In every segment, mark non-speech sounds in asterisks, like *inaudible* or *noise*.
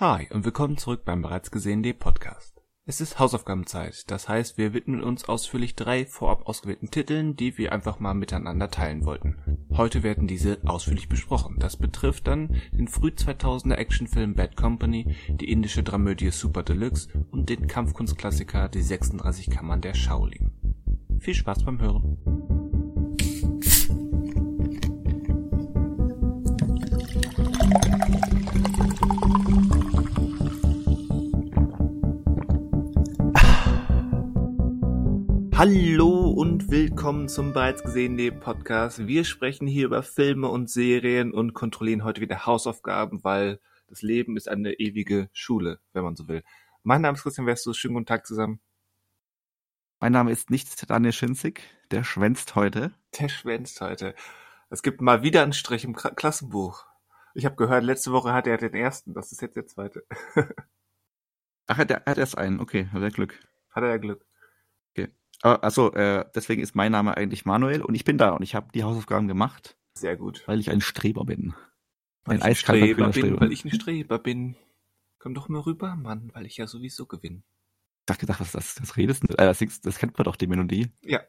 Hi und willkommen zurück beim bereits gesehenen Podcast. Es ist Hausaufgabenzeit, das heißt, wir widmen uns ausführlich drei vorab ausgewählten Titeln, die wir einfach mal miteinander teilen wollten. Heute werden diese ausführlich besprochen. Das betrifft dann den früh 2000er Actionfilm Bad Company, die indische Dramödie Super Deluxe und den Kampfkunstklassiker Die 36 Kammern der Shaolin. Viel Spaß beim Hören. Hallo und willkommen zum bereits gesehenen Podcast. Wir sprechen hier über Filme und Serien und kontrollieren heute wieder Hausaufgaben, weil das Leben ist eine ewige Schule, wenn man so will. Mein Name ist Christian Westus. Schönen guten Tag zusammen. Mein Name ist nicht Daniel Schinzig. Der schwänzt heute. Der schwänzt heute. Es gibt mal wieder einen Strich im Klassenbuch. Ich habe gehört, letzte Woche hatte er den ersten. Das ist jetzt der zweite. *laughs* Ach, hat er hat erst einen. Okay, hat er Glück. Hat er Glück. Also äh, deswegen ist mein Name eigentlich Manuel und ich bin da und ich habe die Hausaufgaben gemacht. Sehr gut. Weil ich ein Streber bin. Weil ein eiskalter Streber bin, Streber. Weil ich ein Streber bin. Komm doch mal rüber, Mann, weil ich ja sowieso gewinne. Ich dachte gedacht, was das, das redest du? Äh, das, das kennt man doch, die Melodie. Ja.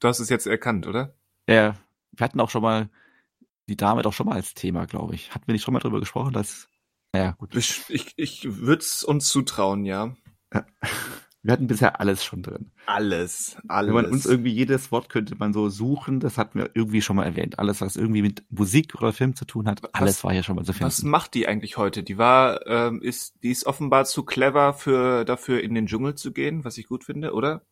Du hast es jetzt erkannt, oder? Ja. Wir hatten auch schon mal die Dame doch schon mal als Thema, glaube ich. Hatten wir nicht schon mal drüber gesprochen, dass. Naja, gut. Ich, ich, ich würde es uns zutrauen, ja. ja. Wir hatten bisher alles schon drin. Alles, alles. Wenn man uns irgendwie jedes Wort könnte man so suchen, das hatten wir irgendwie schon mal erwähnt. Alles, was irgendwie mit Musik oder Film zu tun hat, alles was, war hier schon mal zu finden. Was macht die eigentlich heute? Die war, ähm, ist, die ist offenbar zu clever für dafür in den Dschungel zu gehen, was ich gut finde, oder?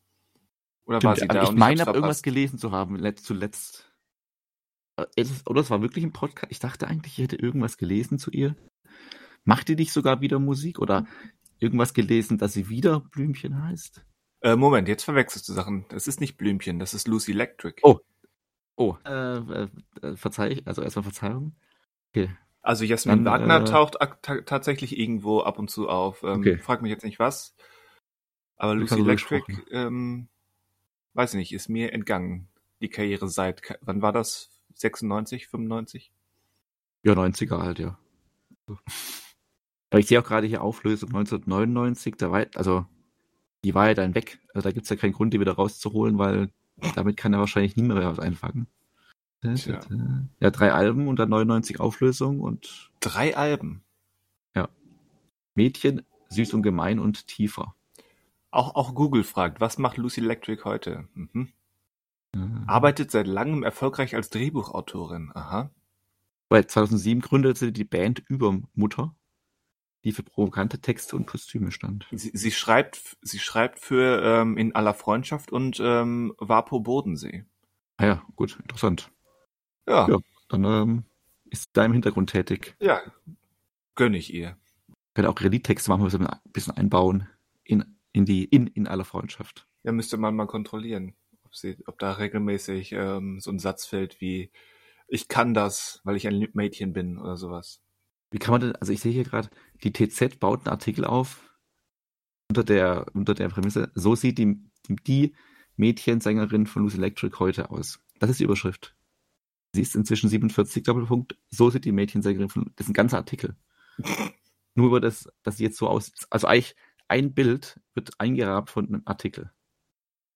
Oder Stimmt, war sie da? Ich meine, aber irgendwas gelesen zu haben, letzt, zuletzt. Äh, oder es war wirklich ein Podcast. Ich dachte eigentlich, ich hätte irgendwas gelesen zu ihr. Macht die dich sogar wieder Musik oder irgendwas gelesen, dass sie wieder Blümchen heißt? Äh, Moment, jetzt verwechselst du Sachen. Das ist nicht Blümchen, das ist Lucy Electric. Oh. Oh, äh, äh, äh verzeih, also erstmal Verzeihung. Okay. Also Jasmin Dann, Wagner äh, taucht tatsächlich irgendwo ab und zu auf. Ähm, okay. Frag mich jetzt nicht was. Aber Lucy Electric, ähm, weiß ich nicht, ist mir entgangen. Die Karriere seit, wann war das? 96, 95? Ja, 90er halt, ja. *laughs* Aber ich sehe auch gerade hier Auflösung 1999, da war, also die war ja dann weg. Also da gibt es ja keinen Grund, die wieder rauszuholen, weil damit kann er wahrscheinlich nie mehr was einfangen. Tja. Ja, drei Alben und dann 99 Auflösung und. Drei Alben? Ja. Mädchen, süß und gemein und tiefer. Auch, auch Google fragt, was macht Lucy Electric heute? Mhm. Ja. Arbeitet seit langem erfolgreich als Drehbuchautorin. Aha. Bei 2007 gründete sie die Band Übermutter die für provokante Texte und Kostüme stand. Sie, sie schreibt, sie schreibt für ähm, in aller Freundschaft und ähm, Vapo Bodensee. Ah ja, gut, interessant. Ja. ja dann ähm, ist da im Hintergrund tätig. Ja, gönne ich ihr. Könnte auch Kredittexte machen, wir ein bisschen einbauen in, in die in, in aller Freundschaft. Ja, müsste man mal kontrollieren, ob, sie, ob da regelmäßig ähm, so ein Satz fällt wie ich kann das, weil ich ein Mädchen bin oder sowas. Wie kann man denn, also ich sehe hier gerade, die TZ baut einen Artikel auf unter der, unter der Prämisse, so sieht die, die, die Mädchensängerin von Lucy Electric heute aus. Das ist die Überschrift. Sie ist inzwischen 47 Doppelpunkt. So sieht die Mädchensängerin von, das ist ein ganzer Artikel. *laughs* Nur über das, dass sie jetzt so aussieht. Also eigentlich ein Bild wird eingerahmt von einem Artikel.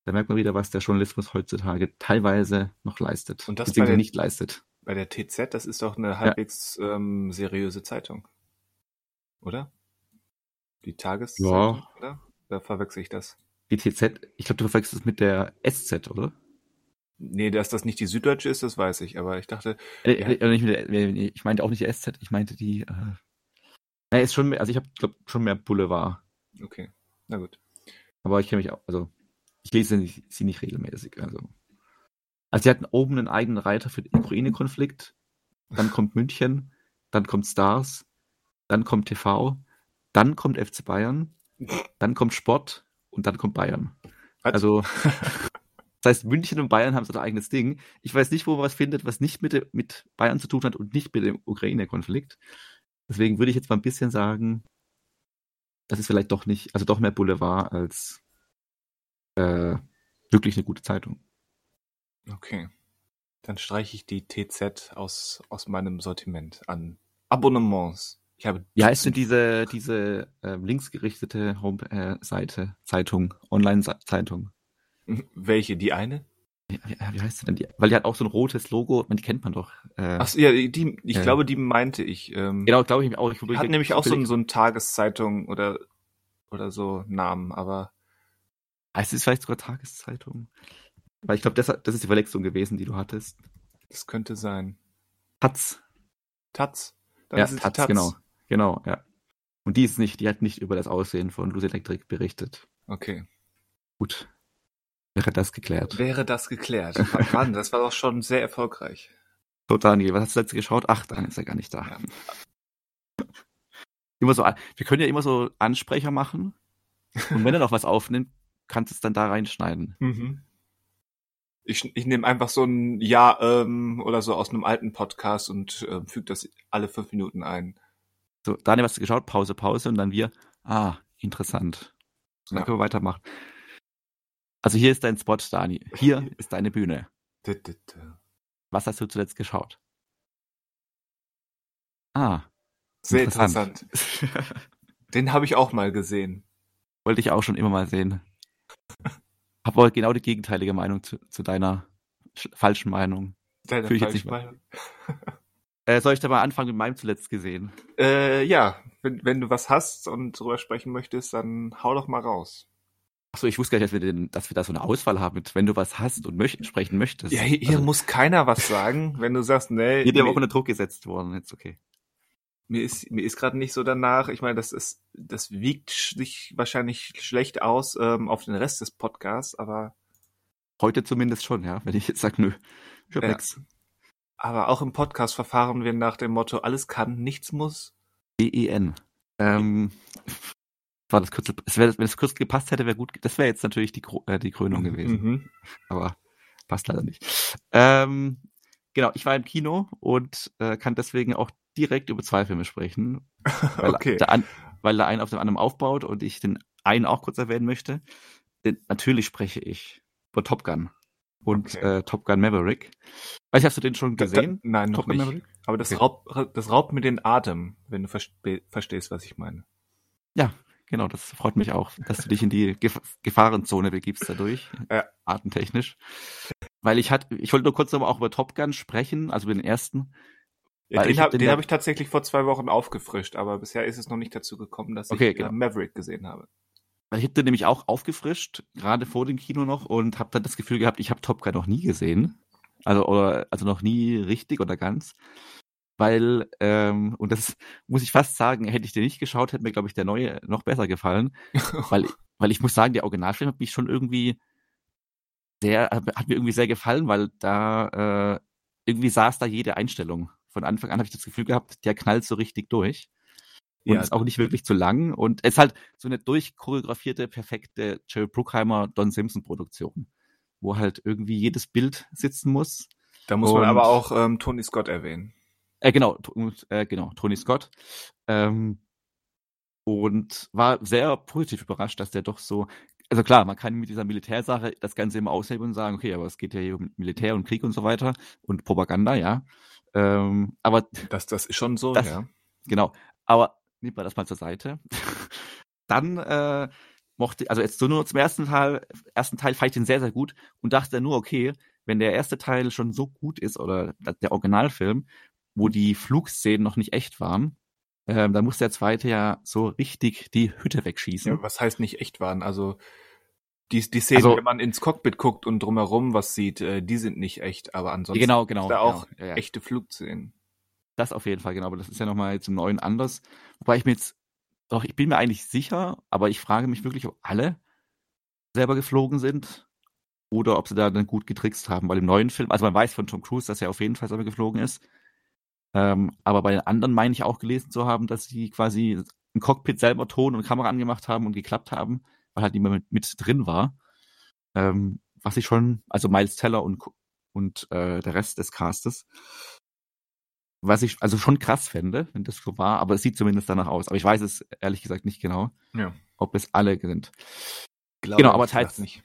Da merkt man wieder, was der Journalismus heutzutage teilweise noch leistet. Und das beziehungsweise nicht leistet. Bei der TZ, das ist doch eine halbwegs ja. ähm, seriöse Zeitung. Oder? Die Tageszeitung, ja. oder? Da verwechsel ich das. Die TZ, ich glaube, du verwechselst es mit der SZ, oder? Nee, dass das nicht die Süddeutsche ist, das weiß ich, aber ich dachte. Äh, ja. Äh, ich meinte auch nicht die SZ, ich meinte die. Äh, na, ist schon mehr, also ich habe, glaube schon mehr Boulevard. Okay, na gut. Aber ich kenne mich auch, also ich lese sie nicht regelmäßig, also. Also sie hatten oben einen eigenen Reiter für den Ukraine-Konflikt, dann kommt München, dann kommt Stars, dann kommt TV, dann kommt FC Bayern, dann kommt Sport und dann kommt Bayern. Was? Also *laughs* das heißt, München und Bayern haben so ein eigenes Ding. Ich weiß nicht, wo man was findet, was nicht mit, mit Bayern zu tun hat und nicht mit dem Ukraine-Konflikt. Deswegen würde ich jetzt mal ein bisschen sagen, das ist vielleicht doch nicht, also doch mehr Boulevard als äh, wirklich eine gute Zeitung. Okay. Dann streiche ich die TZ aus, aus meinem Sortiment an Abonnements. Ich habe Wie heißt denn diese, diese ähm, linksgerichtete äh, Seite, Zeitung, Online-Zeitung? *laughs* welche? Die eine? Wie, wie heißt sie denn? Die, weil die hat auch so ein rotes Logo, man, die kennt man doch. Äh, Ach so, ja, die, ich Ja. glaube, die meinte ich. Ähm, genau, glaube ich auch. Ich die hat nämlich auch so, ein- so eine Tageszeitung oder, oder so Namen, aber Heißt es vielleicht sogar Tageszeitung? Weil ich glaube, das, das ist die Verletzung gewesen, die du hattest. das könnte sein. Taz. Taz. Dann Ja, die Taz, genau. Genau, ja. Und die ist nicht, die hat nicht über das Aussehen von Lucy Electric berichtet. Okay. Gut. Wäre das geklärt. Wäre das geklärt. *laughs* Mann, das war doch schon sehr erfolgreich. So, Daniel, was hast du letzte geschaut? Ach, dann ist er gar nicht da. Ja. *laughs* Immer so, wir können ja immer so Ansprecher machen. Und wenn er noch was aufnimmt, kannst du es dann da reinschneiden. *laughs* Mhm. Ich, ich nehme einfach so ein Ja ähm, oder so aus einem alten Podcast und ähm, füge das alle fünf Minuten ein. So, Daniel, was hast du geschaut? Pause, Pause. Und dann wir, ah, interessant. Dann Ja. können wir weitermachen. Also hier ist dein Spot, Dani. Hier *laughs* ist deine Bühne. Was hast du zuletzt geschaut? Ah, Sehr Interessant. interessant. *laughs* Den habe ich auch mal gesehen. wollte ich auch schon immer mal sehen. *laughs* Hab aber genau die gegenteilige Meinung zu, zu deiner sch- falschen Meinung. Deine Fühl nicht Falschmeinung. *laughs* Äh, soll ich da mal anfangen mit meinem zuletzt gesehen? Äh, ja, wenn, wenn du was hast und drüber sprechen möchtest, dann hau doch mal raus. Achso, ich wusste gar nicht, dass wir, den, dass wir da so eine Auswahl haben mit, wenn du was hast und möcht, sprechen möchtest. Ja, hier, Also, muss keiner was sagen, wenn du sagst, nee, hier dir aber auch unter Druck gesetzt worden, jetzt okay. Mir ist mir ist gerade nicht so danach. Ich meine, das ist das wiegt sich wahrscheinlich schlecht aus ähm, auf den Rest des Podcasts, aber Heute zumindest schon, ja, wenn ich jetzt sage, nö, ich hab Ja. nix. aber auch im Podcast verfahren wir nach dem Motto alles kann, nichts muss. D-E-N. Ähm, war das Kürzel, es wär, wenn es kurz gepasst hätte, wäre gut, das wäre jetzt natürlich die, äh, die Krönung gewesen. Mhm. aber passt leider nicht. Ähm, genau, ich war im Kino und äh, kann deswegen auch direkt über zwei Filme sprechen, *laughs* weil, Okay. der, an, weil der eine auf dem anderen aufbaut und ich den einen auch kurz erwähnen möchte. Denn natürlich spreche ich über Top Gun und Okay. äh, Top Gun Maverick. Weiß ich, hast du den schon Da- gesehen? Da, nein, noch Top Gun nicht. Maverick? Aber das, Okay. raubt, das raubt mir den Atem, wenn du verstehst, was ich meine. Ja, genau, das freut mich auch, dass du dich in die Gef Gefahrenzone begibst dadurch, Ja. artentechnisch. Weil ich hatte, ich wollte nur kurz aber auch über Top Gun sprechen, also über den ersten. Ja, den habe hab ich tatsächlich vor zwei Wochen aufgefrischt, aber bisher ist es noch nicht dazu gekommen, dass Okay, ich genau. äh, Maverick gesehen habe. Weil ich habe den nämlich auch aufgefrischt, gerade vor dem Kino noch, und habe dann das Gefühl gehabt, ich habe Top Gun noch nie gesehen. Also, oder, also noch nie richtig oder ganz. Weil, ähm, und das *laughs* muss ich fast sagen, hätte ich den nicht geschaut, hätte mir, glaube ich, der neue noch besser gefallen. *laughs* weil, weil ich muss sagen, der Originalfilm hat mich schon irgendwie sehr, hat mir irgendwie sehr gefallen, weil da äh, irgendwie saß da jede Einstellung. Von Anfang an habe ich das Gefühl gehabt, der knallt so richtig durch. Und Ja. ist auch nicht wirklich zu lang. Und es ist halt so eine durchchoreografierte, perfekte Jerry Bruckheimer, Don Simpson Produktion. Wo halt irgendwie jedes Bild sitzen muss. Da muss man Und- aber auch ähm, Tony Scott erwähnen. Äh, genau, äh, genau, Tony Scott. Ähm, und war sehr positiv überrascht, dass der doch so, also klar, man kann mit dieser Militärsache das Ganze immer aushebeln und sagen, okay, aber es geht ja hier um Militär und Krieg und so weiter und Propaganda, ja. Ähm, aber Das, das ist schon so, Das- ja. genau, aber nehmen wir das mal zur Seite. *laughs* Dann äh, mochte, also jetzt so nur zum ersten Teil, ersten Teil fand ich den sehr, sehr gut und dachte nur, okay, wenn der erste Teil schon so gut ist oder der Originalfilm, wo die Flugszenen noch nicht echt waren, ähm, dann muss der zweite ja so richtig die Hütte wegschießen. ja. Was heißt nicht echt waren? Also die, die Szenen, Also- wenn man ins Cockpit guckt und drumherum was sieht, äh, die sind nicht echt, aber ansonsten genau, genau. da auch genau, ja, ja. echte Flugszenen. Das auf jeden Fall, genau. Aber das ist ja nochmal jetzt im Neuen anders. Wobei ich mir jetzt, doch, ich bin mir eigentlich sicher, aber ich frage mich wirklich, ob alle selber geflogen sind oder ob sie da dann gut getrickst haben. Weil im neuen Film, also man weiß von Tom Cruise, dass er auf jeden Fall selber geflogen ist. Ähm, aber bei den anderen meine ich auch gelesen zu haben, dass sie quasi im Cockpit selber Ton und Kamera angemacht haben und geklappt haben, weil halt niemand mit, mit drin war. Ähm, was ich schon, also Miles Teller und, und äh, der Rest des Castes, was ich also schon krass fände, wenn das so war, aber es sieht zumindest danach aus. Aber ich weiß es ehrlich gesagt nicht genau, Ja. ob es alle sind. Glaube Genau, aber teils- nicht.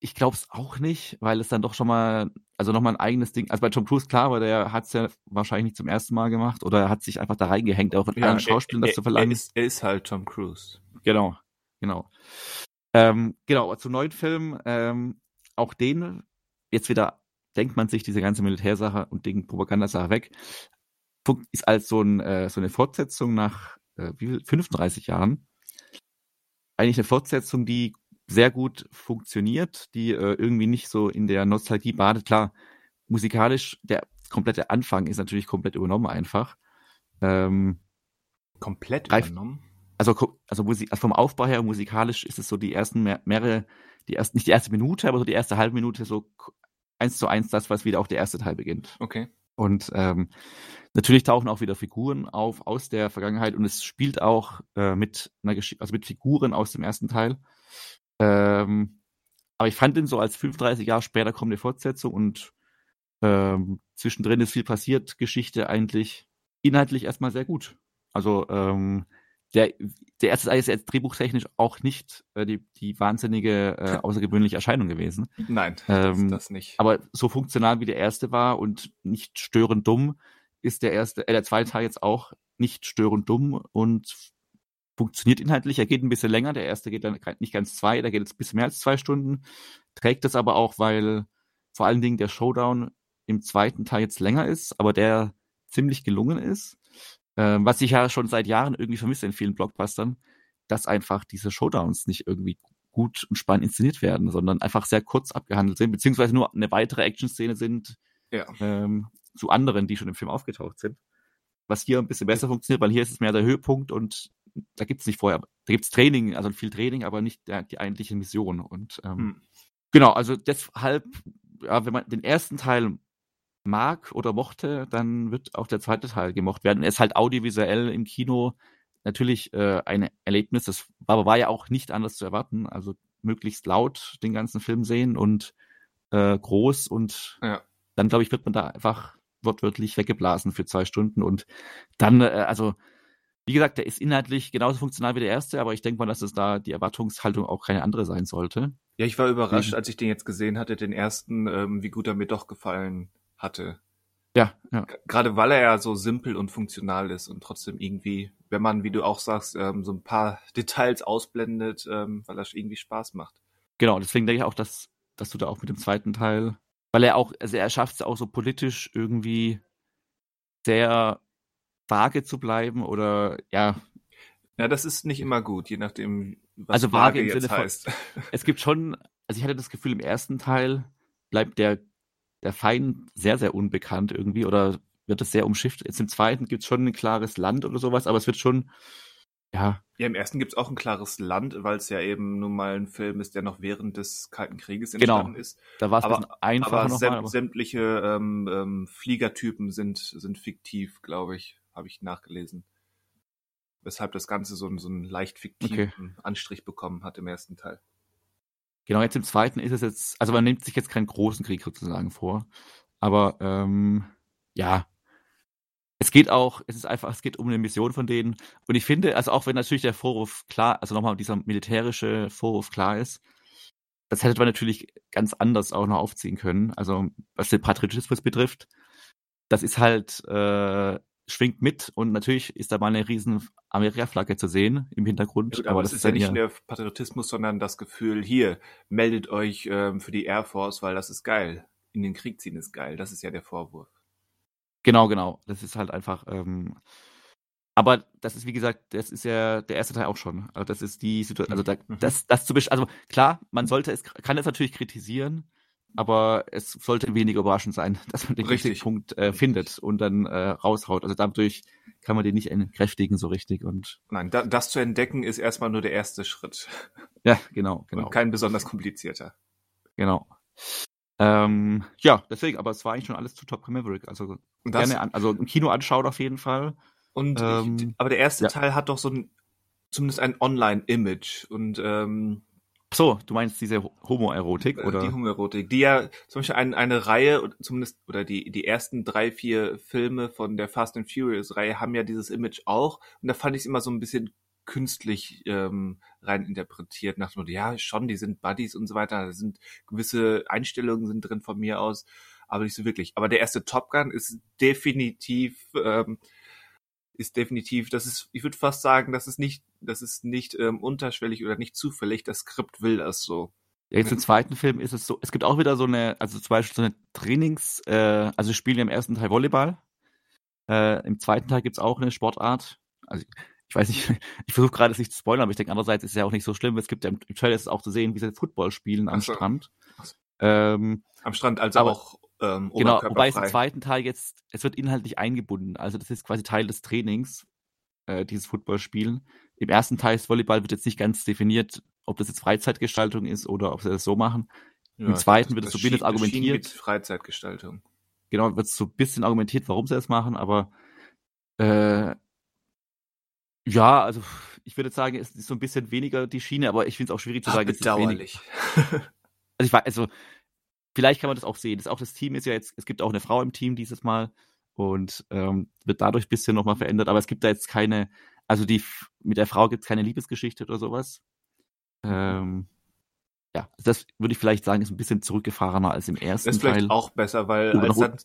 ich glaube es auch nicht, weil es dann doch schon mal, also nochmal ein eigenes Ding. Also bei Tom Cruise, klar, weil der hat es ja wahrscheinlich nicht zum ersten Mal gemacht oder er hat sich einfach da reingehängt, auch mit ja, allen Schauspielern das zu verlangen. Er ist, er ist halt Tom Cruise. Genau, genau. Ähm, genau, aber zum neuen Film, ähm, auch den, jetzt wieder denkt man sich diese ganze Militärsache und Ding Propagandasache weg, ist als so, ein, äh, so eine Fortsetzung nach äh, wie viel? 35 Jahren. Eigentlich eine Fortsetzung, die sehr gut funktioniert, die äh, irgendwie nicht so in der Nostalgie badet. Klar, musikalisch, der komplette Anfang ist natürlich komplett übernommen einfach. Ähm, komplett übernommen? Also, also, Musik, also vom Aufbau her musikalisch ist es so die ersten mehr, mehrere, die ersten, nicht die erste Minute, aber so die erste halbe Minute so eins zu eins das, was wieder auch der erste Teil beginnt. Okay. Und ähm, natürlich tauchen auch wieder Figuren auf aus der Vergangenheit und es spielt auch äh, mit einer Gesch also mit Figuren aus dem ersten Teil. Ähm, aber ich fand ihn so als 35 Jahre später kommende Fortsetzung und ähm, zwischendrin ist viel passiert, Geschichte eigentlich inhaltlich erstmal sehr gut. Also ähm, der, der erste Teil ist jetzt drehbuchtechnisch auch nicht äh, die, die wahnsinnige, äh, außergewöhnliche Erscheinung gewesen. Nein, ähm, das nicht. Aber so funktional wie der erste war und nicht störend dumm, ist der erste, äh, der zweite Teil jetzt auch nicht störend dumm und funktioniert inhaltlich. Er geht ein bisschen länger. Der erste geht dann nicht ganz zwei, der geht jetzt ein bisschen mehr als zwei Stunden. Trägt das aber auch, weil vor allen Dingen der Showdown im zweiten Teil jetzt länger ist, aber der ziemlich gelungen ist. Ähm, was ich ja schon seit Jahren irgendwie vermisse in vielen Blockbustern, dass einfach diese Showdowns nicht irgendwie gut und spannend inszeniert werden, sondern einfach sehr kurz abgehandelt sind, beziehungsweise nur eine weitere Action-Szene sind ja. ähm, zu anderen, die schon im Film aufgetaucht sind. Was hier ein bisschen besser funktioniert, weil hier ist es mehr der Höhepunkt und da gibt es nicht vorher, da gibt es Training, also viel Training, aber nicht der, die eigentliche Mission. Und ähm, hm. genau, also deshalb, ja, wenn man den ersten Teil mag oder mochte, dann wird auch der zweite Teil gemocht werden. Er ist halt audiovisuell im Kino natürlich äh, ein Erlebnis, das aber war ja auch nicht anders zu erwarten. Also möglichst laut den ganzen Film sehen und äh, groß und ja. dann glaube ich wird man da einfach wortwörtlich weggeblasen für zwei Stunden und dann äh, also wie gesagt, der ist inhaltlich genauso funktional wie der erste, aber ich denke mal, dass es da die Erwartungshaltung auch keine andere sein sollte. Ja, ich war überrascht, als ich den jetzt gesehen hatte, den ersten, ähm, wie gut er mir doch gefallen hatte. Ja, ja. Gerade weil er ja so simpel und funktional ist und trotzdem irgendwie, wenn man, wie du auch sagst, ähm, so ein paar *laughs* Details ausblendet, ähm, weil er irgendwie Spaß macht. Genau, deswegen denke ich auch, dass, dass du da auch mit dem zweiten Teil, weil er auch, also er schafft es auch so politisch irgendwie sehr vage zu bleiben oder ja. Ja, das ist nicht immer gut, je nachdem, was also vage, vage im jetzt Sinne heißt. Von, *laughs* es gibt schon, also ich hatte das Gefühl, im ersten Teil bleibt der, der Feind sehr, sehr unbekannt irgendwie oder wird es sehr umschifft. Jetzt im zweiten gibt es schon ein klares Land oder sowas, aber es wird schon, ja. Ja, im ersten gibt es auch ein klares Land, weil es ja eben nun mal ein Film ist, der noch während des Kalten Krieges genau. entstanden genau. ist. Da war es aber, einfacher aber, säm aber sämtliche ähm, ähm, Fliegertypen sind, sind fiktiv, glaube ich habe ich nachgelesen. Weshalb das Ganze so, so einen leicht fiktiven okay. Anstrich bekommen hat im ersten Teil. Genau, jetzt im zweiten ist es jetzt, also man nimmt sich jetzt keinen großen Krieg sozusagen vor, aber ähm, ja, es geht auch, es ist einfach, es geht um eine Mission von denen. Und ich finde, also auch wenn natürlich der Vorwurf klar, also nochmal dieser militärische Vorwurf klar ist, das hätte man natürlich ganz anders auch noch aufziehen können. Also was den Patriotismus betrifft, das ist halt äh, schwingt mit und natürlich ist da mal eine riesen Amerika-Flagge zu sehen im Hintergrund. Ja, aber, aber das, ist ja nicht der Patriotismus, sondern das Gefühl, hier, meldet euch ähm, für die Air Force, weil das ist geil. In den Krieg ziehen ist geil. Das ist ja der Vorwurf. Genau, genau. Das ist halt einfach. Ähm, aber das ist, wie gesagt, das ist ja der erste Teil auch schon. Also das ist die Situation, also da, mhm. das, das zu also klar, man sollte es, kann es natürlich kritisieren, aber es sollte weniger überraschend sein, *laughs* dass man den richtig. Kritikpunkt äh, findet und dann äh, raushaut. Also dadurch kann man den nicht entkräftigen so richtig. Und Nein, da, das zu entdecken ist erstmal nur der erste Schritt. *laughs* Ja, genau, genau. Und kein besonders komplizierter. Genau. Ähm, ja, deswegen, aber es war eigentlich schon alles zu Top Maverick. Also gerne an, also im Kino anschaut auf jeden Fall. Und ähm, ich, aber der erste ja. Teil hat doch so ein zumindest ein Online-Image und ähm, so, du meinst diese Homoerotik äh, oder? Die Homoerotik, die ja zum Beispiel ein, eine Reihe, zumindest oder die die ersten drei vier Filme von der Fast and Furious Reihe haben ja dieses Image auch und da fand ich es immer so ein bisschen künstlich ähm, rein interpretiert, nach dem Motto, ja, schon, die sind Buddies und so weiter, da sind gewisse Einstellungen sind drin von mir aus, aber nicht so wirklich. Aber der erste Top Gun ist definitiv, ähm, ist definitiv, das ist, ich würde fast sagen, das ist nicht, das ist nicht ähm, unterschwellig oder nicht zufällig, das Skript will das so. Ja, jetzt im zweiten Film ist es so, es gibt auch wieder so eine, also zum Beispiel so eine Trainings, äh, also spielen im ersten Teil Volleyball. Äh, Im zweiten Teil gibt's auch eine Sportart. Also ich weiß nicht, *laughs* ich versuche gerade es nicht zu spoilern, aber ich denke, andererseits ist es ja auch nicht so schlimm. Es gibt ja im Trailer ist es auch zu sehen, wie sie Football spielen am so. Strand. So. Ähm, Am Strand, also aber- auch ähm, genau, wobei es im zweiten Teil jetzt, es wird inhaltlich eingebunden. Also das ist quasi Teil des Trainings, äh, dieses Footballspielen. Im ersten Teil des Volleyball wird jetzt nicht ganz definiert, ob das jetzt Freizeitgestaltung ist oder ob sie das so machen. Ja, im zweiten wird es schien- das schien argumentiert. mit Freizeitgestaltung. genau, wird so ein bisschen argumentiert, warum sie das machen, aber äh, ja, also ich würde sagen, es ist so ein bisschen weniger die Schiene, aber ich finde es auch schwierig zu Ah, sagen, es ist bedauerlich. *laughs* Also ich weiß, also vielleicht kann man das auch sehen. Das auch das Team ist ja jetzt, es gibt auch eine Frau im Team dieses Mal und ähm, wird dadurch ein bisschen nochmal verändert, aber es gibt da jetzt keine, also die mit der Frau gibt es keine Liebesgeschichte oder sowas. Ähm, ja, das würde ich vielleicht sagen, ist ein bisschen zurückgefahrener als im ersten Das ist vielleicht Teil. auch besser, weil als dann,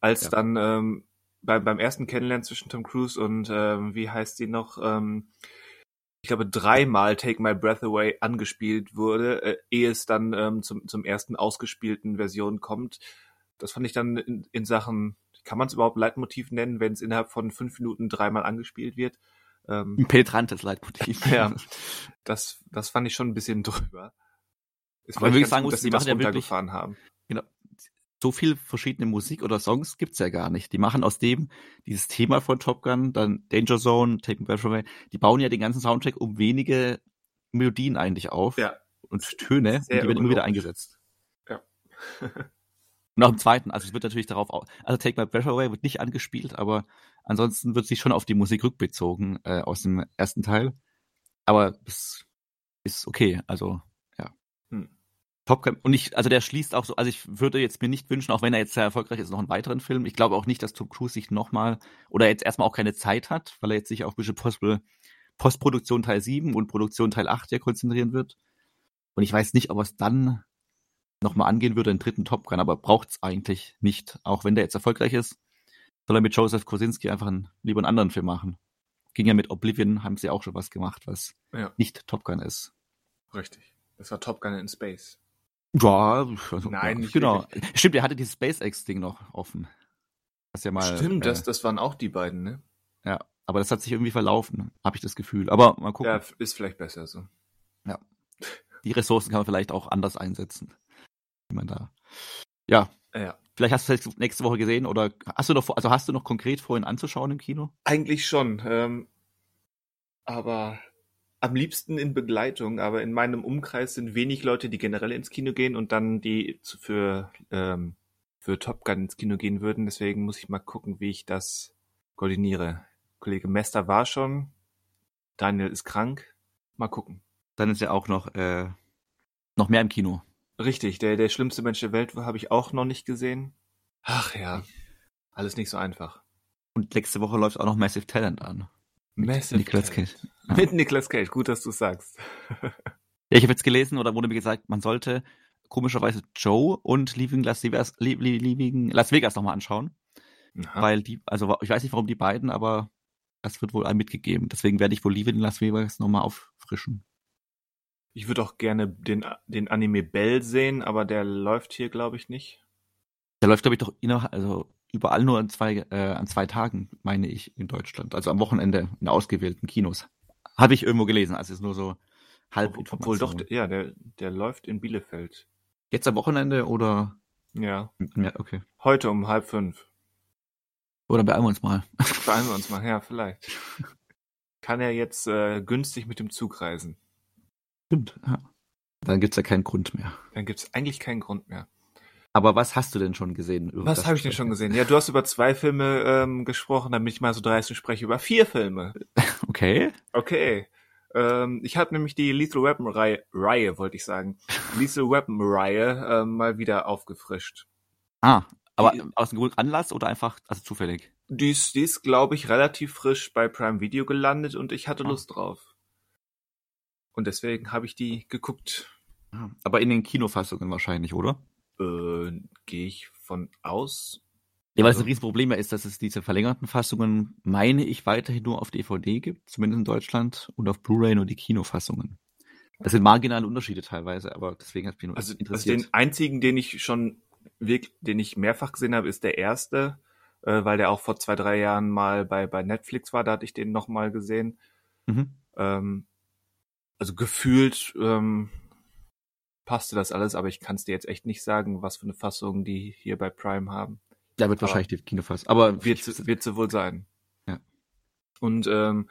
als Ja. dann ähm, beim, beim ersten Kennenlernen zwischen Tom Cruise und ähm, wie heißt sie noch, ähm, ich glaube dreimal Take My Breath Away angespielt wurde, äh, ehe es dann ähm, zum, zum ersten ausgespielten Version kommt. Das fand ich dann in, in Sachen, kann man es überhaupt Leitmotiv nennen, wenn es innerhalb von fünf Minuten dreimal angespielt wird? Ähm, ein penetrantes Leitmotiv. *laughs* ja, das, das fand ich schon ein bisschen drüber. Ist Aber vielleicht wirklich ganz sagen gut, dass sie die das ja wirklich- runtergefahren haben. So viel verschiedene Musik oder Songs gibt's ja gar nicht. Die machen aus dem dieses Thema von Top Gun, dann Danger Zone, Take Me Breath Away, die bauen ja den ganzen Soundtrack um wenige Melodien eigentlich auf Ja. und Töne und die werden immer wieder eingesetzt. Ja. Und auch im zweiten, also es wird natürlich darauf, au- also Take My Breath Away wird nicht angespielt, aber ansonsten wird sich schon auf die Musik rückbezogen äh, aus dem ersten Teil. Aber es ist okay, also. Top Gun, und ich, also der schließt auch so, also ich würde jetzt mir nicht wünschen, auch wenn er jetzt sehr erfolgreich ist, noch einen weiteren Film. Ich glaube auch nicht, dass Tom Cruise sich nochmal, oder jetzt erstmal auch keine Zeit hat, weil er jetzt sich auf Mission Possible Postproduktion Teil 7 und Produktion Teil 8 ja konzentrieren wird. Und ich weiß nicht, ob er es dann nochmal angehen würde, den dritten Top Gun, aber braucht es eigentlich nicht. Auch wenn der jetzt erfolgreich ist, soll er mit Joseph Kosinski einfach einen, lieber einen anderen Film machen. Ging ja mit Oblivion, haben sie auch schon was gemacht, was Ja, nicht Top Gun ist. richtig. Das war Top Gun in Space. Ja, also, Nein, ja, genau. Stimmt, er hatte dieses SpaceX-Ding noch offen. Das ja mal. Stimmt, äh, das, das waren auch die beiden, ne? Ja, aber das hat sich irgendwie verlaufen, habe ich das Gefühl. Aber mal gucken. Ja, ist vielleicht besser so. Die Ressourcen kann man vielleicht auch anders einsetzen. Wie man da. Ja, Ja. vielleicht hast du es nächste Woche gesehen oder hast du noch, also hast du noch konkret vorhin anzuschauen im Kino? Eigentlich schon. Ähm, aber am liebsten in Begleitung. Aber in meinem Umkreis sind wenig Leute, die generell ins Kino gehen und dann die für, ähm, für Top Gun ins Kino gehen würden. Deswegen muss ich mal gucken, wie ich das koordiniere. Kollege Mester war schon. Daniel ist krank. Mal gucken. Dann ist ja auch noch, äh, noch mehr im Kino. Richtig, der, der schlimmste Mensch der Welt habe ich auch noch nicht gesehen. Ach ja, alles nicht so einfach. Und nächste Woche läuft auch noch Massive Talent an. Massive Nicolas Talent. Ja. *laughs* Mit Nicolas Cage, gut, dass du sagst. *laughs* Ja, ich habe jetzt gelesen oder wurde mir gesagt, man sollte komischerweise Joe und Leaving Las Vegas, Leaving Las Vegas nochmal anschauen. Aha. Weil die, also ich weiß nicht warum die beiden, aber das wird wohl einem mitgegeben. Deswegen werde ich wohl Leaving Las Vegas nochmal auffrischen. Ich würde auch gerne den, den Anime Bell sehen, aber der läuft hier, glaube ich, nicht. Der läuft, glaube ich, doch also überall nur an zwei, äh, an zwei Tagen, meine ich, in Deutschland. Also am Wochenende in ausgewählten Kinos. Habe ich irgendwo gelesen, also es ist nur so halb Ob- Obwohl doch, ja, der, der läuft in Bielefeld. Jetzt am Wochenende oder? Ja, Ja, okay. heute um halb fünf. Oder beeilen wir uns mal. Beeilen wir uns mal, ja, vielleicht. *laughs* Kann er jetzt äh, günstig mit dem Zug reisen. Stimmt, ja. Dann gibt's ja keinen Grund mehr. Dann gibt's eigentlich keinen Grund mehr. Aber was hast du denn schon gesehen? Was habe ich denn schon gesehen? Ja, du hast über zwei Filme ähm, gesprochen, damit ich mal so dreist und spreche über vier Filme. *laughs* Okay. Okay. Ähm, ich habe nämlich die Lethal Weapon Reihe, Reihe wollte ich sagen, *laughs* Lethal Weapon Reihe ähm, mal wieder aufgefrischt. Ah, aber Die- aus einem guten Anlass oder einfach, also zufällig? Die ist, die ist glaube ich, relativ frisch bei Prime Video gelandet und ich hatte Ah. Lust drauf. Und deswegen habe ich die geguckt. Aber in den Kinofassungen wahrscheinlich, oder? Äh, Gehe ich von aus. Ja, weil es Also- ein Riesenproblem ja ist, dass es diese verlängerten Fassungen, meine ich, weiterhin nur auf DVD gibt, zumindest in Deutschland, und auf Blu-ray nur die Kinofassungen. Das sind marginale Unterschiede teilweise, aber deswegen hat mich nur Also, also interessiert. den einzigen, den ich schon wirklich, den ich mehrfach gesehen habe, ist der erste, äh, weil der auch vor zwei, drei Jahren mal bei, bei Netflix war, da hatte ich den nochmal gesehen. mhm. Ähm, also gefühlt ähm, passte das alles, aber ich kann es dir jetzt echt nicht sagen, was für eine Fassung die hier bei Prime haben. Da wird aber- wahrscheinlich die Kinofassung. Aber Wird, sie- wird sie wohl sein. Ja. Und ähm,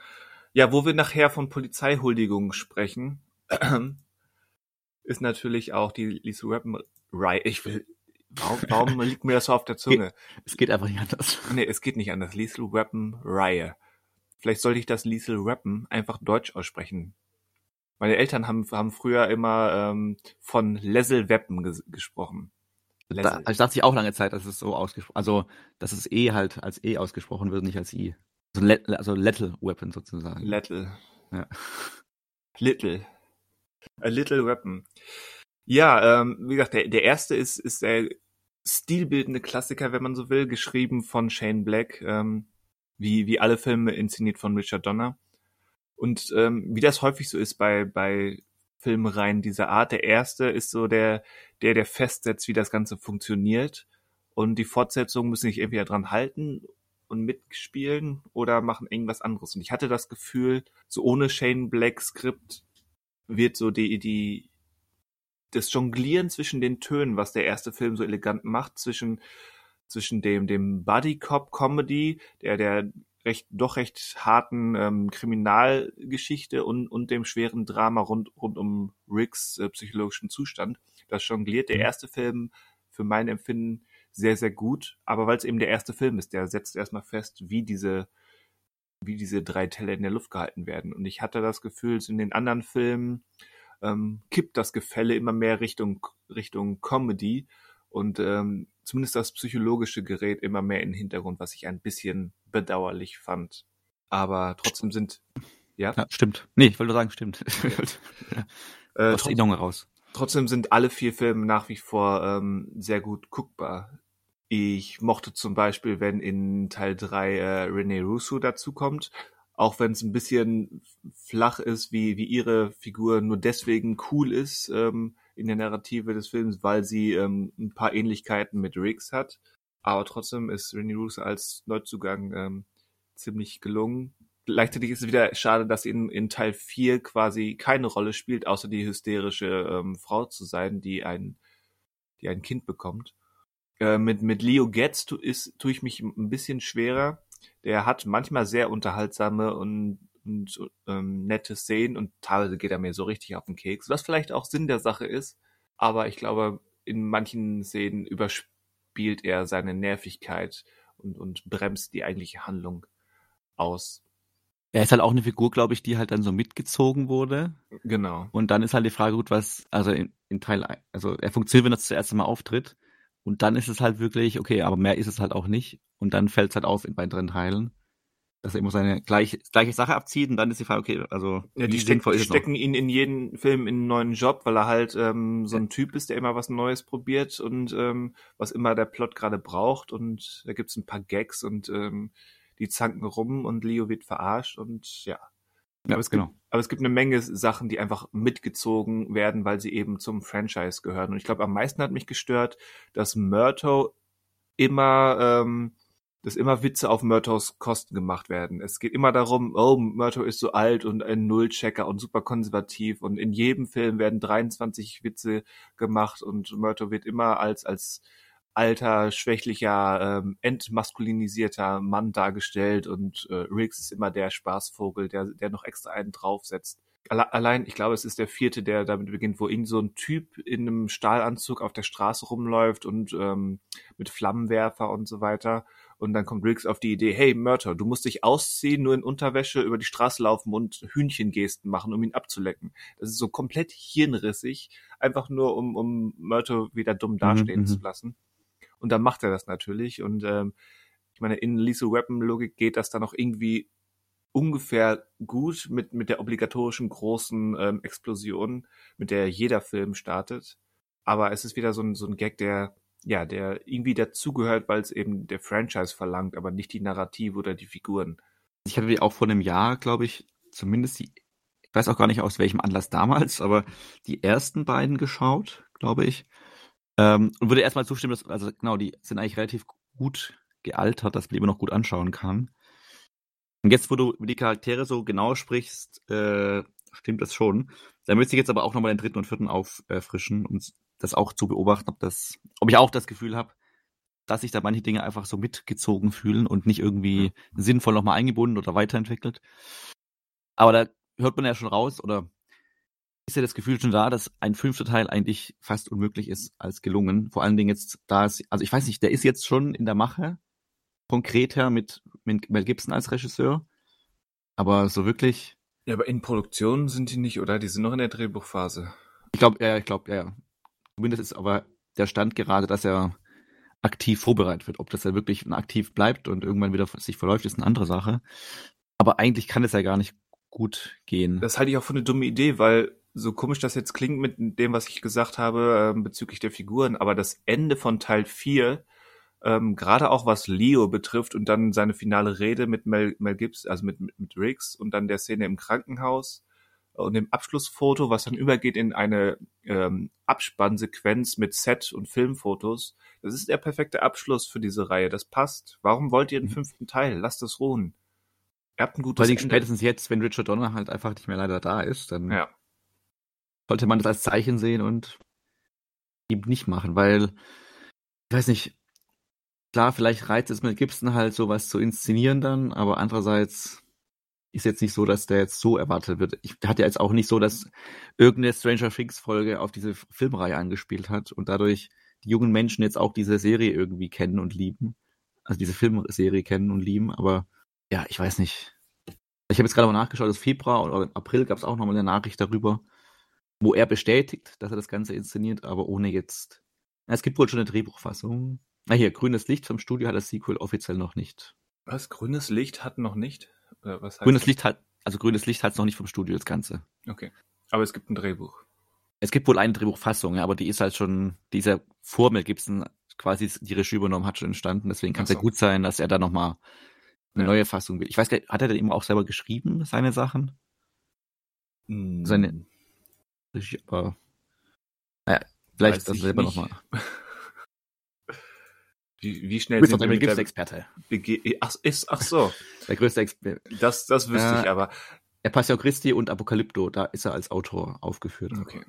ja, wo wir nachher von Polizeihuldigungen sprechen, ist natürlich auch die Lisa Rappen Reihe. Ich will, warum, warum *laughs* liegt mir das so auf der Zunge? es geht einfach nicht anders. Nee, es geht nicht anders. Lethal Weapon Reihe. Vielleicht sollte ich das Lethal Weapon einfach deutsch aussprechen. Meine Eltern haben, haben früher immer ähm, von Lethal Weapon ges gesprochen. Da, Lethal. also dachte ich auch lange Zeit, dass es so ausgesprochen, also dass es E halt als E ausgesprochen wird, nicht als I. Also, let, also Lethal Weapon sozusagen. Little. Ja. Little. A little weapon. Ja, ähm, wie gesagt, der, der erste ist, ist der stilbildende Klassiker, wenn man so will, geschrieben von Shane Black, ähm, wie, wie alle Filme inszeniert von Richard Donner. Und ähm, wie das häufig so ist bei, bei Filmreihen dieser Art, der erste ist so der, der, der festsetzt, wie das Ganze funktioniert. Und die Fortsetzungen müssen sich entweder dran halten und mitspielen oder machen irgendwas anderes. Und ich hatte das Gefühl, so ohne Shane Black Skript wird so die, die, das Jonglieren zwischen den Tönen, was der erste Film so elegant macht, zwischen, zwischen dem, dem Buddy Cop Comedy, der, der recht, doch recht harten ähm, Kriminalgeschichte und, und dem schweren Drama rund, rund um Ricks äh, psychologischen Zustand. Das jongliert der Mhm. erste Film für mein Empfinden sehr, sehr gut. Aber weil es eben der erste Film ist, der setzt erstmal fest, wie diese, wie diese drei Teller in der Luft gehalten werden. Und ich hatte das Gefühl, in den anderen Filmen ähm, kippt das Gefälle immer mehr Richtung, Richtung Comedy und ähm, zumindest das psychologische Gerät immer mehr in den Hintergrund, was ich ein bisschen bedauerlich fand. Aber trotzdem sind, ja, Ja, stimmt. Nee, ich wollte nur sagen, stimmt. *laughs* äh, Aus der Erinnerung heraus. Trotzdem sind alle vier Filme nach wie vor ähm, sehr gut guckbar. Ich mochte zum Beispiel, wenn in Teil 3 äh, Rene Russo dazukommt, auch wenn es ein bisschen flach ist, wie, wie ihre Figur nur deswegen cool ist ähm, in der Narrative des Films, weil sie ähm, ein paar Ähnlichkeiten mit Riggs hat. Aber trotzdem ist Rene Russo als Neuzugang ähm, ziemlich gelungen. Gleichzeitig ist es wieder schade, dass in, in Teil 4 quasi keine Rolle spielt, außer die hysterische ähm, Frau zu sein, die ein, die ein Kind bekommt. Äh, mit, mit Leo Getz tu, ist, tue ich mich ein bisschen schwerer. Der hat manchmal sehr unterhaltsame und, und ähm, nette Szenen und teilweise geht er mir so richtig auf den Keks, was vielleicht auch Sinn der Sache ist. Aber ich glaube, in manchen Szenen überspielt er seine Nervigkeit und, und bremst die eigentliche Handlung aus. Er ist halt auch eine Figur, glaube ich, die halt dann so mitgezogen wurde. Genau. Und dann ist halt die Frage, gut, was, also in, in Teil, also er funktioniert, wenn er zuerst mal auftritt. Und dann ist es halt wirklich, okay, aber mehr ist es halt auch nicht. Und dann fällt es halt auf in weiteren Teilen, dass er immer seine gleiche, gleiche Sache abzieht. Und dann ist die Frage, okay, also Ja, die, steck, die stecken ihn in jeden Film in einen neuen Job, weil er halt ähm, so ein Typ ist, der immer was Neues probiert und ähm, was immer der Plot gerade braucht. Und da gibt's ein paar Gags und ähm, die zanken rum und Leo wird verarscht und ja. Ja, aber es genau. Gibt, aber es gibt eine Menge Sachen, die einfach mitgezogen werden, weil sie eben zum Franchise gehören. Und ich glaube, am meisten hat mich gestört, dass Murto immer, ähm, dass immer Witze auf Murtos Kosten gemacht werden. Es geht immer darum, oh, Murto ist so alt und ein Nullchecker und super konservativ und in jedem Film werden 23 Witze gemacht und Murto wird immer als, als alter, schwächlicher, ähm, entmaskulinisierter Mann dargestellt und äh, Riggs ist immer der Spaßvogel, der, der noch extra einen draufsetzt. Alle, allein, ich glaube, es ist der vierte, der damit beginnt, wo irgend so ein Typ in einem Stahlanzug auf der Straße rumläuft und ähm, mit Flammenwerfer und so weiter. Und dann kommt Riggs auf die Idee, hey Murter, du musst dich ausziehen, nur in Unterwäsche über die Straße laufen und Hühnchengesten machen, um ihn abzulecken. Das ist so komplett hirnrissig, einfach nur um, um Murter wieder dumm dastehen mhm. zu lassen. Und dann macht er das natürlich. Und ähm, ich meine, in Lethal Weapon Logik geht das dann auch irgendwie ungefähr gut mit, mit der obligatorischen großen ähm, Explosion, mit der jeder Film startet. Aber es ist wieder so ein, so ein Gag, der, ja, der irgendwie dazugehört, weil es eben der Franchise verlangt, aber nicht die Narrative oder die Figuren. Ich hatte die auch vor einem Jahr, glaube ich, zumindest die, ich weiß auch gar nicht aus welchem Anlass damals, aber die ersten beiden geschaut, glaube ich. Ähm, und würde erstmal zustimmen, dass, also genau, die sind eigentlich relativ gut gealtert, dass man die immer noch gut anschauen kann. Und jetzt, wo du die Charaktere so genau sprichst, äh, stimmt das schon. Da müsste ich jetzt aber auch nochmal den dritten und vierten auffrischen, um das auch zu beobachten, ob das, ob ich auch das Gefühl habe, dass sich da manche Dinge einfach so mitgezogen fühlen und nicht irgendwie sinnvoll nochmal eingebunden oder weiterentwickelt. Aber da hört man ja schon raus, oder ist ja das Gefühl schon da, dass ein fünfter Teil eigentlich fast unmöglich ist als gelungen. Vor allen Dingen jetzt, da es, also ich weiß nicht, der ist jetzt schon in der Mache, konkret her mit, mit Mel Gibson als Regisseur. Aber so wirklich. Ja, aber in Produktion sind die nicht, oder? Die sind noch in der Drehbuchphase. Ich glaube, ja, ich glaube, ja. Zumindest ist aber der Stand gerade, dass er aktiv vorbereitet wird. Ob das ja wirklich aktiv bleibt und irgendwann wieder sich verläuft, ist eine andere Sache. Aber eigentlich kann es ja gar nicht gut gehen. Das halte ich auch für eine dumme Idee, weil so komisch das jetzt klingt mit dem, was ich gesagt habe äh, bezüglich der Figuren, aber das Ende von Teil 4 ähm, gerade auch was Leo betrifft und dann seine finale Rede mit Mel, Mel Gibbs, also mit, mit, mit Riggs und dann der Szene im Krankenhaus und dem Abschlussfoto, was dann übergeht in eine ähm, Abspannsequenz mit Set und Filmfotos. Das ist der perfekte Abschluss für diese Reihe. Das passt. Warum wollt ihr den mhm. fünften Teil? Lasst das ruhen. Ihr habt ein gutes Weil spätestens jetzt, wenn Richard Donner halt einfach nicht mehr leider da ist, dann ja. sollte man das als Zeichen sehen und eben nicht machen, weil ich weiß nicht, klar, vielleicht reizt es mit Gibson halt sowas zu inszenieren dann, aber andererseits ist jetzt nicht so, dass der jetzt so erwartet wird. Ich hatte jetzt auch nicht so, dass irgendeine Stranger Things Folge auf diese Filmreihe angespielt hat und dadurch die jungen Menschen jetzt auch diese Serie irgendwie kennen und lieben. Also diese Filmserie kennen und lieben, aber ja, ich weiß nicht. Ich habe jetzt gerade mal nachgeschaut, das Februar oder April gab es auch nochmal eine Nachricht darüber, wo er bestätigt, dass er das Ganze inszeniert, aber ohne jetzt. Es gibt wohl schon eine Drehbuchfassung. Na hier, grünes Licht vom Studio hat das Sequel offiziell noch nicht. Was? Grünes Licht hat noch nicht? Was heißt grünes das? Licht hat, also grünes Licht hat es noch nicht vom Studio, das Ganze. Okay. Aber es gibt ein Drehbuch. Es gibt wohl eine Drehbuchfassung, ja, aber die ist halt schon, dieser Formel Gibson quasi die Regie übernommen hat schon entstanden, deswegen kann es so. ja gut sein, dass er da nochmal eine ja. neue Fassung will. Ich weiß gar nicht, hat er denn eben auch selber geschrieben, seine Sachen? Mm. Seine Regie, aber naja, vielleicht das selber nochmal. *laughs* Wie, wie schnell du bist doch der Begriffsexperte. Ach, ist, ach so. *laughs* Der größte Experte. Das, das wüsste äh, ich aber. Er passt ja auch Christi und Apokalypto, da ist er als Autor aufgeführt. Okay.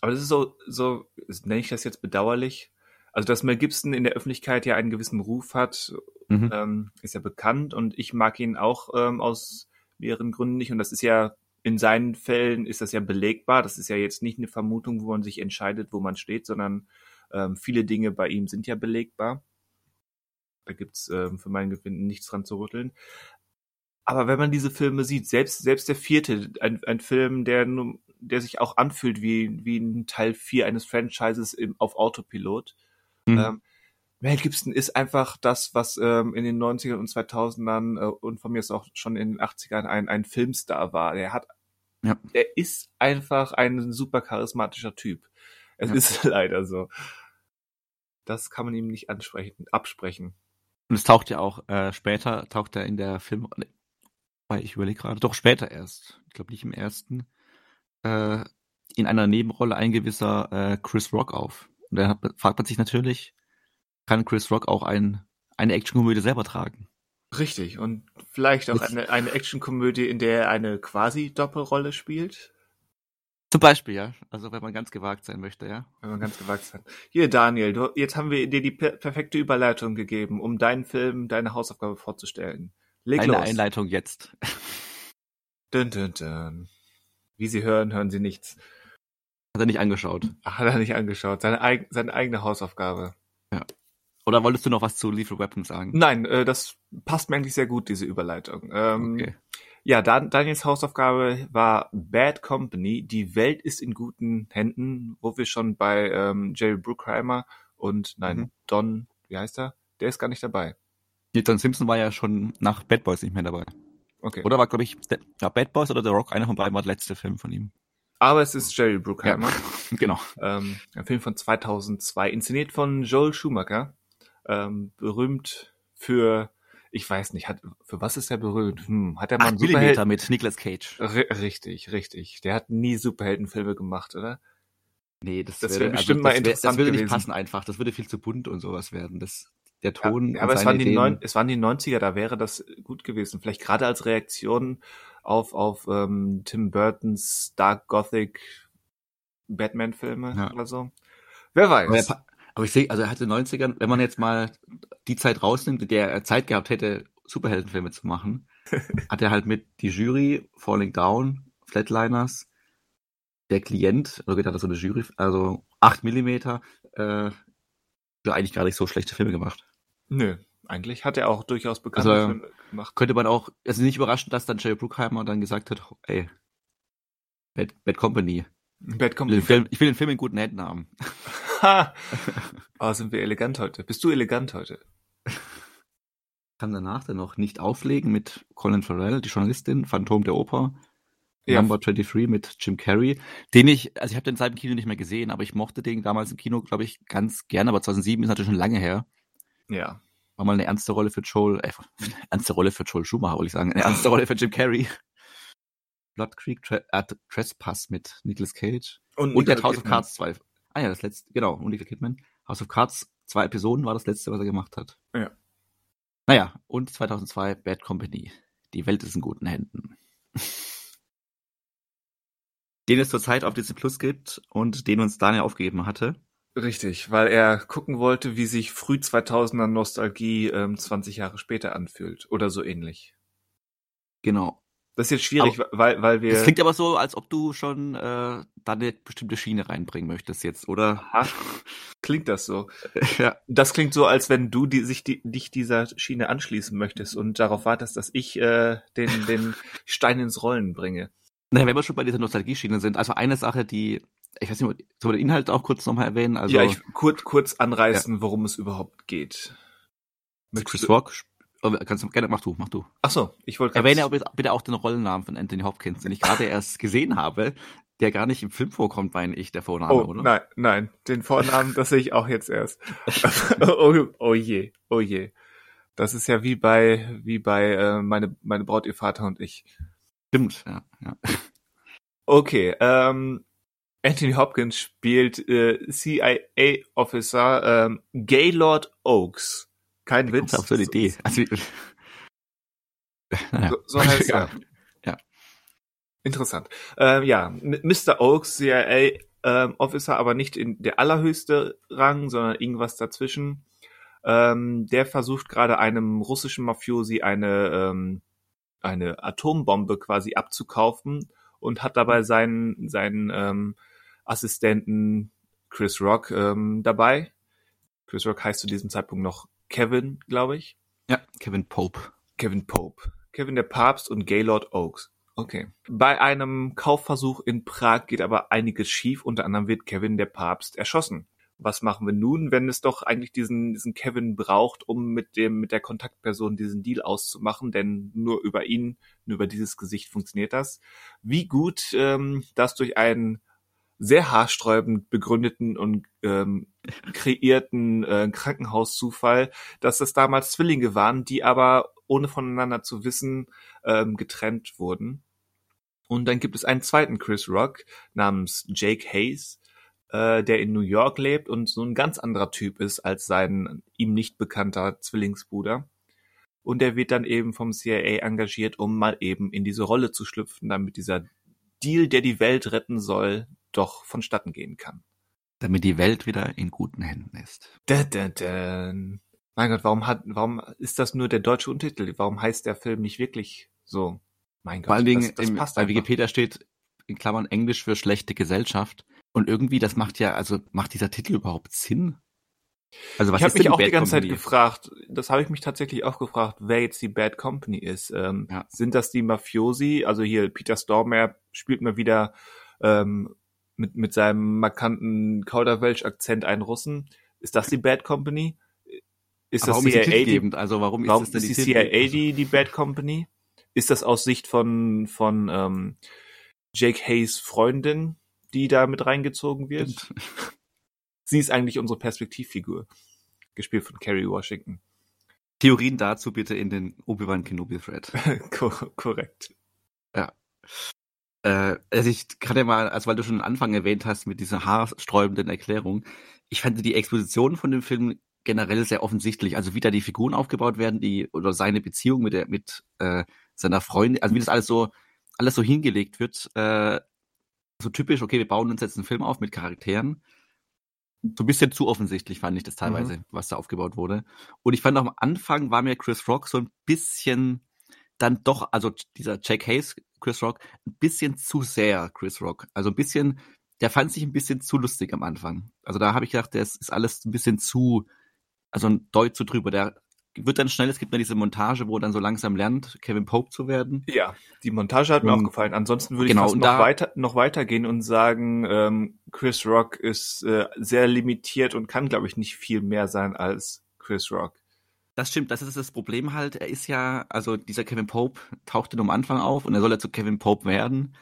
Aber das ist so, so, nenne ich das jetzt bedauerlich. Also, dass Mel Gibson in der Öffentlichkeit ja einen gewissen Ruf hat, mhm. ähm, ist ja bekannt und ich mag ihn auch ähm, aus mehreren Gründen nicht und das ist ja in seinen Fällen ist das ja belegbar. Das ist ja jetzt nicht eine Vermutung, wo man sich entscheidet, wo man steht, sondern ähm, viele Dinge bei ihm sind ja belegbar. Da gibt's ähm, für mein Gewinnen nichts dran zu rütteln. Aber wenn man diese Filme sieht, selbst, selbst der vierte, ein, ein Film, der, der sich auch anfühlt wie, wie ein Teil 4 eines Franchises im, auf Autopilot, mhm. ähm, Mel Gibson ist einfach das, was ähm, in den 90ern und 2000ern äh, und von mir ist auch schon in den 80ern ein, ein Filmstar war. Er hat, ja. er ist einfach ein super charismatischer Typ. Es ja. ist *laughs* leider so. Das kann man ihm nicht ansprechen, absprechen. Und es taucht ja auch äh, später, taucht er in der Film, weil ich überlege gerade, doch später erst, ich glaube nicht im ersten, äh, in einer Nebenrolle ein gewisser äh, Chris Rock auf. Und da fragt man sich natürlich, kann Chris Rock auch ein, eine Actionkomödie selber tragen? Richtig, und vielleicht auch eine, eine Actionkomödie, in der er eine quasi Doppelrolle spielt. Zum Beispiel, ja. Also wenn man ganz gewagt sein möchte, ja. Wenn man ganz gewagt sein. Hier, Daniel, du, jetzt haben wir dir die per perfekte Überleitung gegeben, um deinen Film, deine Hausaufgabe vorzustellen. Leg Eine los. Einleitung jetzt. *laughs* Dun, dun, dun. Wie Sie hören, hören Sie nichts. Hat er nicht angeschaut. Ach, hat er nicht angeschaut. Seine, eig seine eigene Hausaufgabe. Ja. Oder wolltest du noch was zu Lethal Weapons sagen? Nein, äh, das passt mir eigentlich sehr gut, diese Überleitung. Ähm, okay. Ja, Dan Daniels Hausaufgabe war Bad Company. Die Welt ist in guten Händen, wo wir schon bei ähm, Jerry Bruckheimer und nein, mhm. Don, wie heißt er? Der ist gar nicht dabei. Nee, Don Simpson war ja schon nach Bad Boys nicht mehr dabei. Okay. Oder war, glaube ich, der, ja, Bad Boys oder The Rock, einer von beiden war der letzte Film von ihm. Aber es ist Jerry Bruckheimer. *laughs* Genau. Ähm, ein Film von 2002, inszeniert von Joel Schumacher. Ähm, berühmt für, ich weiß nicht, hat, für was ist er berühmt? Hm, hat er mal einen 8 Millimeter Superhelden? mit Nicolas Cage. R richtig, richtig. Der hat nie Superheldenfilme gemacht, oder? Nee, das, Das wäre wär bestimmt mal das wär- interessant Das würde nicht gewesen. passen einfach. Das würde viel zu bunt und sowas werden. Das, der Ton. ja, aber es waren, die neun, es waren die 90er, da wäre das gut gewesen. Vielleicht gerade als Reaktion auf, auf ähm, Tim Burtons Dark Gothic Batman-Filme Ja. oder so. Wer weiß. Aber, er, ich sehe, also er hatte in den 90ern, wenn man jetzt mal die Zeit rausnimmt, in der er Zeit gehabt hätte, Superheldenfilme zu machen, *laughs* hat er halt mit die Jury, Falling Down, Flatliners, der Klient, oder geht hat er so eine Jury, also 8 Millimeter, äh, eigentlich gar nicht so schlechte Filme gemacht. Nö, eigentlich hat er auch durchaus bekannte Also, Filme gemacht. Könnte man auch, also nicht überraschend, dass dann Jerry Bruckheimer dann gesagt hat, ey, Bad, Bad Company. Bad Ich will, Company. den Film, ich will den Film in guten Händen haben. *laughs* Oh, *laughs* sind wir elegant heute. Bist du elegant heute? Kam danach dann noch nicht auflegen mit Colin Farrell, die Journalistin, Phantom der Oper, Ja. Number 23 mit Jim Carrey, den ich, also ich habe den seit dem Kino nicht mehr gesehen, aber ich mochte den damals im Kino, glaube ich, ganz gerne, aber 2007 ist natürlich schon lange her. Ja. War mal eine ernste Rolle für Joel, äh, *laughs* ernste Rolle für Joel Schumacher, wollte ich sagen, eine ernste Rolle für Jim Carrey. Blood Creek Tre äh, Trespass mit Nicolas Cage und der Nicole House of Kidman. Cards 2. Ah ja, das letzte, genau, und Nicole Kidman. House of Cards, zwei Episoden war das letzte, was er gemacht hat. Ja. Naja, und 2002 Bad Company. Die Welt ist in guten Händen. *laughs* Den es zurzeit auf Disney Plus gibt und den uns Daniel aufgegeben hatte. Richtig, weil er gucken wollte, wie sich früh 2000er Nostalgie ähm, 20 Jahre später anfühlt oder so ähnlich. Genau. Das ist jetzt schwierig, weil, weil wir. Es klingt aber so, als ob du schon äh, da eine bestimmte Schiene reinbringen möchtest jetzt, oder? Aha. Klingt das so? *laughs* ja. Das klingt so, als wenn du die, sich die, dich dieser Schiene anschließen möchtest und darauf wartest, dass ich äh, den, den Stein ins Rollen bringe. Naja, wenn wir schon bei dieser Nostalgie-Schiene sind, also eine Sache, die, ich weiß nicht, sollen wir den Inhalt auch kurz nochmal erwähnen? Also, ja, ich kurz, kurz anreißen, worum es überhaupt geht. Chris Rock, kannst du, gerne, mach du, mach du. Ach so, ich wollte Erwähne aber bitte auch den Rollennamen von Anthony Hopkins, den ich gerade erst gesehen habe, der gar nicht im Film vorkommt, meine ich, der Vorname, Oh, oder? nein, nein, den Vornamen, das sehe ich auch jetzt erst. *laughs* oh, oh je, oh je. Das ist ja wie bei, wie bei äh, meine, meine Braut, ihr Vater und ich. Stimmt, ja. ja. Okay, ähm, Anthony Hopkins spielt äh, CIA-Officer ähm, Gaylord Oaks. Kein Witz. Witz. Auf so eine Idee. Also, *laughs* naja. So, so heißt *laughs* er. Ja. Interessant. Ähm, ja, Mr. Oaks, CIA ähm, Officer, aber nicht in der allerhöchste Rang, sondern irgendwas dazwischen. Ähm, der versucht gerade einem russischen Mafiosi eine ähm, eine Atombombe quasi abzukaufen und hat dabei seinen seinen ähm, Assistenten Chris Rock ähm, dabei. Chris Rock heißt zu diesem Zeitpunkt noch Kevin, glaube ich. Ja, Kevin Pope. Kevin Pope. Kevin der Papst und Gaylord Oaks. Okay. Bei einem Kaufversuch in Prag geht aber einiges schief. Unter anderem wird Kevin der Papst erschossen. Was machen wir nun, wenn es doch eigentlich diesen, diesen Kevin braucht, um mit dem, mit der Kontaktperson diesen Deal auszumachen? Denn nur über ihn, nur über dieses Gesicht funktioniert das. Wie gut ähm, das durch einen sehr haarsträubend begründeten und ähm, kreierten äh, Krankenhauszufall, dass das damals Zwillinge waren, die aber ohne voneinander zu wissen ähm, getrennt wurden. Und dann gibt es einen zweiten Chris Rock namens Jake Hayes, äh, der in New York lebt und so ein ganz anderer Typ ist als sein ihm nicht bekannter Zwillingsbruder. Und der wird dann eben vom CIA engagiert, um mal eben in diese Rolle zu schlüpfen, damit dieser Deal, der die Welt retten soll, doch vonstatten gehen kann. Damit die Welt wieder in guten Händen ist. Da, da, da. Mein Gott, warum hat, warum ist das nur der deutsche Untertitel? Warum heißt der Film nicht wirklich so? Mein Gott, Vor allen Dingen, das, das im, passt bei einfach. Wikipedia steht in Klammern Englisch für schlechte Gesellschaft. Und irgendwie, das macht ja, also macht dieser Titel überhaupt Sinn? Also was ich habe mich auch Bad die ganze Zeit Company? gefragt, das habe ich mich tatsächlich auch gefragt, wer jetzt die Bad Company ist. Ähm, Ja. Sind das die Mafiosi? Also hier Peter Stormare spielt mal wieder ähm, mit, mit seinem markanten Kauderwelsch-Akzent einen Russen. Ist das die Bad Company? Ist Aber das warum ist die CIA? Also warum, warum ist das ist die CIA die, die Bad Company? ist das aus Sicht von, von ähm, Jake Hayes Freundin, die da mit reingezogen wird? *laughs* Sie ist eigentlich unsere Perspektivfigur. Gespielt von Kerry Washington. Theorien dazu bitte in den Obi-Wan Kenobi-Thread. *laughs* Kor korrekt. Ja. Äh, also ich gerade mal, also weil du schon am Anfang erwähnt hast mit dieser haarsträubenden Erklärung, ich fand die Exposition von dem Film generell sehr offensichtlich. Also wie da die Figuren aufgebaut werden, die oder seine Beziehung mit der mit äh, seiner Freundin, also wie das alles so alles so hingelegt wird, äh, so typisch. Okay, wir bauen uns jetzt einen Film auf mit Charakteren. So ein bisschen zu offensichtlich fand ich das teilweise, mhm. was da aufgebaut wurde. Und ich fand auch am Anfang war mir Chris Rock so ein bisschen dann doch, also dieser Jack Hayes, Chris Rock, ein bisschen zu sehr Chris Rock. Also ein bisschen, der fand sich ein bisschen zu lustig am Anfang. Also da habe ich gedacht, das ist alles ein bisschen zu, also ein Deut zu drüber. Der wird dann schnell, es gibt dann diese Montage, wo er dann so langsam lernt, Kevin Pope zu werden. Ja, die Montage hat mir auch gefallen. Ansonsten würde ich genau, noch, weiter, noch weitergehen und sagen, ähm, Chris Rock ist äh, sehr limitiert und kann, glaube ich, nicht viel mehr sein als Chris Rock. Das stimmt, das ist das Problem halt. Er ist ja, also dieser Kevin Pope tauchte nur am Anfang auf und er soll ja zu Kevin Pope werden.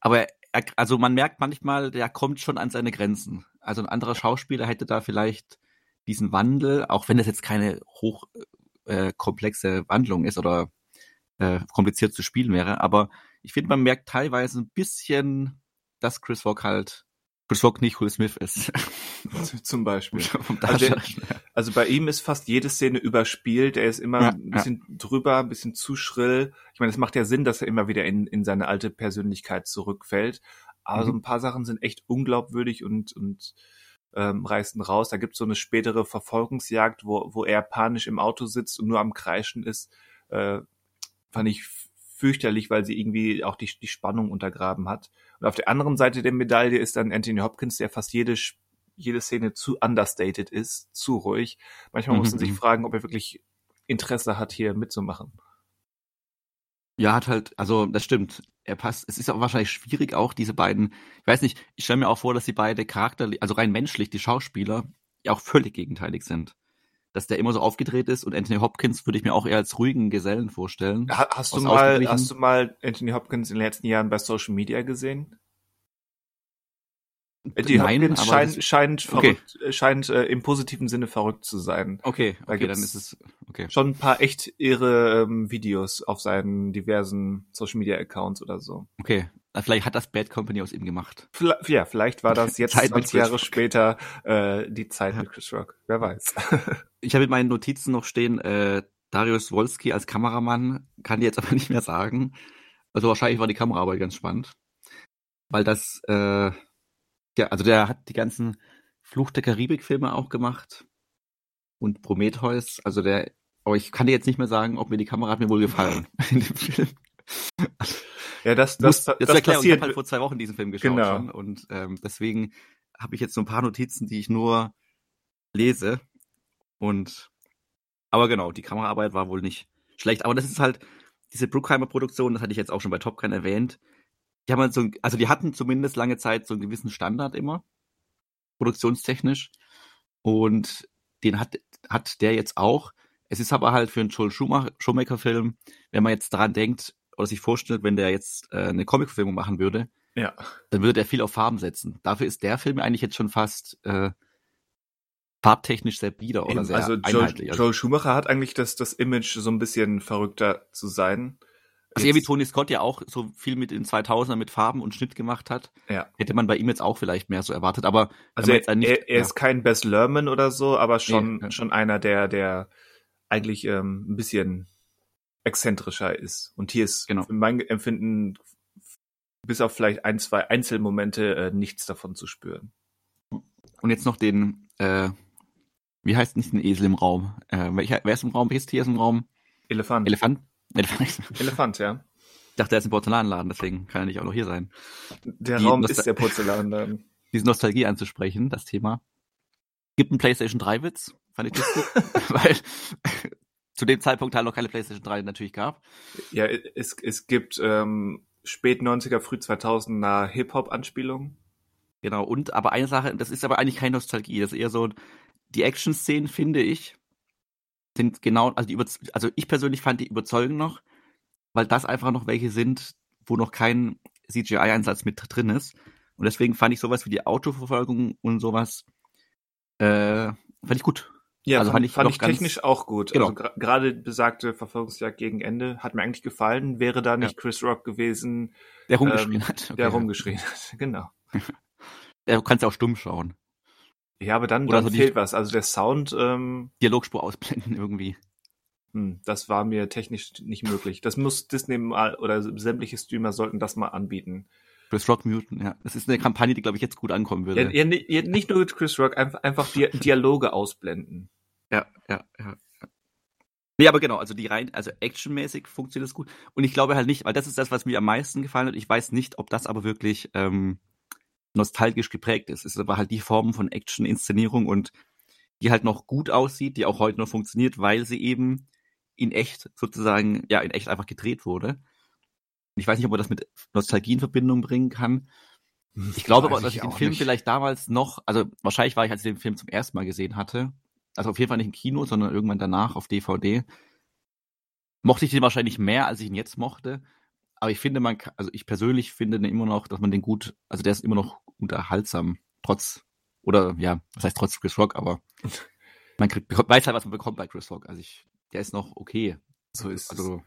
Aber er, also man merkt manchmal, der kommt schon an seine Grenzen. Also ein anderer Schauspieler hätte da vielleicht diesen Wandel, auch wenn es jetzt keine hoch äh, Wandlung ist oder äh, kompliziert zu spielen wäre. Aber ich finde, man merkt teilweise ein bisschen, dass Chris Rock halt Rock nicht Will Smith ist. Zum Beispiel. *laughs* Also, der, also, bei ihm ist fast jede Szene überspielt. Er ist immer ja, ein bisschen ja. drüber, ein bisschen zu schrill. Ich meine, es macht ja Sinn, dass er immer wieder in, in seine alte Persönlichkeit zurückfällt. Aber mhm. so ein paar Sachen sind echt unglaubwürdig und, und ähm, reißen raus. Da gibt es so eine spätere Verfolgungsjagd, wo, wo er panisch im Auto sitzt und nur am Kreischen ist. Äh, fand ich fürchterlich, weil sie irgendwie auch die, die Spannung untergraben hat. Und auf der anderen Seite der Medaille ist dann Anthony Hopkins, der fast jede, jede Szene zu understated ist, zu ruhig. Manchmal mhm. muss man sich mhm. fragen, ob er wirklich Interesse hat, hier mitzumachen. Ja, hat halt, also das stimmt. Er passt. Es ist auch wahrscheinlich schwierig, auch diese beiden. Ich weiß nicht, ich stelle mir auch vor, dass die beide Charakter, also rein menschlich, die Schauspieler, ja auch völlig gegenteilig sind. Dass der immer so aufgedreht ist und Anthony Hopkins würde ich mir auch eher als ruhigen Gesellen vorstellen. Hast du mal, hast du mal Anthony Hopkins in den letzten Jahren bei Social Media gesehen? Die Nein, Hopkins scheint, scheint, verrückt, okay. scheint äh, im positiven Sinne verrückt zu sein. Okay, okay, dann ist es okay. Schon ein paar echt irre ähm, Videos auf seinen diversen Social Media Accounts oder so. Okay, vielleicht hat das Bad Company aus ihm gemacht. Vielleicht, ja, vielleicht war das *laughs* jetzt 20 Jahre Rock. später äh, die Zeit mit Chris Rock. Wer weiß. *laughs* ich habe in meinen Notizen noch stehen, äh, Darius Wolski als Kameramann kann jetzt aber *laughs* nicht mehr sagen. Also wahrscheinlich war die Kameraarbeit ganz spannend. Weil das äh, ja, also der hat die ganzen Fluch der Karibik-Filme auch gemacht und Prometheus. Also der, aber ich kann dir jetzt nicht mehr sagen, ob mir die Kamera hat mir wohl gefallen in dem Film. Ja, das, das, das, das passiert. Ich habe halt vor zwei Wochen diesen Film geschaut genau. schon und ähm, deswegen habe ich jetzt so ein paar Notizen, die ich nur lese und aber genau, die Kameraarbeit war wohl nicht schlecht. Aber das ist halt diese Bruckheimer Produktion, das hatte ich jetzt auch schon bei Top Gun erwähnt die haben halt so, also die hatten zumindest lange Zeit so einen gewissen Standard immer, produktionstechnisch. Und den hat, hat der jetzt auch. Es ist aber halt für einen Joel Schumacher-Film, wenn man jetzt daran denkt oder sich vorstellt, wenn der jetzt äh, eine Comic-Filmung machen würde, ja. dann würde der viel auf Farben setzen. Dafür ist der Film eigentlich jetzt schon fast äh, farbtechnisch sehr bieder oder Eben, sehr also einheitlich. Joel, Joel Schumacher hat eigentlich das, das Image, so ein bisschen verrückter zu sein. Also eher wie Tony Scott ja auch so viel mit den 2000er mit Farben und Schnitt gemacht hat, ja. hätte man bei ihm jetzt auch vielleicht mehr so erwartet. Aber also er, nicht, er, er ja. ist kein Best Lerman oder so, aber schon nee, schon einer, der der eigentlich ähm, ein bisschen exzentrischer ist. Und hier ist genau. in meinem Empfinden bis auf vielleicht ein zwei Einzelmomente äh, nichts davon zu spüren. Und jetzt noch den, äh, wie heißt nicht ein Esel im Raum? Äh, welcher, wer ist im Raum? Welches Tier ist im Raum? Elefant. Elefant. Elefant, ja. Ich dachte, er ist ein Porzellanladen, deswegen kann er nicht auch noch hier sein. Der die Raum Nostal ist der Porzellanladen. *laughs* Diese Nostalgie anzusprechen, das Thema. Gibt einen PlayStation 3 Witz, fand ich lustig, *laughs* weil zu dem Zeitpunkt halt noch keine PlayStation 3 natürlich gab. Ja, es, es gibt ähm, spät 90er, früh 2000er Hip-Hop-Anspielungen. Genau, und aber eine Sache, das ist aber eigentlich keine Nostalgie, das ist eher so, die Action-Szenen, finde ich, sind genau, also, die, also ich persönlich fand die überzeugend noch, weil das einfach noch welche sind, wo noch kein CGI-Einsatz mit drin ist. Und deswegen fand ich sowas wie die Autoverfolgung und sowas, äh, fand ich gut. Ja, Also fand, ich fand ich ganz- technisch auch gut. Genau. Also gerade besagte Verfolgungsjagd gegen Ende hat mir eigentlich gefallen. Wäre da nicht Chris Rock gewesen, Der rumgeschrien hat. Okay, der ja. rumgeschrien hat. *laughs* Genau. *laughs* Ja, Du kannst ja auch stumm schauen. Ja, aber dann, Oder dann so fehlt was. Also der Sound, ähm, Dialogspur ausblenden irgendwie. hm, das war mir technisch nicht möglich. Das muss Disney mal oder sämtliche Streamer sollten das mal anbieten. Chris Rock muten, ja. Das ist eine Kampagne, die, glaube ich, jetzt gut ankommen würde. Ja, ja, ni- ja, nicht nur mit Chris Rock, einfach, einfach Di *laughs* Dialoge ausblenden. Ja, ja, ja. ja. Nee, aber genau, also die rein, also actionmäßig funktioniert das gut. Und ich glaube halt nicht, weil das ist das, was mir am meisten gefallen hat. Ich weiß nicht, ob das aber wirklich ähm, nostalgisch geprägt ist. Es ist aber halt die Form von Action-Inszenierung und die halt noch gut aussieht, die auch heute noch funktioniert, weil sie eben in echt sozusagen, ja, in echt einfach gedreht wurde. Ich weiß nicht, ob man das mit Nostalgie in Verbindung bringen kann. Ich glaube aber, dass ich den Film nicht. vielleicht damals noch, also wahrscheinlich war ich, als ich den Film zum ersten Mal gesehen hatte, also auf jeden Fall nicht im Kino, sondern irgendwann danach auf DVD, mochte ich den wahrscheinlich mehr, als ich ihn jetzt mochte. Aber ich finde, man also ich persönlich finde den immer noch, dass man den gut, also der ist immer noch unterhaltsam, trotz, oder ja, was heißt trotz Chris Rock, aber *laughs* man kriegt, weiß halt, was man bekommt bei Chris Rock. Also ich, der ist noch okay. So ist es. Also,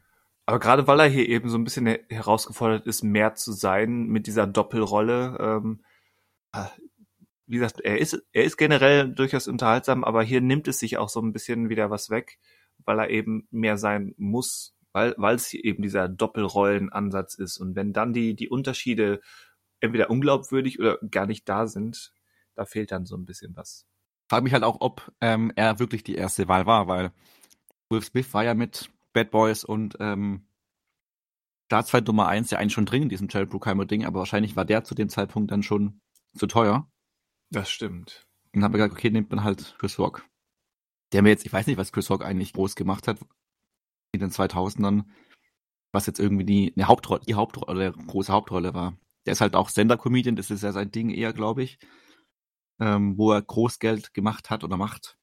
Aber gerade weil er hier eben so ein bisschen he- herausgefordert ist, mehr zu sein mit dieser Doppelrolle, ähm, äh, wie gesagt, er ist, er ist generell durchaus unterhaltsam, aber hier nimmt es sich auch so ein bisschen wieder was weg, weil er eben mehr sein muss, weil, weil es hier eben dieser Doppelrollenansatz ist. Und wenn dann die, die Unterschiede entweder unglaubwürdig oder gar nicht da sind, da fehlt dann so ein bisschen was. frage mich halt auch, ob ähm, er wirklich die erste Wahl war, weil Will Smith war ja mit Bad Boys und ähm, Staatsfeind Nummer eins ja eigentlich schon drin in diesem Jared Bruckheimer Ding, aber wahrscheinlich war der zu dem Zeitpunkt dann schon zu teuer. Das stimmt. Und dann haben wir gesagt, okay, nimmt man halt Chris Rock. Der mir jetzt, ich weiß nicht, was Chris Rock eigentlich groß gemacht hat in den 2000ern, was jetzt irgendwie die, eine Hauptrolle, die Hauptrolle, große Hauptrolle war. Der ist halt auch Sender-Comedian, das ist ja sein Ding eher, glaube ich, ähm, wo er Großgeld gemacht hat oder macht.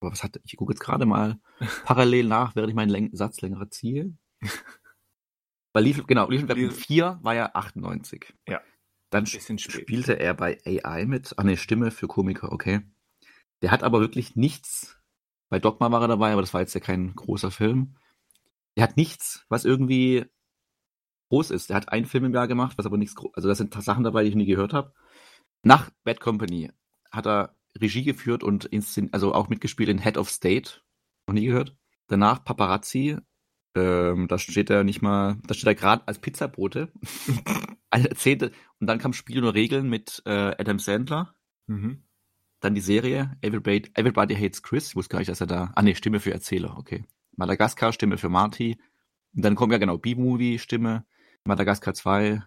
Aber was hat, ich gucke jetzt gerade mal *laughs* parallel nach, während ich meinen Läng Satz länger ziehe. *laughs* Weil Lief, genau, Lief Lief- 4 war ja 98. Ja. Dann spielte er bei AI mit. Ach ne, Stimme für Komiker, okay. Der hat aber wirklich nichts. Bei Dogma war er dabei, aber das war jetzt ja kein großer Film. Der hat nichts, was irgendwie groß ist. Der hat einen Film im Jahr gemacht, was aber nichts groß. Also da sind Sachen dabei, die ich nie gehört habe. Nach Bad Company hat er Regie geführt und inszen also auch mitgespielt in Head of State. Noch nie gehört. Danach Paparazzi. Ähm, da steht er nicht mal, da steht er gerade als Pizzabote. *laughs* Zehnte. Und dann kam Spiel oder Regeln mit äh, Adam Sandler. Mhm. Dann die Serie Everybody, Everybody Hates Chris. Ich wusste gar nicht, dass er da. Ah nee, Stimme für Erzähler, okay. Madagaskar, Stimme für Marty. Und dann kommt ja genau B-Movie, Stimme. Madagaskar 2,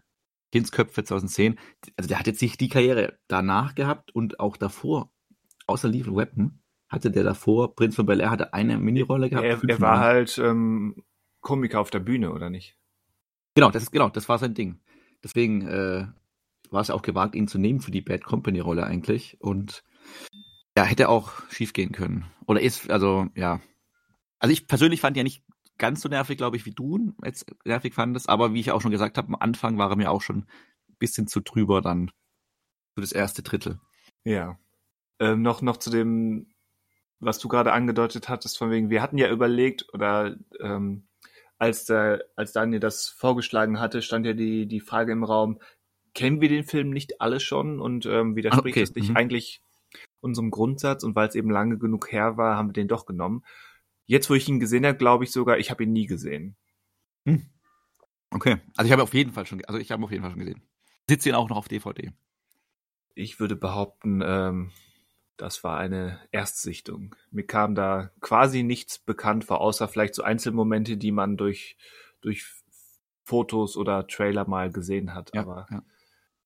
Kindsköpfe 2010. Also der hat jetzt nicht die Karriere danach gehabt und auch davor, außer Lethal Weapon, hatte der davor, Prinz von Bel-Air hatte eine Minirolle gehabt. Er, er war halt ähm, Komiker auf der Bühne, oder nicht? Genau, das ist genau, das war sein Ding. Deswegen äh, war es auch gewagt, ihn zu nehmen für die Bad Company Rolle eigentlich. Und ja, hätte auch schief gehen können. Oder ist, also ja. Also ich persönlich fand ja nicht ganz so nervig, glaube ich, wie du jetzt nervig fandest. Aber wie ich auch schon gesagt habe, am Anfang war er mir auch schon ein bisschen zu drüber dann für das erste Drittel. Ja. Ähm, noch, noch zu dem, was du gerade angedeutet hattest, von wegen, wir hatten ja überlegt, oder ähm, als, der, als Daniel das vorgeschlagen hatte, stand ja die, die Frage im Raum, kennen wir den Film nicht alle schon und ähm, widerspricht Ah, okay, das nicht mhm. eigentlich unserem Grundsatz und weil es eben lange genug her war, haben wir den doch genommen. Jetzt, wo ich ihn gesehen habe, glaube ich sogar, ich habe ihn nie gesehen. Okay. Also ich habe auf jeden Fall schon, also ich habe ihn auf jeden Fall schon gesehen. Sitzt ihn auch noch auf DVD. Ich würde behaupten, ähm, das war eine Erstsichtung. Mir kam da quasi nichts bekannt vor, außer vielleicht so Einzelmomente, die man durch, durch Fotos oder Trailer mal gesehen hat, Ja, aber ja.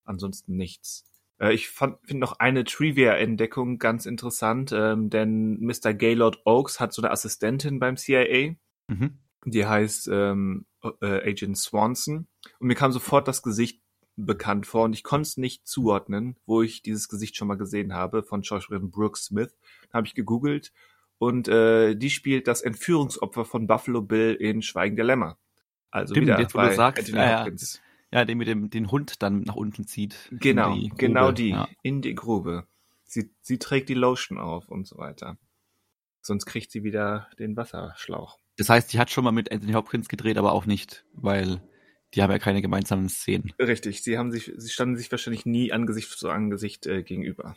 ansonsten nichts. Äh, ich finde noch eine Trivia-Entdeckung ganz interessant, ähm, denn Mr. Gaylord Oakes hat so eine Assistentin beim CIA, Mhm. die heißt ähm, äh, Agent Swanson. Und mir kam sofort das Gesicht bekannt vor und ich konnte es nicht zuordnen, wo ich dieses Gesicht schon mal gesehen habe von Schauspielerin Brooke Smith. Habe ich gegoogelt und äh, die spielt das Entführungsopfer von Buffalo Bill in Schweigen der Lämmer. Also Stimmt, wieder jetzt, wo du bei sagst, Anthony ja, ja. Ja, den mit dem den Hund dann nach unten zieht. Genau, die genau die. Ja. In die Grube. Sie, sie trägt die Lotion auf und so weiter. Sonst kriegt sie wieder den Wasserschlauch. Das heißt, die hat schon mal mit Anthony Hopkins gedreht, aber auch nicht, weil die haben ja keine gemeinsamen Szenen. Richtig, sie haben sich, sie standen sich wahrscheinlich nie Angesicht zu Angesicht äh, gegenüber.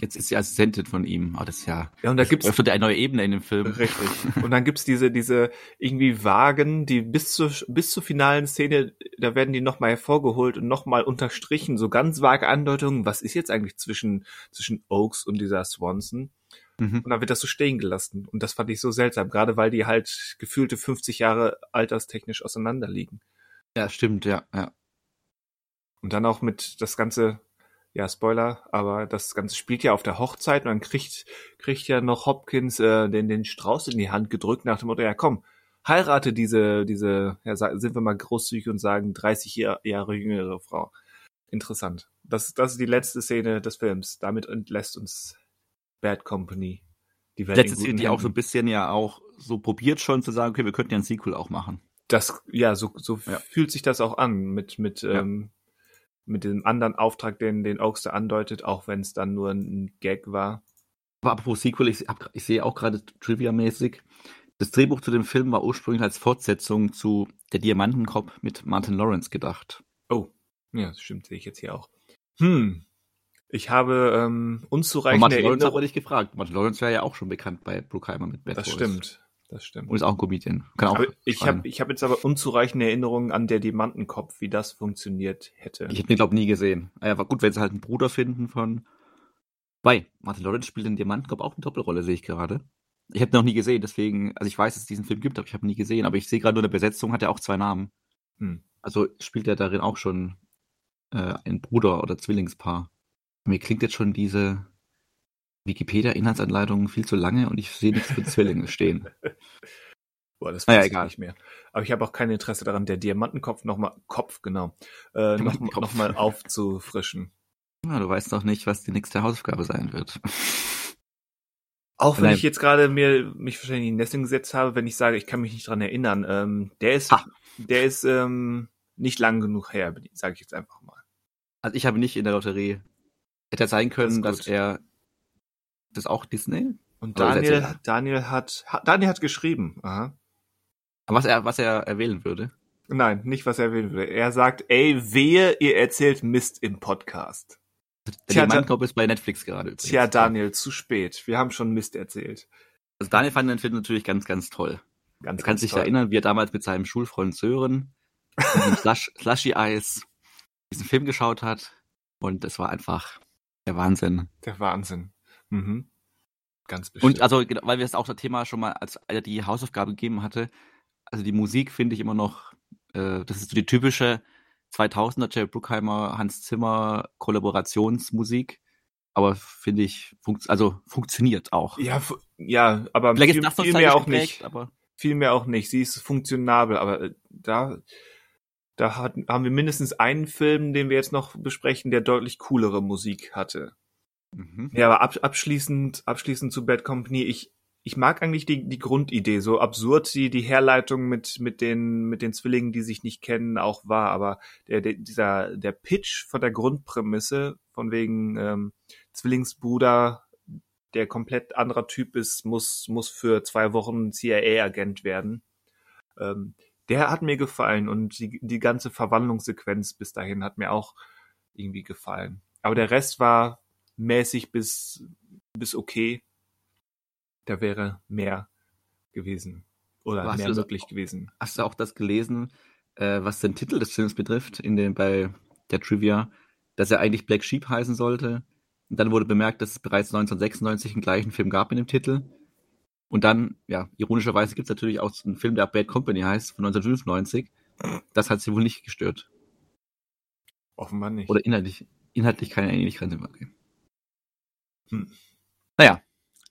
Jetzt ist sie Assistentin von ihm. Aber das ist ja, Ja, und da gibt's öffnet eine neue Ebene in dem Film. Richtig. *laughs* Und dann gibt's diese, diese irgendwie Wagen, die bis zur, bis zur finalen Szene, da werden die nochmal hervorgeholt und nochmal unterstrichen, so ganz vage Andeutungen, was ist jetzt eigentlich zwischen, zwischen Oaks und dieser Swanson? Mhm. Und dann wird das so stehen gelassen. Und das fand ich so seltsam, gerade weil die halt gefühlte 50 Jahre alterstechnisch auseinander liegen. Ja, stimmt, ja, ja. Und dann auch mit das ganze, ja, Spoiler, aber das Ganze spielt ja auf der Hochzeit und dann kriegt, kriegt ja noch Hopkins äh, den, den Strauß in die Hand gedrückt nach dem Motto, ja komm, heirate diese, diese, ja, sind wir mal großzügig und sagen 30 Jahr, Jahre jüngere Frau. Interessant. Das, das ist die letzte Szene des Films. Damit entlässt uns Bad Company. Die Welt Letzte Szene, die auch so ein bisschen ja auch so probiert schon zu sagen, okay, wir könnten ja ein Sequel auch machen. das, ja, so, so Ja. fühlt sich das auch an mit, mit, Ja. ähm, mit dem anderen Auftrag, den, den Oaks da andeutet, auch wenn es dann nur ein Gag war. Aber apropos Sequel, ich, hab, ich sehe auch gerade Trivia-mäßig, das Drehbuch zu dem Film war ursprünglich als Fortsetzung zu Der Diamantenkopf mit Martin Lawrence gedacht. Oh, ja, das stimmt, sehe ich jetzt hier auch. Hm. Ich habe ähm, unzureichende Martin Lawrence aber nicht gefragt. Martin Lawrence wäre ja auch schon bekannt bei Bruckheimer mit Bad Das Boys. stimmt. Das stimmt. Und ist auch ein Comedian. Kann auch Aber ich habe ich hab jetzt aber unzureichende Erinnerungen an der Diamantenkopf, wie das funktioniert hätte. Ich hätte den, glaube nie gesehen. Ah Ja, war gut, wenn sie halt einen Bruder finden von. Bei Martin Lawrence spielt in Diamantenkopf auch eine Doppelrolle, sehe ich gerade. Ich habe noch nie gesehen, deswegen, also ich weiß, dass es diesen Film gibt, aber ich habe ihn nie gesehen. Aber ich sehe gerade nur in der Besetzung hat er auch zwei Namen. Hm. Also spielt er darin auch schon äh, ein Bruder oder Zwillingspaar. Mir klingt jetzt schon diese Wikipedia-Inhaltsanleitung viel zu lange und ich sehe nichts mit Zwillinge stehen. *laughs* Boah, das Naja, weiß ich egal. nicht mehr. Aber ich habe auch kein Interesse daran, der Diamantenkopf nochmal, Kopf, genau, äh, noch, Diamantenkopf. noch mal aufzufrischen. Ja, du weißt doch nicht, was die nächste Hausaufgabe sein wird. *laughs* Auch wenn Nein. ich jetzt gerade mir mich wahrscheinlich in die Nesting gesetzt habe, wenn ich sage, ich kann mich nicht dran erinnern, ähm, der ist, Ha. der ist ähm, nicht lang genug her, sage ich jetzt einfach mal. Also ich habe nicht in der Lotterie. Hätte sein können, Das dass er das auch Disney. Und Daniel. Daniel hat, Daniel hat geschrieben. Aha. Was er, was er erwählen würde. Nein, nicht was er will. Er sagt, ey, wehe, ihr erzählt Mist im Podcast. Der Tja, Diamantenkopf ist bei Netflix gerade übrigens. Tja, Daniel, zu spät. Wir haben schon Mist erzählt. Also Daniel fand den Film natürlich ganz, ganz toll. Ganz, kann ganz sich toll. erinnern, wie er damals mit seinem Schulfreund Sören Slush, Slushy Eis diesen Film geschaut hat. Und es war einfach der Wahnsinn. Der Wahnsinn. Mhm. Ganz bestimmt. Und also, genau, weil wir es auch das Thema schon mal als er die Hausaufgabe gegeben hatte, also die Musik finde ich immer noch, äh, das ist so die typische 2000er Jerry Bruckheimer, Hans Zimmer Kollaborationsmusik. Aber finde ich, funkt, also funktioniert auch. ja, fu- ja, aber Vielleicht viel, ist viel mehr auch nicht. aber Viel mehr auch nicht. Sie ist funktionabel, aber äh, da, da hat, haben wir mindestens einen Film, den wir jetzt noch besprechen, der deutlich coolere Musik hatte. Mhm. Ja, aber ab, abschließend, abschließend zu Bad Company, ich, ich mag eigentlich die, die Grundidee, so absurd die, die Herleitung mit, mit den, mit den Zwillingen, die sich nicht kennen, auch war, aber der, der, dieser, der Pitch von der Grundprämisse, von wegen, ähm, Zwillingsbruder, der komplett anderer Typ ist, muss, muss für zwei Wochen CIA-Agent werden. Ähm, der hat mir gefallen und die, die ganze Verwandlungssequenz bis dahin hat mir auch irgendwie gefallen. Aber der Rest war mäßig bis, bis okay. Da wäre mehr gewesen. Oder Aber mehr möglich gewesen. Hast du auch das gelesen, äh, was den Titel des Films betrifft, in dem, bei der Trivia, dass er eigentlich Black Sheep heißen sollte? Und dann wurde bemerkt, dass es bereits 1996 einen gleichen Film gab in dem Titel. Und dann, ja, ironischerweise gibt es natürlich auch einen Film, der Bad Company heißt, von 1995. Das hat sie wohl nicht gestört. Offenbar nicht. Oder inhaltlich, inhaltlich keine Ähnlichkeit. Okay. Hm. Naja,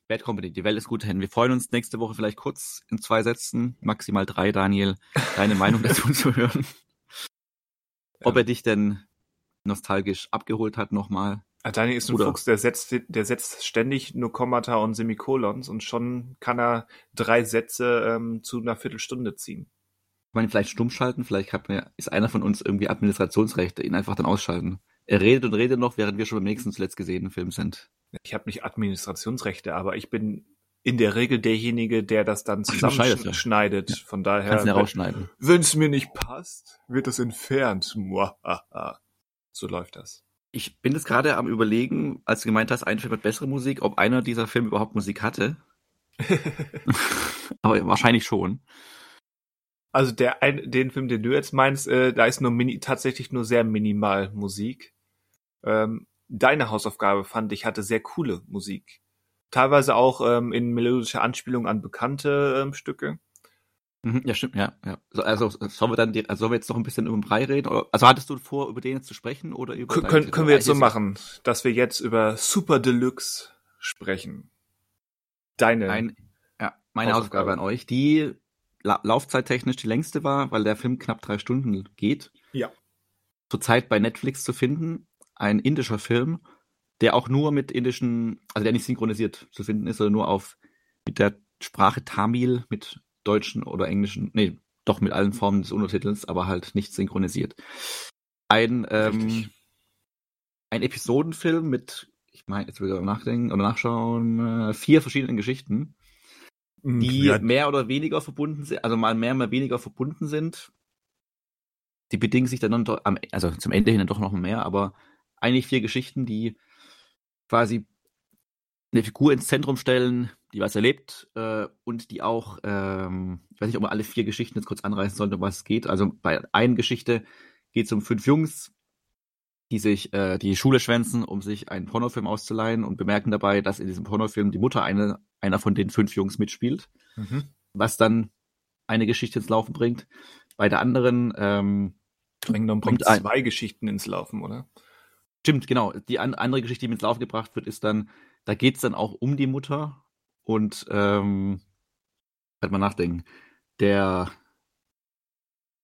Bad Company, die Welt ist gut hin. Wir freuen uns nächste Woche vielleicht kurz in zwei Sätzen, maximal drei, Daniel, deine *laughs* Meinung dazu zu hören. Ob Ja. er dich denn nostalgisch abgeholt hat nochmal. Ah, Daniel ist ein Oder- Fuchs, der setzt, der setzt ständig nur Kommata und Semikolons und schon kann er drei Sätze ähm, zu einer Viertelstunde ziehen. man ihn vielleicht stumm schalten, vielleicht hat mir, ist einer von uns irgendwie Administrationsrechte, ihn einfach dann ausschalten. Er redet und redet noch, während wir schon beim nächsten zuletzt gesehenen Film sind. Ich habe nicht Administrationsrechte, aber ich bin in der Regel derjenige, der das dann zusammenschneidet. Ja. Von daher, Kannst wenn- rausschneiden. wenn es mir nicht passt, wird es entfernt. Muahaha. So läuft das. Ich bin jetzt gerade am überlegen, als du gemeint hast, ein Film hat bessere Musik, ob einer dieser Filme überhaupt Musik hatte. *laughs* Aber wahrscheinlich schon. Also der ein, den Film, den du jetzt meinst, äh, da ist nur mini, tatsächlich nur sehr minimal Musik. Ähm, deine Hausaufgabe fand ich hatte sehr coole Musik. Teilweise auch ähm, in melodischer Anspielung an bekannte ähm, Stücke. Mhm, ja, stimmt, ja, ja. So, Also sollen wir dann, die, also sollen wir jetzt noch ein bisschen über den Brei reden? Also hattest du vor, über den jetzt zu sprechen oder über? K deine- können, können wir jetzt so machen, dass wir jetzt über Super Deluxe sprechen. Deine. Ein, ja, meine Hausaufgabe. Hausaufgabe an euch, die la laufzeittechnisch die längste war, weil der Film knapp drei Stunden geht. Ja. Zurzeit bei Netflix zu finden, ein indischer Film, der auch nur mit indischen, also der nicht synchronisiert zu finden ist, sondern nur auf mit der Sprache Tamil, mit deutschen oder englischen, nee, doch mit allen Formen des Untertitels, aber halt nicht synchronisiert. Ein, ähm, ein Episodenfilm mit, ich meine, jetzt will ich nachdenken oder nachschauen, äh, vier verschiedenen Geschichten die Ja, mehr oder weniger verbunden sind, also mal mehr, mal weniger verbunden sind. Die bedingen sich dann doch, am, also zum Ende hin dann doch noch mehr, aber eigentlich vier Geschichten, die quasi eine Figur ins Zentrum stellen, die was erlebt äh, und die auch, ähm, ich weiß nicht, ob man alle vier Geschichten jetzt kurz anreißen sollte, um was es geht. Also bei einer Geschichte geht es um fünf Jungs, die sich äh, die Schule schwänzen, um sich einen Pornofilm auszuleihen und bemerken dabei, dass in diesem Pornofilm die Mutter eine, einer von den fünf Jungs mitspielt, Mhm. was dann eine Geschichte ins Laufen bringt. Bei der anderen, ähm, genommen bringt ein- zwei Geschichten ins Laufen, oder? Stimmt, genau, die an, andere Geschichte, die mit ins Laufen gebracht wird, ist dann, da geht es dann auch um die Mutter und ähm, halt mal nachdenken. Der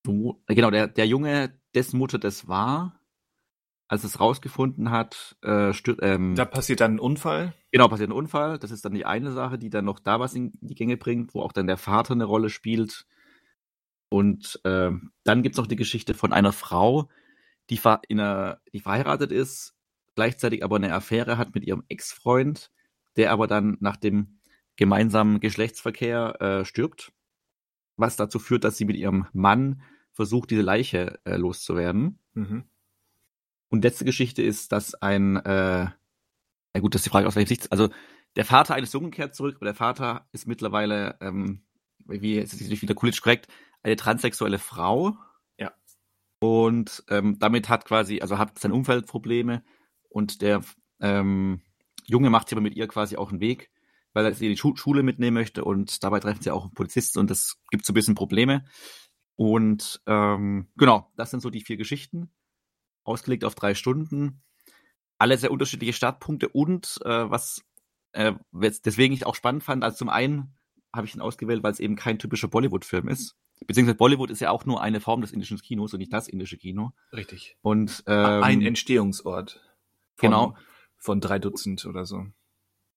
äh, genau, der, der Junge, dessen Mutter das war, als es rausgefunden hat, äh, ähm, Da passiert dann ein Unfall. Genau, passiert ein Unfall. Das ist dann die eine Sache, die dann noch da was in die Gänge bringt, wo auch dann der Vater eine Rolle spielt. Und ähm, dann gibt's noch die Geschichte von einer Frau, die, ver in einer, die verheiratet ist, gleichzeitig aber eine Affäre hat mit ihrem Ex-Freund, der aber dann nach dem gemeinsamen Geschlechtsverkehr äh, stirbt, was dazu führt, dass sie mit ihrem Mann versucht, diese Leiche äh, loszuwerden. Mhm. Und letzte Geschichte ist, dass ein, äh, ja gut, das ist die Frage aus welcher Sicht, also der Vater eines Jungen kehrt zurück, aber der Vater ist mittlerweile, ähm, wie ist es nicht wieder politisch korrekt, eine transsexuelle Frau. Und ähm, damit hat quasi, also hat sein Umfeld Probleme und der ähm, Junge macht sich aber mit ihr quasi auch einen Weg, weil er sie in die Schu Schule mitnehmen möchte und dabei treffen sie auch einen Polizisten und das gibt so ein bisschen Probleme. Und ähm, genau, das sind so die vier Geschichten ausgelegt auf drei Stunden. Alle sehr unterschiedliche Startpunkte und äh, was äh, deswegen ich auch spannend fand, also zum einen habe ich ihn ausgewählt, weil es eben kein typischer Bollywood-Film ist. Beziehungsweise Bollywood ist ja auch nur eine Form des indischen Kinos und nicht das indische Kino. Richtig. Und ähm, ein Entstehungsort. Von, genau. Von drei Dutzend oder so.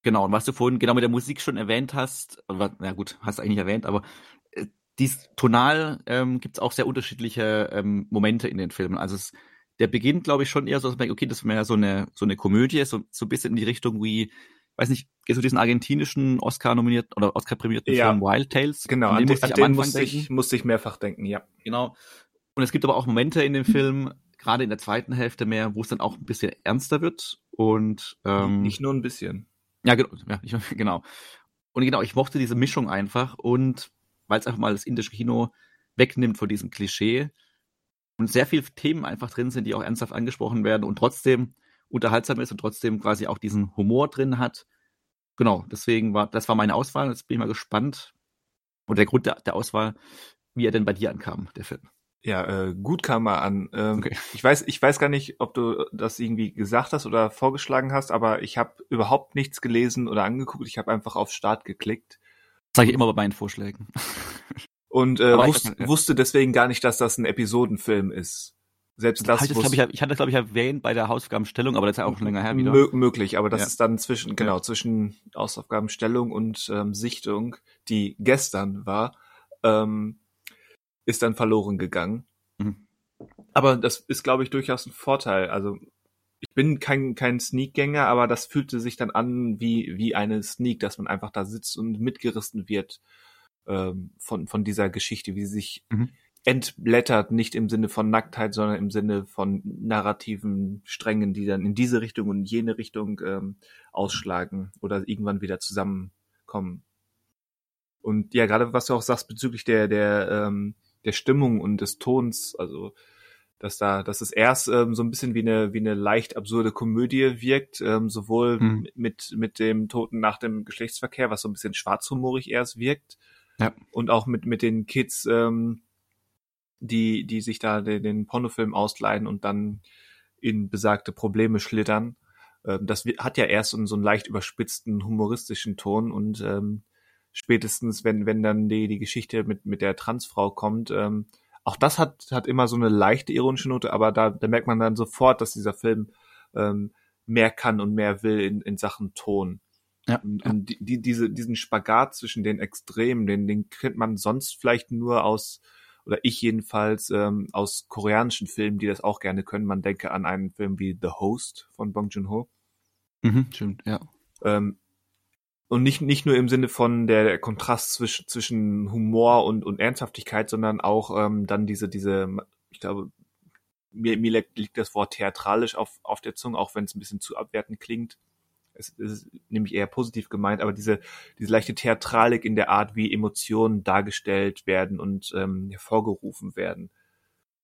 Genau, und was du vorhin genau mit der Musik schon erwähnt hast, na gut, hast du eigentlich erwähnt, aber äh, dies tonal ähm, gibt es auch sehr unterschiedliche ähm, Momente in den Filmen. Also es, der beginnt, glaube ich, schon eher so, dass man okay, das ist mehr so eine so eine Komödie, so, so ein bisschen in die Richtung wie, weiß nicht, kennst du diesen argentinischen Oscar-nominierten oder Oscar-prämierten Ja. Film Wild Tales? Genau, An an den musste an ich am den musste, ich, musste ich mehrfach denken, ja. Genau. Und es gibt aber auch Momente in dem Film, gerade in der zweiten Hälfte mehr, wo es dann auch ein bisschen ernster wird. Und ähm, Nicht nur ein bisschen. ja, genau, ja, ich, *laughs* genau. Und genau, ich mochte diese Mischung einfach und weil es einfach mal das indische Kino wegnimmt von diesem Klischee und sehr viele Themen einfach drin sind, die auch ernsthaft angesprochen werden und trotzdem unterhaltsam ist und trotzdem quasi auch diesen Humor drin hat. Genau, deswegen war, das war meine Auswahl. Jetzt bin ich mal gespannt. Und der Grund der, der Auswahl, wie er denn bei dir ankam, der Film. Ja, äh, gut kam er an. Ähm, Okay. Ich weiß, ich weiß gar nicht, ob du das irgendwie gesagt hast oder vorgeschlagen hast, aber ich habe überhaupt nichts gelesen oder angeguckt. Ich habe einfach auf Start geklickt Das sage ich immer bei meinen Vorschlägen. und äh, wus ja. wusste deswegen gar nicht, dass das ein Episodenfilm ist. Selbst das ich, ich, ich hatte das, glaube ich, erwähnt bei der Hausaufgabenstellung, aber das ist ja auch schon länger her wieder. Mö möglich, aber das Ja. ist dann zwischen, genau, zwischen Hausaufgabenstellung und ähm, Sichtung, die gestern war. Ähm, ist dann verloren gegangen. Mhm. Aber das ist, glaube ich, durchaus ein Vorteil. Also ich bin kein, kein Sneak-Gänger, aber das fühlte sich dann an wie, wie eine Sneak, dass man einfach da sitzt und mitgerissen wird ähm, von, von dieser Geschichte, wie sie sich Mhm. Entblättert, nicht im Sinne von Nacktheit, sondern im Sinne von narrativen Strängen, die dann in diese Richtung und jene Richtung ähm, ausschlagen oder irgendwann wieder zusammenkommen. Und ja, gerade was du auch sagst bezüglich der, der, ähm, der Stimmung und des Tons, also dass da, dass es erst ähm, so ein bisschen wie eine, wie eine leicht absurde Komödie wirkt, ähm, sowohl Mhm. mit, mit dem Toten nach dem Geschlechtsverkehr, was so ein bisschen schwarzhumorig erst wirkt, Ja. und auch mit, mit den Kids, ähm, die, die sich da den, den Pornofilm ausleihen und dann in besagte Probleme schlittern. Ähm, das hat ja erst so einen, so einen leicht überspitzten humoristischen Ton und ähm, spätestens, wenn, wenn dann die, die Geschichte mit, mit der Transfrau kommt, ähm, auch das hat, hat immer so eine leichte ironische Note, aber da, da merkt man dann sofort, dass dieser Film ähm, mehr kann und mehr will in, in Sachen Ton. Ja, Und, und die, die, diese, diesen Spagat zwischen den Extremen, den, den kennt man sonst vielleicht nur aus, oder ich jedenfalls, ähm, aus koreanischen Filmen, die das auch gerne können. Man denke an einen Film wie The Host von Bong Joon-ho. Mhm, stimmt, ja. Ähm, und nicht, nicht nur im Sinne von der, der Kontrast zwischen, zwischen Humor und, und Ernsthaftigkeit, sondern auch ähm, dann diese, diese, ich glaube, mir, mir liegt das Wort theatralisch auf, auf der Zunge, auch wenn es ein bisschen zu abwertend klingt. Es ist nämlich eher positiv gemeint, aber diese, diese leichte Theatralik in der Art, wie Emotionen dargestellt werden und ähm, hervorgerufen werden.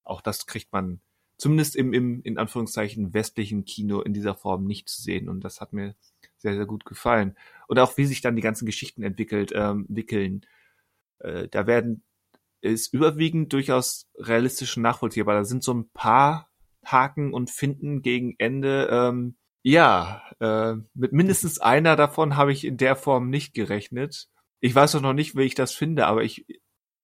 Auch das kriegt man zumindest im, im, in Anführungszeichen, westlichen Kino in dieser Form nicht zu sehen. Und das hat mir sehr, sehr gut gefallen. Und auch wie sich dann die ganzen Geschichten entwickelt, ähm, wickeln. Äh, da werden, ist überwiegend durchaus realistisch nachvollziehbar. Da sind so ein paar Haken und Finden gegen Ende. Ähm, ja, äh, mit mindestens einer davon habe ich in der Form nicht gerechnet. Ich weiß auch noch nicht, wie ich das finde, aber ich,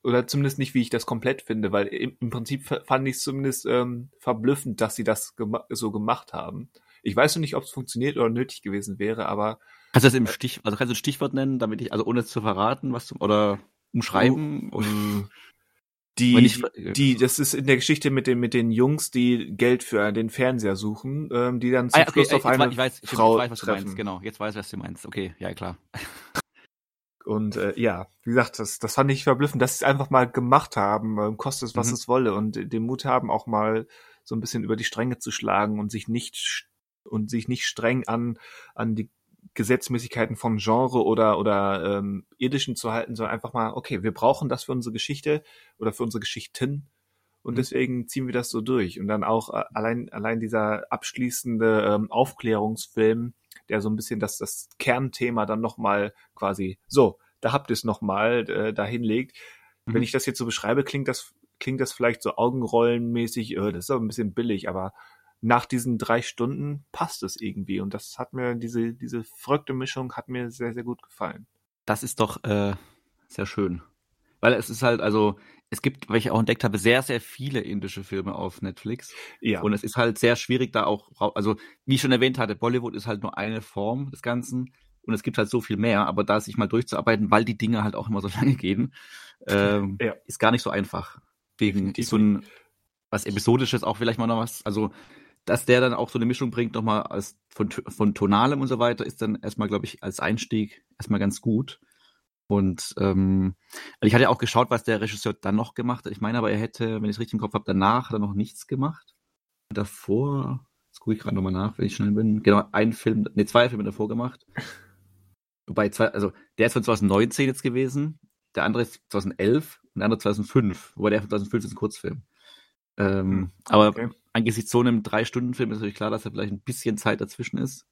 oder zumindest nicht, wie ich das komplett finde, weil im, im Prinzip fand ich es zumindest ähm, verblüffend, dass sie das gema so gemacht haben. Ich weiß noch nicht, ob es funktioniert oder nötig gewesen wäre, aber Kannst du das im Stich, also kannst du ein Stichwort nennen, damit ich, also ohne es zu verraten, was zum, oder umschreiben? Oh, oder, *laughs* die, ich- die, die, das ist in der Geschichte mit den, mit den Jungs, die Geld für den Fernseher suchen, ähm, die dann zum Ah, okay, Schluss auf äh, wei- ich weiß, stimmt, Frau ich weiß, was du treffen. meinst, genau, jetzt weiß ich, was du meinst. Okay, ja, klar. Und äh, ja, wie gesagt, das, das fand ich verblüffend, dass sie es einfach mal gemacht haben, ähm, kostet es, was Mhm. es wolle, und äh, den Mut haben, auch mal so ein bisschen über die Stränge zu schlagen und sich nicht und sich nicht streng an an die Gesetzmäßigkeiten vom Genre oder oder ähm, irdischen zu halten, sondern einfach mal, okay, wir brauchen das für unsere Geschichte oder für unsere Geschichten und Mhm. deswegen ziehen wir das so durch. Und dann auch äh, allein allein dieser abschließende ähm, Aufklärungsfilm, der so ein bisschen das das Kernthema dann noch mal quasi so, da habt ihr es noch mal äh, da hinlegt. Mhm. Wenn ich das jetzt so beschreibe, klingt das klingt das vielleicht so Augenrollenmäßig, äh, das ist aber ein bisschen billig, aber nach diesen drei Stunden passt es irgendwie und das hat mir diese diese verrückte Mischung hat mir sehr sehr gut gefallen. Das ist doch äh, sehr schön. Weil es ist halt, also, es gibt, weil ich auch entdeckt habe, sehr, sehr viele indische Filme auf Netflix. Ja, Und es ist halt sehr schwierig, da auch, also, wie ich schon erwähnt hatte, Bollywood ist halt nur eine Form des Ganzen. Und es gibt halt so viel mehr, aber da sich mal durchzuarbeiten, weil die Dinge halt auch immer so *laughs* lange gehen, ähm, Ja. ist gar nicht so einfach. Wegen Definitiv so ein was Episodisches auch vielleicht mal noch was, also dass der dann auch so eine Mischung bringt, nochmal als von, von Tonalem und so weiter, ist dann erstmal, glaube ich, als Einstieg erstmal ganz gut. Und ähm, also ich hatte ja auch geschaut, was der Regisseur dann noch gemacht hat. Ich meine aber, er hätte, wenn ich es richtig im Kopf habe, danach hat er noch nichts gemacht. Davor, jetzt gucke ich gerade nochmal nach, wenn ich schnell bin. Genau, ein Film, ne, zwei Filme davor gemacht. *laughs* Wobei zwei, also der ist von 2019 jetzt gewesen, der andere ist 2011 und der andere 2005. Wobei der von 2005 ist ein Kurzfilm. Ähm, Hm, aber okay. Angesichts so einem Drei-Stunden-Film ist natürlich klar, dass da vielleicht ein bisschen Zeit dazwischen ist.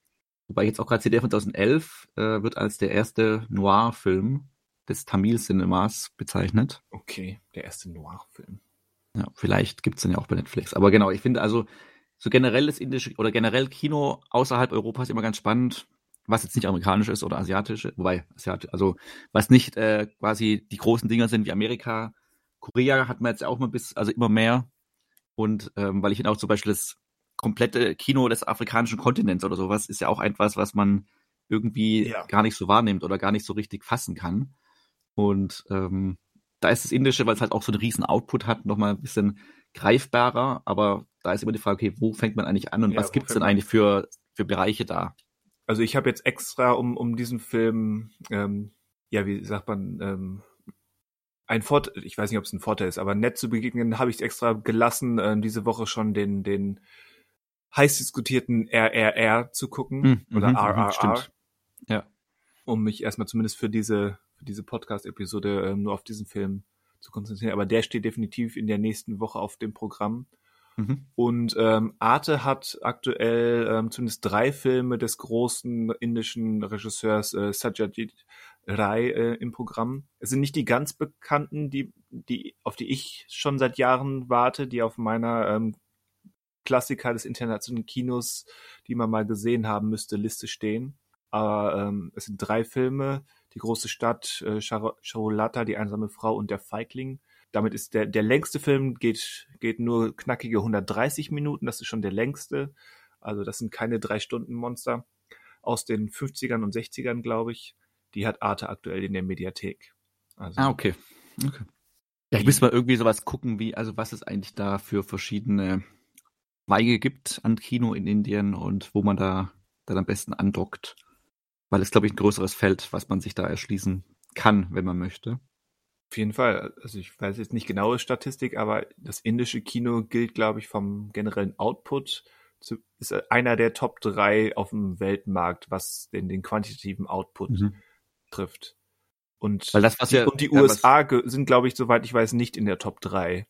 Wobei ich jetzt auch gerade der von 2011 äh, wird als der erste Noir-Film des Tamil-Cinemas bezeichnet. Okay, der erste Noir-Film. Ja, vielleicht gibt's den ja auch bei Netflix. Aber genau, ich finde also, so generell das indische oder generell Kino außerhalb Europas immer ganz spannend, was jetzt nicht amerikanisch ist oder asiatisch, wobei asiatisch, also was nicht äh, quasi die großen Dinger sind wie Amerika, Korea hat man jetzt auch mal bis, also immer mehr. Und ähm, weil ich finde auch zum Beispiel das komplette Kino des afrikanischen Kontinents oder sowas ist ja auch etwas, was man irgendwie Ja. gar nicht so wahrnimmt oder gar nicht so richtig fassen kann. Und ähm, da ist das Indische, weil es halt auch so einen riesen Output hat, nochmal ein bisschen greifbarer, aber da ist immer die Frage, okay, wo fängt man eigentlich an und Ja, was gibt's denn eigentlich für, für Bereiche da? Also ich habe jetzt extra um, um diesen Film, ähm, ja, wie sagt man, ähm, ein Vorteil, ich weiß nicht, ob es ein Vorteil ist, aber nett zu begegnen, habe ich extra gelassen, ähm, diese Woche schon den, den heiß diskutierten RRR zu gucken Hm, oder mhm, mhm, RRR, stimmt. Ja. um mich erstmal zumindest für diese, für diese Podcast-Episode ähm, nur auf diesen Film zu konzentrieren. Aber der steht definitiv in der nächsten Woche auf dem Programm. Mhm. Und ähm, Arte hat aktuell ähm, zumindest drei Filme des großen indischen Regisseurs äh, Satyajit Ray äh, im Programm. Es sind nicht die ganz bekannten, die, die, auf die ich schon seit Jahren warte, die auf meiner ähm, Klassiker des internationalen Kinos, die man mal gesehen haben müsste, Liste stehen. Aber ähm, es sind drei Filme. Die große Stadt, äh, Char- Charolata, die einsame Frau und der Feigling. Damit ist der, der längste Film geht, geht nur knackige 130 Minuten. Das ist schon der längste. Also das sind keine drei Stunden Monster. Aus den 50ern und 60ern, glaube ich. Die hat Arte aktuell in der Mediathek. Also, Ah, okay. okay. Ja, ich müsste mal irgendwie sowas gucken, wie, also was es eigentlich da für verschiedene Weige gibt an Kino in Indien und wo man da dann am besten andockt. Weil es, glaube ich, ein größeres Feld, was man sich da erschließen kann, wenn man möchte. Auf jeden Fall. Also ich weiß jetzt nicht genaue Statistik, aber das indische Kino gilt, glaube ich, vom generellen Output zu, ist einer der Top drei auf dem Weltmarkt, was den, den quantitativen Output trifft. Und, Weil das, was ja- und die ja, USA sind, glaube ich, soweit ich weiß, nicht in der Top drei.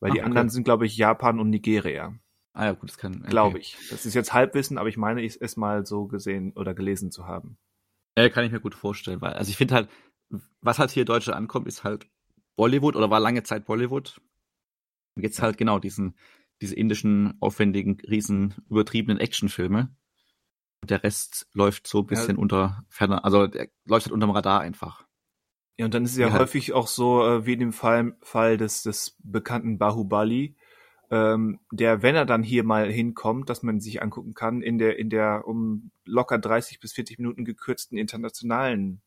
Weil Ah, die okay. anderen sind, glaube ich, Japan und Nigeria. Ah ja, gut, das kann. okay. Glaube ich. Das ist jetzt Halbwissen, aber ich meine, ich es mal so gesehen oder gelesen zu haben. Ja, kann ich mir gut vorstellen, weil, also ich finde halt, was halt hier in Deutschland ankommt, ist halt Bollywood oder war lange Zeit Bollywood. Und jetzt halt genau diesen, diese indischen, aufwendigen, riesen, übertriebenen Actionfilme. Der Rest läuft so ein bisschen unter ferner, also der läuft halt unterm Radar einfach. Ja, und dann ist es ja, Ja. häufig auch so, äh, wie in dem Fall, Fall des, des bekannten Bahubali, ähm, der, wenn er dann hier mal hinkommt, dass man sich angucken kann, in der, in der um locker 30 bis 40 Minuten gekürzten internationalen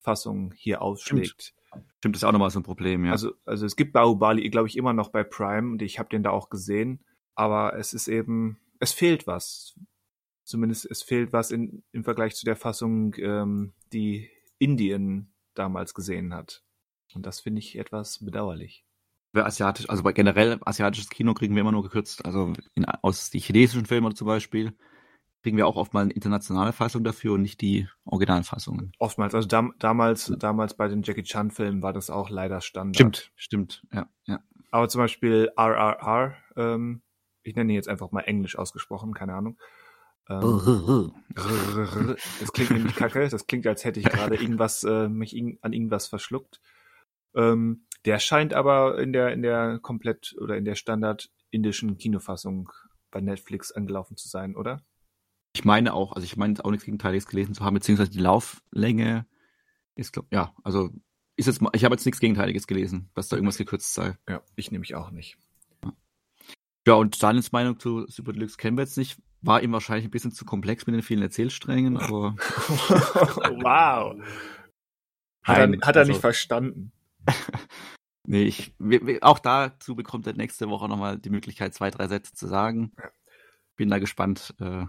Fassung hier ausschlägt. Stimmt, das ist auch nochmal so ein Problem, ja. Also, also es gibt Bahubali, glaube ich, immer noch bei Prime und ich habe den da auch gesehen, aber es ist eben, es fehlt was. Zumindest es fehlt was in, im Vergleich zu der Fassung, ähm, die Indien damals gesehen hat. Und das finde ich etwas bedauerlich. Asiatisch, also bei generell asiatisches Kino kriegen wir immer nur gekürzt, also in, aus die chinesischen Filme zum Beispiel kriegen wir auch oft mal eine internationale Fassung dafür und nicht die Originalfassungen. Oftmals, also dam damals, damals bei den Jackie Chan Filmen war das auch leider Standard. Stimmt, stimmt, ja, ja. Aber zum Beispiel RRR, ähm, ich nenne ihn jetzt einfach mal englisch ausgesprochen, keine Ahnung. Ähm, *laughs* Das klingt nämlich kacke. Das klingt, als hätte ich *laughs* gerade irgendwas, äh, mich irg- an irgendwas verschluckt. Ähm, der scheint aber in der, in der komplett oder in der Standard indischen Kinofassung bei Netflix angelaufen zu sein, oder? Ich meine auch, also ich meine auch nichts Gegenteiliges gelesen zu haben, beziehungsweise die Lauflänge ist, glaub, ja, also ist jetzt, ich habe jetzt nichts Gegenteiliges gelesen, dass da irgendwas gekürzt sei. Ja, ich nehme mich auch nicht. Ja, und Daniels Meinung zu Super Deluxe kennen wir jetzt nicht. War ihm wahrscheinlich ein bisschen zu komplex mit den vielen Erzählsträngen, *laughs* aber wow. Hat, er, hat er also- nicht verstanden. *laughs* nee, ich, auch dazu bekommt er nächste Woche nochmal die Möglichkeit, zwei, drei Sätze zu sagen. Bin da gespannt. Äh,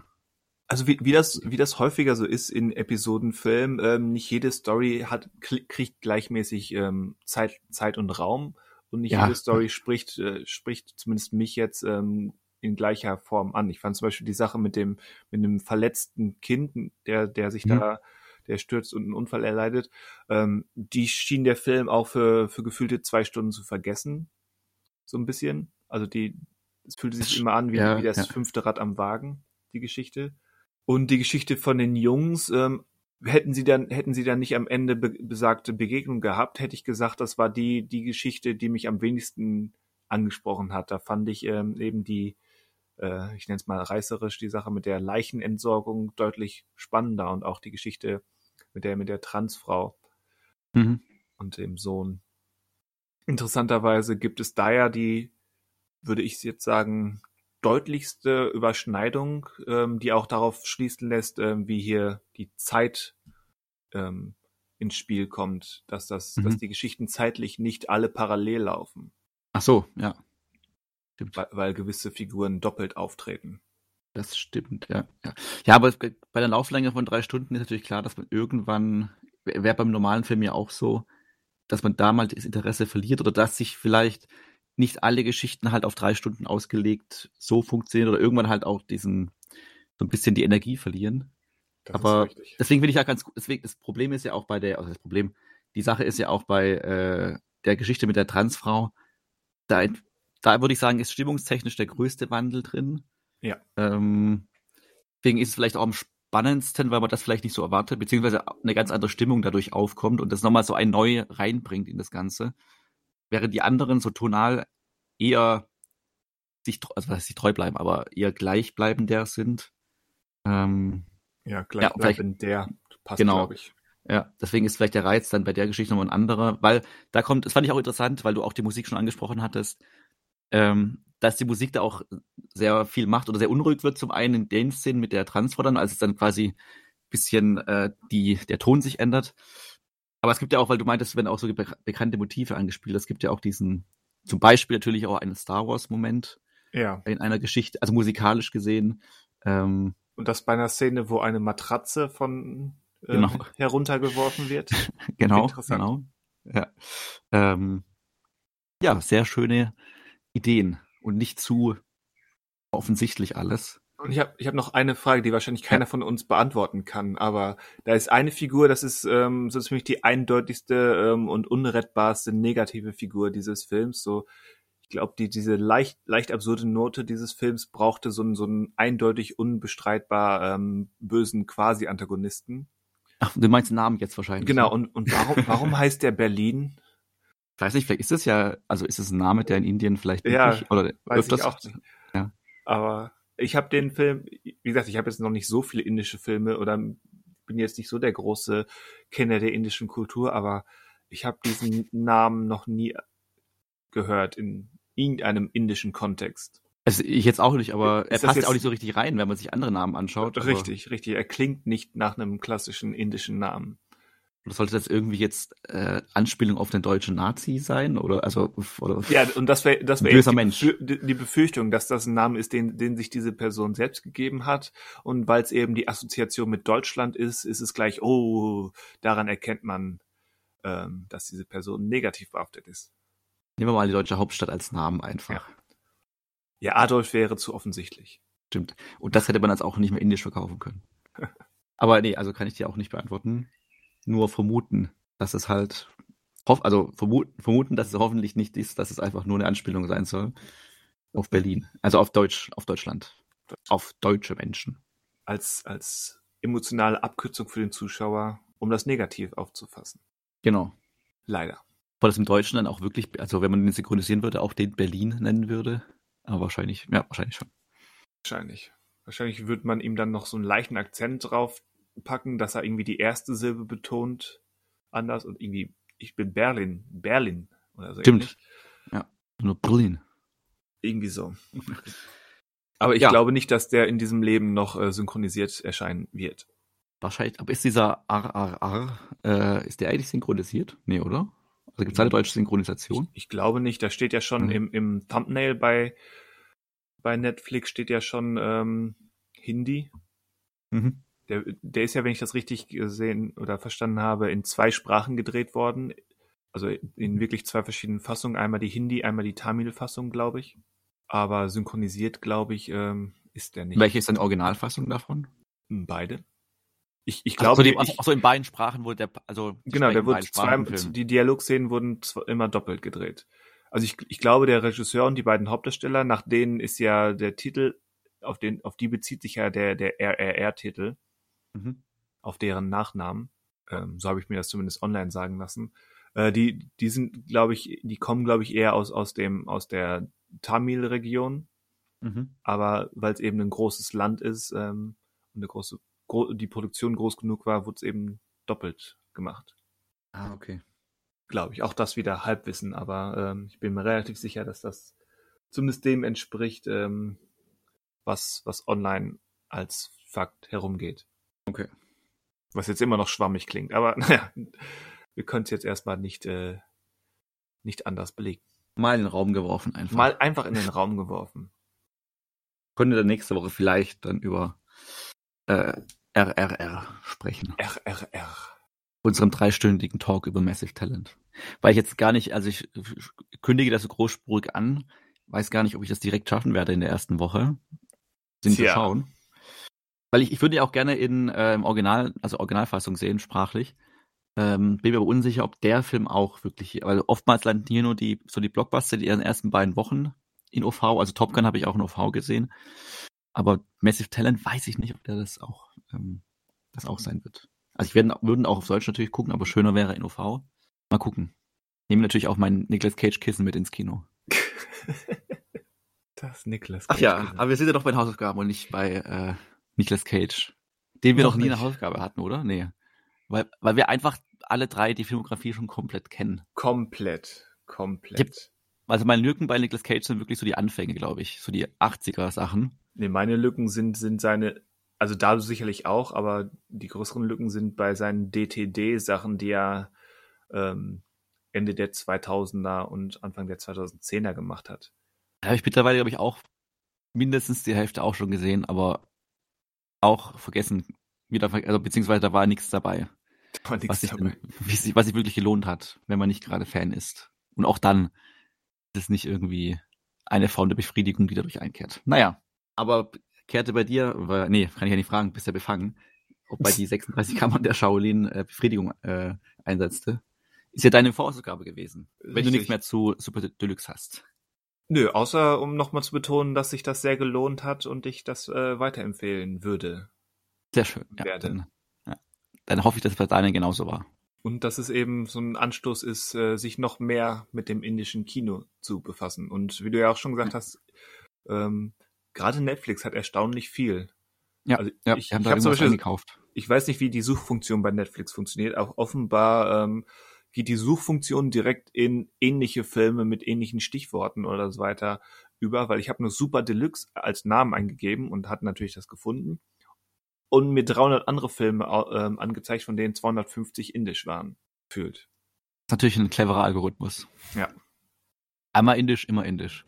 Also wie, wie das wie das häufiger so ist in Episodenfilmen, ähm, nicht jede Story hat kriegt gleichmäßig ähm, Zeit Zeit und Raum und nicht Ja. jede Story spricht äh, spricht zumindest mich jetzt ähm, in gleicher Form an. Ich fand zum Beispiel die Sache mit dem mit dem verletzten Kind, der der sich Mhm. da der stürzt und einen Unfall erleidet, ähm, die schien der Film auch für für gefühlte zwei Stunden zu vergessen, so ein bisschen. Also die es fühlte sich immer an wie, Ja, wie das ja. fünfte Rad am Wagen, die Geschichte. Und die Geschichte von den Jungs, ähm, hätten sie dann, hätten sie dann nicht am Ende be besagte Begegnung gehabt, hätte ich gesagt, das war die, die Geschichte, die mich am wenigsten angesprochen hat. Da fand ich ähm, eben die, äh, ich nenne es mal reißerisch, die Sache mit der Leichenentsorgung deutlich spannender und auch die Geschichte mit der, mit der Transfrau mhm. und dem Sohn. Interessanterweise gibt es da ja die, würde ich jetzt sagen, deutlichste Überschneidung, ähm, die auch darauf schließen lässt, ähm, wie hier die Zeit ähm, ins Spiel kommt, dass das, Mhm. dass die Geschichten zeitlich nicht alle parallel laufen, Ach so, ja. Stimmt. weil, weil gewisse Figuren doppelt auftreten. Das stimmt, ja. Ja, ja aber bei der Lauflänge von drei Stunden ist natürlich klar, dass man irgendwann, wäre beim normalen Film ja auch so, dass man da mal das Interesse verliert oder dass sich vielleicht nicht alle Geschichten halt auf drei Stunden ausgelegt so funktionieren oder irgendwann halt auch diesen, so ein bisschen die Energie verlieren. Das Aber. Deswegen will ich ja ganz, gut- deswegen, das Problem ist ja auch bei der, also das Problem, die Sache ist ja auch bei äh, der Geschichte mit der Transfrau, da, da würde ich sagen, ist stimmungstechnisch der größte Wandel drin. Ja. Ähm, deswegen ist es vielleicht auch am spannendsten, weil man das vielleicht nicht so erwartet, beziehungsweise eine ganz andere Stimmung dadurch aufkommt und das nochmal so ein neu reinbringt in das Ganze. Während die anderen so tonal eher sich, also was heißt sich treu bleiben, aber eher gleichbleibender sind. Ähm, Ja, gleich Ja, passt, Genau. glaube ich. ja, deswegen ist vielleicht der Reiz dann bei der Geschichte nochmal ein anderer, weil da kommt, das fand ich auch interessant, weil du auch die Musik schon angesprochen hattest, ähm, dass die Musik da auch sehr viel macht oder sehr unruhig wird, zum einen in den Szenen mit der Transfer dann, als es dann quasi bisschen äh, die, der Ton sich ändert. Aber es gibt ja auch, weil du meintest, wenn auch so be bekannte Motive angespielt, es gibt ja auch diesen, zum Beispiel natürlich auch einen Star Wars-Moment Ja. in einer Geschichte, also musikalisch gesehen. Ähm, Und das bei einer Szene, wo eine Matratze von äh, Genau. heruntergeworfen wird. *laughs* Genau, genau. Ja. Ähm, ja, sehr schöne Ideen und nicht zu offensichtlich alles. Und ich habe ich hab noch eine Frage, die wahrscheinlich keiner von uns beantworten kann, aber da ist eine Figur, das ist ähm, so ziemlich die eindeutigste ähm, und unrettbarste negative Figur dieses Films. So, ich glaube, die, diese leicht, leicht absurde Note dieses Films brauchte so einen, so einen eindeutig unbestreitbar ähm, bösen Quasi-Antagonisten. Ach, du meinst den Namen jetzt wahrscheinlich. Genau, ne? und, und warum, warum *laughs* heißt der Berlin? Ich weiß nicht, vielleicht ist es ja, also ist es ein Name, der in Indien vielleicht Ja, üblich oder öfters. auch nicht. Ja. Aber ich habe den Film, wie gesagt, ich habe jetzt noch nicht so viele indische Filme oder bin jetzt nicht so der große Kenner der indischen Kultur, aber ich habe diesen Namen noch nie gehört in irgendeinem indischen Kontext. Also ich jetzt auch nicht, aber er Ist das passt ja jetzt- auch nicht so richtig rein, wenn man sich andere Namen anschaut. richtig, richtig. Er klingt nicht nach einem klassischen indischen Namen. Oder sollte das irgendwie jetzt äh, Anspielung auf den deutschen Nazi sein? Oder also oder Ja, und das wäre das wäre die, Mensch. Die Befürchtung, dass das ein Name ist, den, den sich diese Person selbst gegeben hat. Und weil es eben die Assoziation mit Deutschland ist, ist es gleich, oh, daran erkennt man, ähm, dass diese Person negativ behaftet ist. nehmen wir mal die deutsche Hauptstadt als Namen einfach. Ja, Adolf wäre zu offensichtlich. Stimmt. Und das hätte man als auch nicht mehr indisch verkaufen können. *laughs* Aber nee, also kann ich dir auch nicht beantworten. Nur vermuten, dass es halt, also vermuten, vermuten, dass es hoffentlich nicht ist, dass es einfach nur eine Anspielung sein soll auf Berlin. Also auf Deutsch, auf Deutschland. Auf deutsche Menschen. Als, als emotionale Abkürzung für den Zuschauer, um das negativ aufzufassen. Genau. Leider. Weil es im Deutschen dann auch wirklich, also wenn man den synchronisieren würde, auch den Berlin nennen würde. Aber wahrscheinlich, ja, wahrscheinlich schon. Wahrscheinlich. Wahrscheinlich würde man ihm dann noch so einen leichten Akzent drauf packen, dass er irgendwie die erste Silbe betont anders und irgendwie, ich bin Berlin, Berlin oder so. Stimmt. ähnlich. Nur Berlin. Irgendwie so. *laughs* Aber ich Ja. glaube nicht, dass der in diesem Leben noch äh, synchronisiert erscheinen wird. Wahrscheinlich, aber ist dieser RRR, äh, ist der eigentlich synchronisiert? Nee, oder? Also gibt es eine deutsche Synchronisation? Ich, ich glaube nicht, da steht ja schon Mhm. im, im Thumbnail bei, bei Netflix steht ja schon ähm, Hindi. Mhm. Der, der ist ja, wenn ich das richtig gesehen oder verstanden habe, in zwei Sprachen gedreht worden. Also in wirklich zwei verschiedenen Fassungen. Einmal die Hindi, einmal die Tamil-Fassung, glaube ich. Aber synchronisiert, glaube ich, ähm, ist der nicht. Welche ist denn Originalfassung davon? Beide. Ich, ich Glaube, glaube, also, ich, ach so in beiden Sprachen wurde der, also genau, der wurde zwei, die Dialogszenen wurden immer doppelt gedreht. Also ich, ich glaube, der Regisseur und die beiden Hauptdarsteller, nach denen ist ja der Titel, auf den, auf die bezieht sich ja der, der RRR-Titel. Mhm. auf deren Nachnamen. Ähm, so habe ich mir das zumindest online sagen lassen. Äh, die, die sind, glaube ich, die kommen, glaube ich, eher aus, aus dem, aus der Tamil-Region. Mhm. Aber weil es eben ein großes Land ist ähm, und eine große, gro die Produktion groß genug war, wurde es eben doppelt gemacht. Ah, okay. Glaube ich. Auch das wieder Halbwissen, aber ähm, ich bin mir relativ sicher, dass das zumindest dem entspricht, ähm, was, was online als Fakt herumgeht. Okay. Was jetzt immer noch schwammig klingt, aber *laughs* naja, wir können es jetzt erstmal nicht, äh, nicht anders belegen. Mal in den Raum geworfen einfach. Mal einfach in den Raum geworfen. Wir dann nächste Woche vielleicht dann über äh, RRR sprechen. RRR. Unserem dreistündigen Talk über Massive Talent. Weil ich jetzt gar nicht, also ich kündige das so großspurig an, weiß gar nicht, ob ich das direkt schaffen werde in der ersten Woche. Sind wir schauen. Weil ich, ich würde ja auch gerne in äh, im Original, also Originalfassung sehen, sprachlich. Ähm, bin mir aber unsicher, ob der Film auch wirklich, weil oftmals landen hier nur die, so die Blockbuster, die ersten beiden Wochen in OV, also Top Gun habe ich auch in OV gesehen. Aber Massive Talent weiß ich nicht, ob der das auch, ähm, das auch sein wird. Also ich werden, würden auch auf Deutsch natürlich gucken, aber schöner wäre in OV. Mal gucken. Nehme natürlich auch mein Nicolas Cage Kissen mit ins Kino. *laughs* Das Niklas. Ach ja, aber wir sind ja doch bei den Hausaufgaben und nicht bei äh, Nicolas Cage. Den wir Noch nie nicht. eine Hausaufgabe hatten, oder? Nee. Weil, weil wir einfach alle drei die Filmografie schon komplett kennen. Komplett. Komplett. Also meine Lücken bei Nicolas Cage sind wirklich so die Anfänge, glaube ich. So die 80er Sachen. Nee, meine Lücken sind, sind seine, also da sicherlich auch, aber die größeren Lücken sind bei seinen DTD-Sachen, die er ähm, Ende der 2000er und Anfang der 2010er gemacht hat. Da habe ich mittlerweile, glaube ich, auch mindestens die Hälfte auch schon gesehen, aber auch vergessen. Wieder, also beziehungsweise da war nichts dabei. Da war nichts was sich, dabei. sich, was sich wirklich gelohnt hat, wenn man nicht gerade Fan ist. Und auch dann ist es nicht irgendwie eine Form der Befriedigung, die dadurch einkehrt. Naja, aber kehrte bei dir, war, nee, kann ich ja nicht fragen, bist ja befangen, ob bei die *laughs* 36 Kammern der Shaolin äh, Befriedigung äh, einsetzte. Ist ja deine Vorausgabe gewesen, wenn du Richtig. nichts mehr zu Super Deluxe hast. Nö, außer um nochmal zu betonen, dass sich das sehr gelohnt hat und ich das äh, weiterempfehlen würde. Sehr schön. Ja, Werde. dann, ja. dann hoffe ich, dass es bei deinen genauso war. Und dass es eben so ein Anstoß ist, äh, sich noch mehr mit dem indischen Kino zu befassen. Und wie du ja auch schon gesagt hast, ähm, gerade Netflix hat erstaunlich viel. Ja, Also ja ich- ich da hab zum Beispiel- eingekauft. Ich weiß nicht, wie die Suchfunktion bei Netflix funktioniert. Auch offenbar ähm, geht die Suchfunktion direkt in ähnliche Filme mit ähnlichen Stichworten oder so weiter über, weil ich habe nur Super Deluxe als Namen eingegeben und hat natürlich das gefunden. Und mir 300 andere Filme ähm, angezeigt, von denen 250 indisch waren. Fühlt. ist natürlich ein cleverer Algorithmus. Ja. Einmal indisch, immer indisch.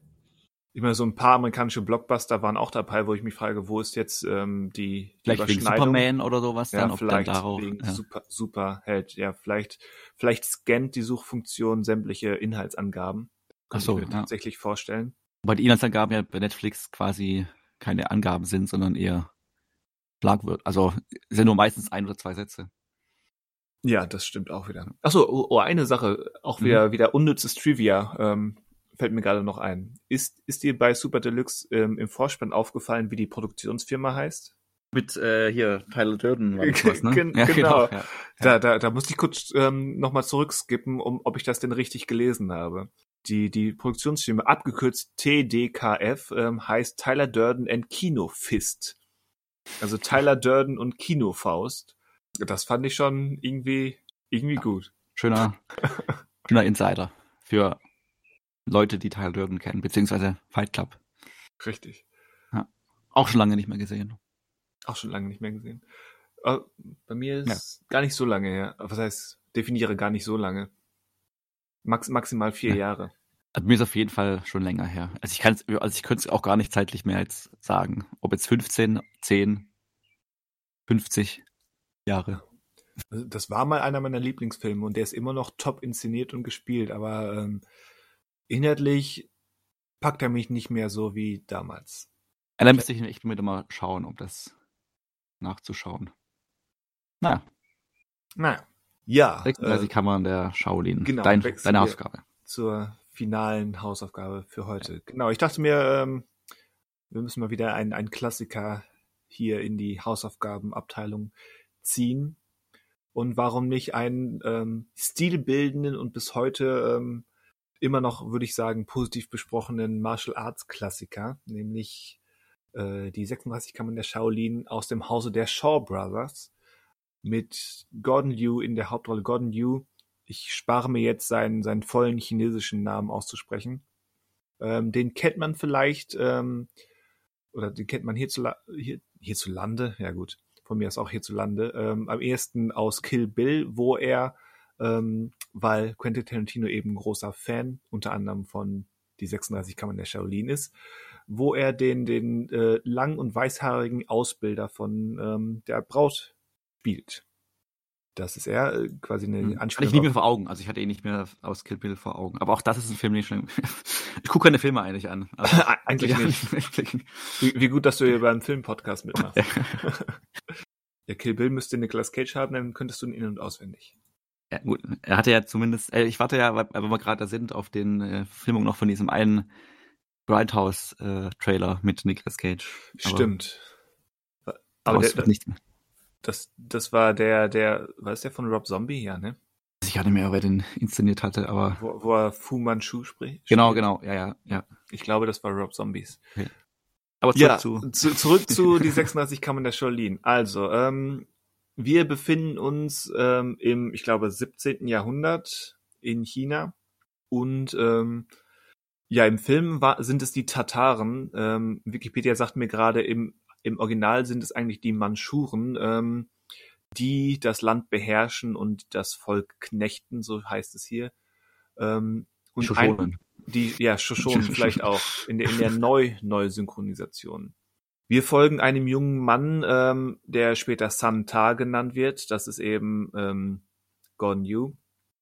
Ich meine, so ein paar amerikanische Blockbuster waren auch dabei, wo ich mich frage, wo ist jetzt ähm, die Vielleicht wegen? Superman oder sowas Ja, dann, dann vielleicht darauf. wegen ja. Super, Superheld. Ja, vielleicht, vielleicht scannt die Suchfunktion sämtliche Inhaltsangaben. Ach Könnte so, ich mir ja. tatsächlich vorstellen. Weil die Inhaltsangaben ja bei Netflix quasi keine Angaben sind, sondern eher Schlagwörter. Also sind nur meistens ein oder zwei Sätze. Ja, das stimmt auch wieder. Achso, oh, oh, eine Sache, auch Mhm. wieder, wieder unnützes Trivia, ähm, fällt mir gerade noch ein. Ist, ist dir bei Super Deluxe ähm, im Vorspann aufgefallen, wie die Produktionsfirma heißt? Mit äh, hier Tyler Durden war das was, ne? Gen- genau. Ja. Da, da, da musste ich kurz ähm, nochmal zurückskippen, um, ob ich das denn richtig gelesen habe. Die, die Produktionsfirma, abgekürzt TDKF, ähm, heißt Tyler Durden and Kino Fist. Also Tyler Durden und Kinofaust. Das fand ich schon irgendwie, irgendwie gut. Schöner, schöner Insider für Leute, die Tyler Durden kennen, beziehungsweise Fight Club. Richtig. Auch schon lange nicht mehr gesehen. Auch schon lange nicht mehr gesehen. Äh, bei mir ist gar nicht so lange her. Was heißt, definiere gar nicht so lange. Max, maximal vier Ja. Jahre. Also mir ist auf jeden Fall schon länger her. Also ich kann also ich könnte es auch gar nicht zeitlich mehr jetzt sagen. Ob jetzt 15, 10, 50 Jahre. Also Das war mal einer meiner Lieblingsfilme und der ist immer noch top inszeniert und gespielt, aber ähm, inhaltlich packt er mich nicht mehr so wie damals. Ja, da müsste ich echt wieder mal schauen, um das nachzuschauen. Naja, Naja. Ja, 36 äh, Kammern der Shaolin. genau, Dein, deine. Aufgabe. zur finalen Hausaufgabe für heute. Genau, ich dachte mir, ähm, wir müssen mal wieder einen, einen Klassiker hier in die Hausaufgabenabteilung ziehen. Und warum nicht einen ähm, stilbildenden und bis heute ähm, immer noch, würde ich sagen, positiv besprochenen Martial Arts Klassiker, nämlich äh, die 36 Kammern der Shaolin aus dem Hause der Shaw Brothers mit Gordon Liu in der Hauptrolle. Gordon Liu ich spare mir jetzt seinen, seinen vollen chinesischen Namen auszusprechen. Ähm, den kennt man vielleicht, ähm, oder den kennt man hierzula hier, hierzulande, ja gut, von mir aus auch hierzulande, ähm, am ehesten aus Kill Bill, wo er, ähm, weil Quentin Tarantino eben großer Fan unter anderem von die 36 Kammern der Shaolin ist, wo er den, den äh, lang- und weißhaarigen Ausbilder von ähm, der Braut spielt. Das ist er äh, quasi eine Hm. Hatte Anspielung. ich nie mehr vor Augen. Also ich hatte ihn nicht mehr aus Kill Bill vor Augen. Aber auch das ist ein Film, den ich schon. *laughs* ich gucke keine Filme eigentlich an. *laughs* Aber Eigentlich *laughs* nicht. Wie, wie gut, dass du hier beim Filmpodcast mitmachst. ja, Kill Bill müsste Nicolas Cage haben, dann könntest du ihn in- und auswendig. Ja, gut. Er hatte ja zumindest, äh, ich warte ja, weil wir gerade da sind, auf den äh, Filmung noch von diesem einen Grindhouse-Trailer mit Nicolas Cage. Aber- Stimmt. Aber, der, wird nicht. das, das war der, der, war es der von Rob Zombie, ja, ne? Ich nicht mehr, wer den inszeniert hatte, aber. Wo, wo er Fu Manchu spricht. Genau, genau, ja, ja, ja. Ich glaube, das war Rob Zombies. Aber zurück Ja, zu. zu, zurück zu *laughs* die 36 Kammern der Shaolin. Also, ähm, wir befinden uns ähm, im, ich glaube, 17. Jahrhundert in China und ähm, ja, im Film war, sind es die Tataren. Ähm, Wikipedia sagt mir gerade, im, im Original sind es eigentlich die Manschuren, ähm, die das Land beherrschen und das Volk knechten, so heißt es hier. Ähm, und ein, Shoshonen. die, ja, schon *laughs* vielleicht auch in der, in der Neu Neusynchronisation. Wir folgen einem jungen Mann, ähm, der später Sun Ta genannt wird. Das ist eben ähm, Gone Yu.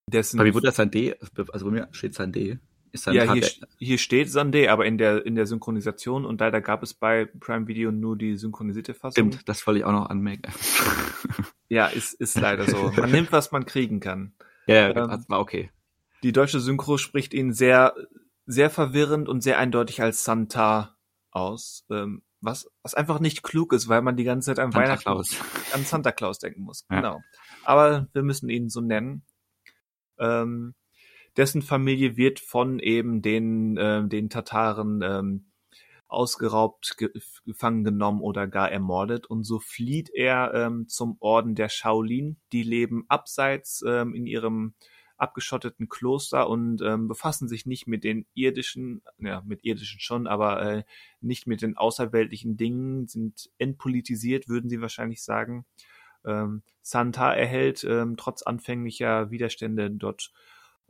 Dessen, Aber wie wurde das Sandé? Also bei mir steht Sandé. Ist dann ja, hier, hier steht Sandé, aber in der, in der Synchronisation und leider gab es bei Prime Video nur die synchronisierte Fassung. Stimmt, das wollte ich auch noch anmerken. *laughs* Ja, ist, ist leider so. Man nimmt, was man kriegen kann. ja, ja, Ähm, das war okay. Die deutsche Synchro spricht ihn sehr, sehr verwirrend und sehr eindeutig als Santa aus. Ähm, was, was einfach nicht klug ist, weil man die ganze Zeit an Santa Weihnachten Claus. *laughs* an Santa Claus denken muss. Ja. Genau. Aber wir müssen ihn so nennen. Ähm, dessen Familie wird von eben den, ähm, den Tataren ähm, ausgeraubt, ge gefangen genommen oder gar ermordet. Und so flieht er ähm, zum Orden der Shaolin. Die leben abseits ähm, in ihrem abgeschotteten Kloster und ähm, befassen sich nicht mit den irdischen, ja, mit irdischen schon, aber äh, nicht mit den außerweltlichen Dingen, sind entpolitisiert, würden sie wahrscheinlich sagen. Ähm, Santa erhält ähm, trotz anfänglicher Widerstände dort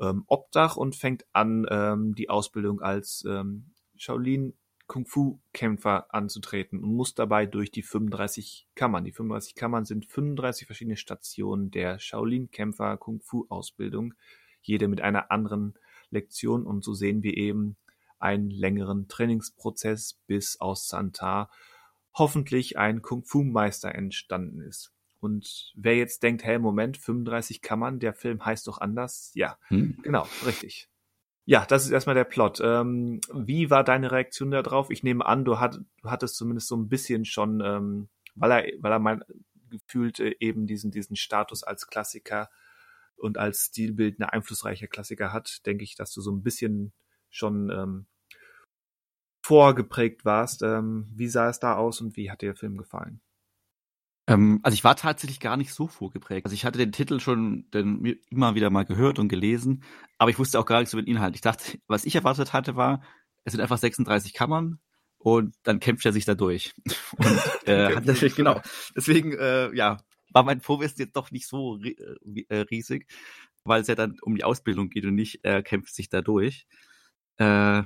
ähm, Obdach und fängt an, ähm, die Ausbildung als ähm, Shaolin Kung Fu Kämpfer anzutreten und muss dabei durch die 35 Kammern. Die 35 Kammern sind 35 verschiedene Stationen der Shaolin Kämpfer Kung Fu Ausbildung, jede mit einer anderen Lektion und so sehen wir eben einen längeren Trainingsprozess, bis aus Santa hoffentlich ein Kung Fu Meister entstanden ist. Und wer jetzt denkt, hey, Moment, 35 Kammern, der Film heißt doch anders. Ja, Hm. genau, richtig. Ja, das ist erstmal der Plot. Ähm, wie war deine Reaktion darauf? Ich nehme an, du, hat, du hattest zumindest so ein bisschen schon, ähm, weil er, weil er mein gefühlt äh, eben diesen, diesen Status als Klassiker und als stilbildender, einflussreicher Klassiker hat, denke ich, dass du so ein bisschen schon ähm, vorgeprägt warst. Ähm, wie sah es da aus und wie hat dir der Film gefallen? Ähm, also ich war tatsächlich gar nicht so vorgeprägt. Also ich hatte den Titel schon den, immer wieder mal gehört und gelesen, aber ich wusste auch gar nichts über den Inhalt. Ich dachte, *laughs* was ich erwartet hatte, war, es sind einfach 36 Kammern und dann kämpft er sich da durch. *laughs* Und *laughs* äh, hat natürlich, genau. Deswegen, äh, ja, war mein Vorwissen jetzt doch nicht so äh, äh, riesig, weil es ja dann um die Ausbildung geht und nicht, er kämpft sich da durch. Äh,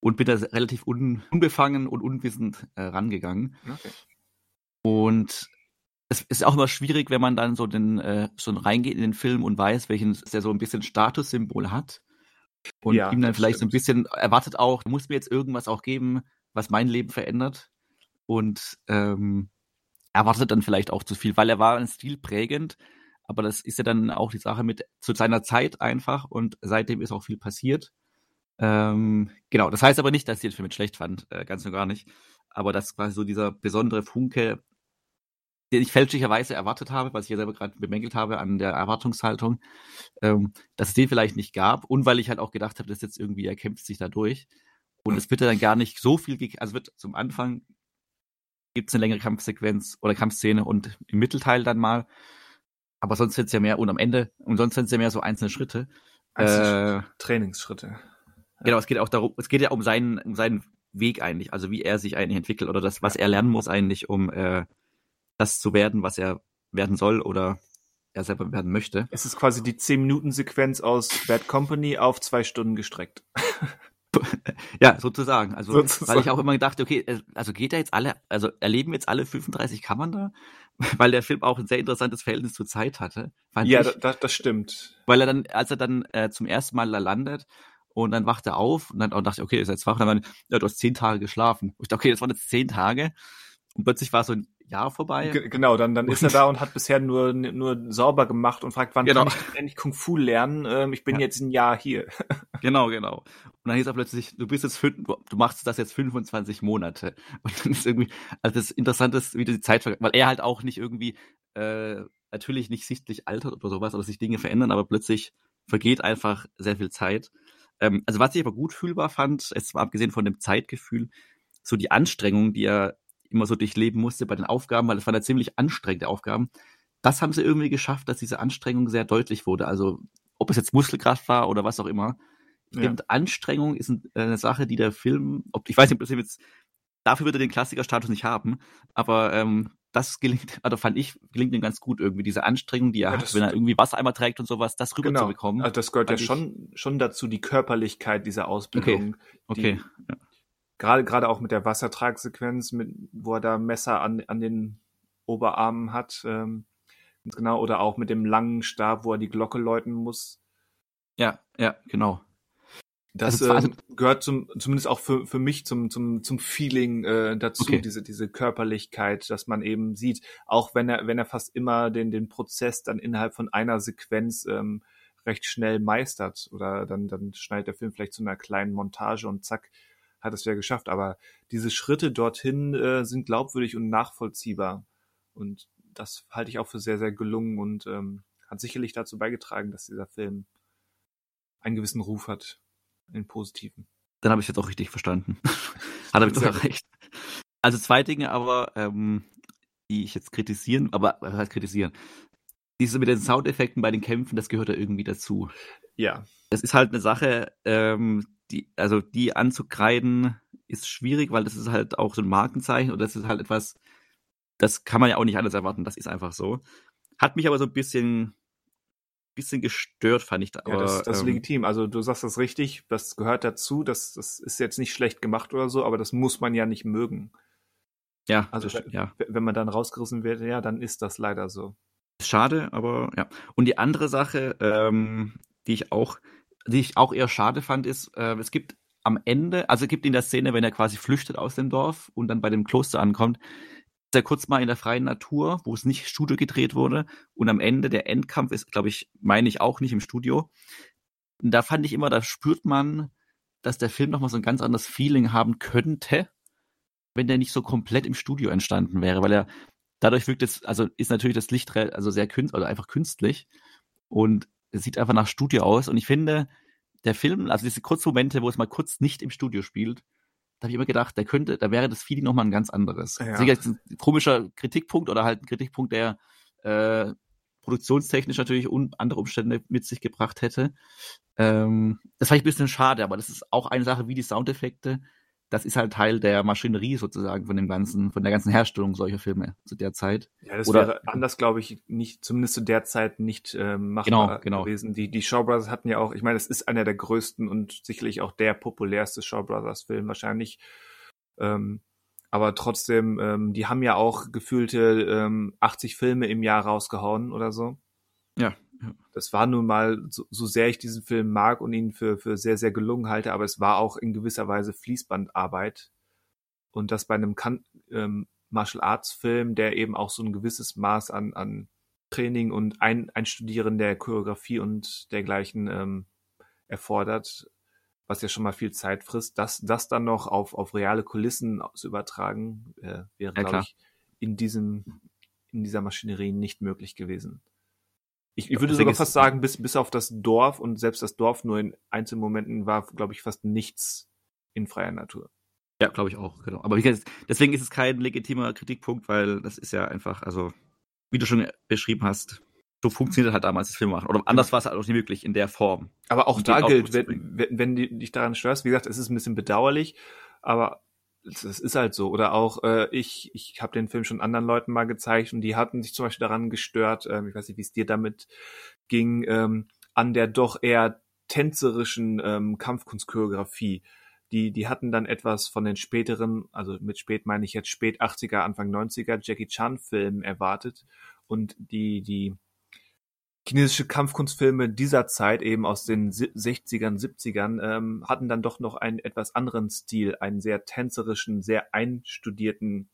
und bin da relativ un unbefangen und unwissend äh, rangegangen. Okay. Und es ist auch immer schwierig, wenn man dann so den äh, schon reingeht in den Film und weiß, welchen der so ein bisschen Statussymbol hat. Und Ja, ihm dann vielleicht so ein stimmt. bisschen erwartet auch, du musst mir jetzt irgendwas auch geben, was mein Leben verändert. Und ähm, erwartet dann vielleicht auch zu viel, weil er war ein Stil prägend, aber das ist ja dann auch die Sache mit zu seiner Zeit einfach und seitdem ist auch viel passiert. Ähm, genau, das heißt aber nicht, dass ich den Film schlecht fand, äh, ganz und gar nicht. Aber das quasi so dieser besondere Funke, den ich fälschlicherweise erwartet habe, was ich ja selber gerade bemängelt habe an der Erwartungshaltung, ähm, dass es den vielleicht nicht gab und weil ich halt auch gedacht habe, dass jetzt irgendwie er kämpft sich da durch. Und es wird ja dann gar nicht so viel, also wird zum Anfang gibt es eine längere Kampfsequenz oder Kampfszene und im Mittelteil dann mal. Aber sonst sind es ja mehr, und am Ende, und sonst sind es ja mehr so einzelne Schritte. Einzelne Äh, Trainingsschritte. Genau, es geht auch darum, es geht ja um seinen, um seinen Weg eigentlich, also wie er sich eigentlich entwickelt oder das, was er lernen muss eigentlich, um äh, das zu werden, was er werden soll oder er selber werden möchte. Es ist quasi die 10-Minuten-Sequenz aus Bad Company auf zwei Stunden gestreckt. *laughs* ja, sozusagen. Also, Sozusagen. weil ich auch immer gedacht, okay, also geht er jetzt alle, also erleben jetzt alle 35 Kammern da? *laughs* Weil der Film auch ein sehr interessantes Verhältnis zur Zeit hatte. Ja, ich, da, da, das stimmt. weil er dann, als er dann äh, zum ersten Mal da landet und dann wacht er auf und dann auch dachte ich, okay, ist jetzt wach? Und dann war, ja, du hast zehn Tage geschlafen. Und ich dachte, okay, das waren jetzt zehn Tage. Und plötzlich war so ein Jahr vorbei. Ge- Genau, dann, dann ist er da und hat bisher nur, nur sauber gemacht und fragt, wann Genau. kann ich endlich Kung Fu lernen? Ähm, ich bin Ja. jetzt ein Jahr hier. *laughs* Genau, genau. Und dann hieß er plötzlich, du bist jetzt fün- du du machst das jetzt 25 Monate. *laughs* Und dann ist irgendwie, also das Interessante ist, wie die Zeit vergeht, weil er halt auch nicht irgendwie, äh, natürlich nicht sichtlich altert oder sowas, oder sich Dinge verändern, aber plötzlich vergeht einfach sehr viel Zeit. Ähm, also was ich aber gut fühlbar fand, jetzt mal abgesehen von dem Zeitgefühl, so die Anstrengung, die er immer so durchleben musste bei den Aufgaben, weil es waren ja ziemlich anstrengende Aufgaben. Das haben sie irgendwie geschafft, dass diese Anstrengung sehr deutlich wurde. Also ob es jetzt Muskelkraft war oder was auch immer. Ich Ja. finde, Anstrengung ist äh, eine Sache, die der Film, ob, ich weiß nicht, ob das jetzt, dafür würde er den Klassikerstatus nicht haben, aber ähm, das gelingt, also fand ich, gelingt ihm ganz gut irgendwie, diese Anstrengung, die er Ja, hat, das- wenn er irgendwie Wassereimer trägt und sowas, das Genau. rüberzubekommen. Also das gehört ja ich- schon, schon dazu, die Körperlichkeit dieser Ausbildung. okay. Gerade, gerade auch mit der Wassertragsequenz, mit, wo er da Messer an, an den Oberarmen hat, ähm, ganz genau, oder auch mit dem langen Stab, wo er die Glocke läuten muss. Ja, ja, genau. Das Also, also- ähm, gehört zum, zumindest auch für, für mich zum, zum, zum Feeling äh, dazu, Okay. diese, diese Körperlichkeit, dass man eben sieht, auch wenn er, wenn er fast immer den, den Prozess dann innerhalb von einer Sequenz ähm, recht schnell meistert oder dann, dann schneidet der Film vielleicht zu einer kleinen Montage und zack, hat es wieder geschafft. Aber diese Schritte dorthin äh, sind glaubwürdig und nachvollziehbar. Und das halte ich auch für sehr, sehr gelungen und ähm, hat sicherlich dazu beigetragen, dass dieser Film einen gewissen Ruf hat, einen positiven. Dann habe ich jetzt auch richtig verstanden. *laughs* Hat er Sehr doch recht. Also zwei Dinge aber, ähm, die ich jetzt kritisieren, aber was heißt kritisieren? Diese mit den Soundeffekten bei den Kämpfen, das gehört ja irgendwie dazu. Ja, Das ist halt eine Sache, ähm, die, also die anzukreiden ist schwierig, weil das ist halt auch so ein Markenzeichen oder das ist halt etwas, das kann man ja auch nicht anders erwarten, das ist einfach so. Hat mich aber so ein bisschen, bisschen gestört, fand ich da. ja Aber, das, das ist ähm, legitim. Also du sagst das richtig, das gehört dazu. Das, das ist jetzt nicht schlecht gemacht oder so, aber das muss man ja nicht mögen. ja, Also das, ja. wenn man dann rausgerissen wird, ja, dann ist das leider so. Schade, aber ja. Und die andere Sache, ähm, die ich auch, die ich auch eher schade fand, ist, äh, es gibt am Ende, also es gibt in der Szene, wenn er quasi flüchtet aus dem Dorf und dann bei dem Kloster ankommt, ist er kurz mal in der freien Natur, wo es nicht Studio gedreht wurde. Und am Ende der Endkampf ist, glaube ich, meine ich auch nicht im Studio. Und da fand ich immer, da spürt man, dass der Film nochmal so ein ganz anderes Feeling haben könnte, wenn der nicht so komplett im Studio entstanden wäre, weil er dadurch wirkt es, also ist natürlich das Licht also sehr künstlich, oder einfach künstlich und es sieht einfach nach Studio aus und ich finde, der Film, also diese kurzen Momente, wo es mal kurz nicht im Studio spielt, da habe ich immer gedacht, da könnte, da wäre das Feeling nochmal ein ganz anderes. Ja. Sicher jetzt ein komischer Kritikpunkt oder halt ein Kritikpunkt, der äh, produktionstechnisch natürlich un andere Umstände mit sich gebracht hätte. Ähm, das fand ich ein bisschen schade, aber das ist auch eine Sache wie die Soundeffekte. Das ist halt Teil der Maschinerie sozusagen von dem ganzen, von der ganzen Herstellung solcher Filme zu der Zeit. Ja, das Oder- wäre anders, glaube ich, nicht, zumindest zu der Zeit nicht ähm, machbar Genau, genau. gewesen. Die, die Shaw Brothers hatten ja auch, ich meine, es ist einer der größten und sicherlich auch der populärste Shaw Brothers Film wahrscheinlich. Ähm, aber trotzdem, ähm, die haben ja auch gefühlte ähm, 80 Filme im Jahr rausgehauen oder so. Ja. Das war nun mal, so, so sehr ich diesen Film mag und ihn für, für sehr, sehr gelungen halte, aber es war auch in gewisser Weise Fließbandarbeit. Und das bei einem kan ähm, Martial Arts Film, der eben auch so ein gewisses Maß an, an Training und ein, Einstudieren der Choreografie und dergleichen ähm, erfordert, was ja schon mal viel Zeit frisst, das, das dann noch auf, auf reale Kulissen zu übertragen, äh, wäre, glaube klar. ich, in diesem, in dieser Maschinerie nicht möglich gewesen. Ich, ich würde sogar fast sagen, bis, bis auf das Dorf und selbst das Dorf nur in Einzelmomenten war, glaube ich, fast nichts in freier Natur. Ja, glaube ich auch, genau. Aber wie gesagt, deswegen ist es kein legitimer Kritikpunkt, weil das ist ja einfach, also, wie du schon beschrieben hast, so funktioniert halt damals das Filmemachen. Oder anders war es halt auch nicht möglich in der Form. Aber auch da gilt, wenn, wenn, wenn du dich daran störst, wie gesagt, es ist ein bisschen bedauerlich, aber das ist halt so. Oder auch, äh, ich, ich habe den Film schon anderen Leuten mal gezeigt und die hatten sich zum Beispiel daran gestört, ähm, ich weiß nicht, wie es dir damit ging, ähm, an der doch eher tänzerischen ähm, Kampfkunstchoreografie. Die, die hatten dann etwas von den späteren, also mit spät meine ich jetzt spät 80er, Anfang 90er Jackie Chan Filmen erwartet und die, die chinesische Kampfkunstfilme dieser Zeit, eben aus den 60ern, 70ern, ähm, hatten dann doch noch einen etwas anderen Stil, einen sehr tänzerischen, sehr einstudierten,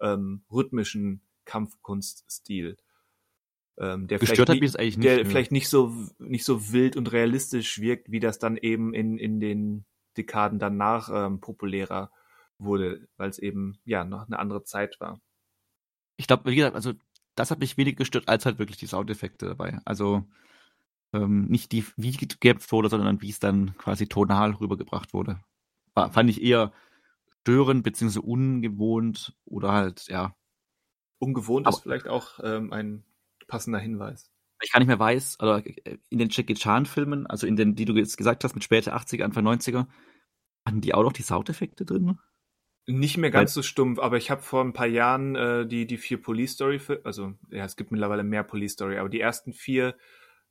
ähm, rhythmischen Kampfkunststil. Ähm, der Gestört vielleicht, hat mich nicht. der nö. vielleicht nicht so nicht so wild und realistisch wirkt, wie das dann eben in in den Dekaden danach ähm, populärer wurde, weil es eben ja noch eine andere Zeit war. ich glaube, wie gesagt, also das hat mich wenig gestört, als halt wirklich die Soundeffekte dabei. Also ähm, nicht die, wie gekämpft wurde, sondern wie es dann quasi tonal rübergebracht wurde. War, fand ich eher störend beziehungsweise ungewohnt oder halt, ja, Ungewohnt Aber- ist vielleicht auch ähm, ein passender Hinweis. ich gar nicht mehr weiß, also in den Jackie Chan Filmen, also in den, die du jetzt gesagt hast, mit später 80er, Anfang 90er, hatten die auch noch die Soundeffekte drin? Nicht mehr ganz so stumpf, aber ich habe vor ein paar Jahren äh, die die vier Police Story, also ja, es gibt mittlerweile mehr Police Story, aber die ersten vier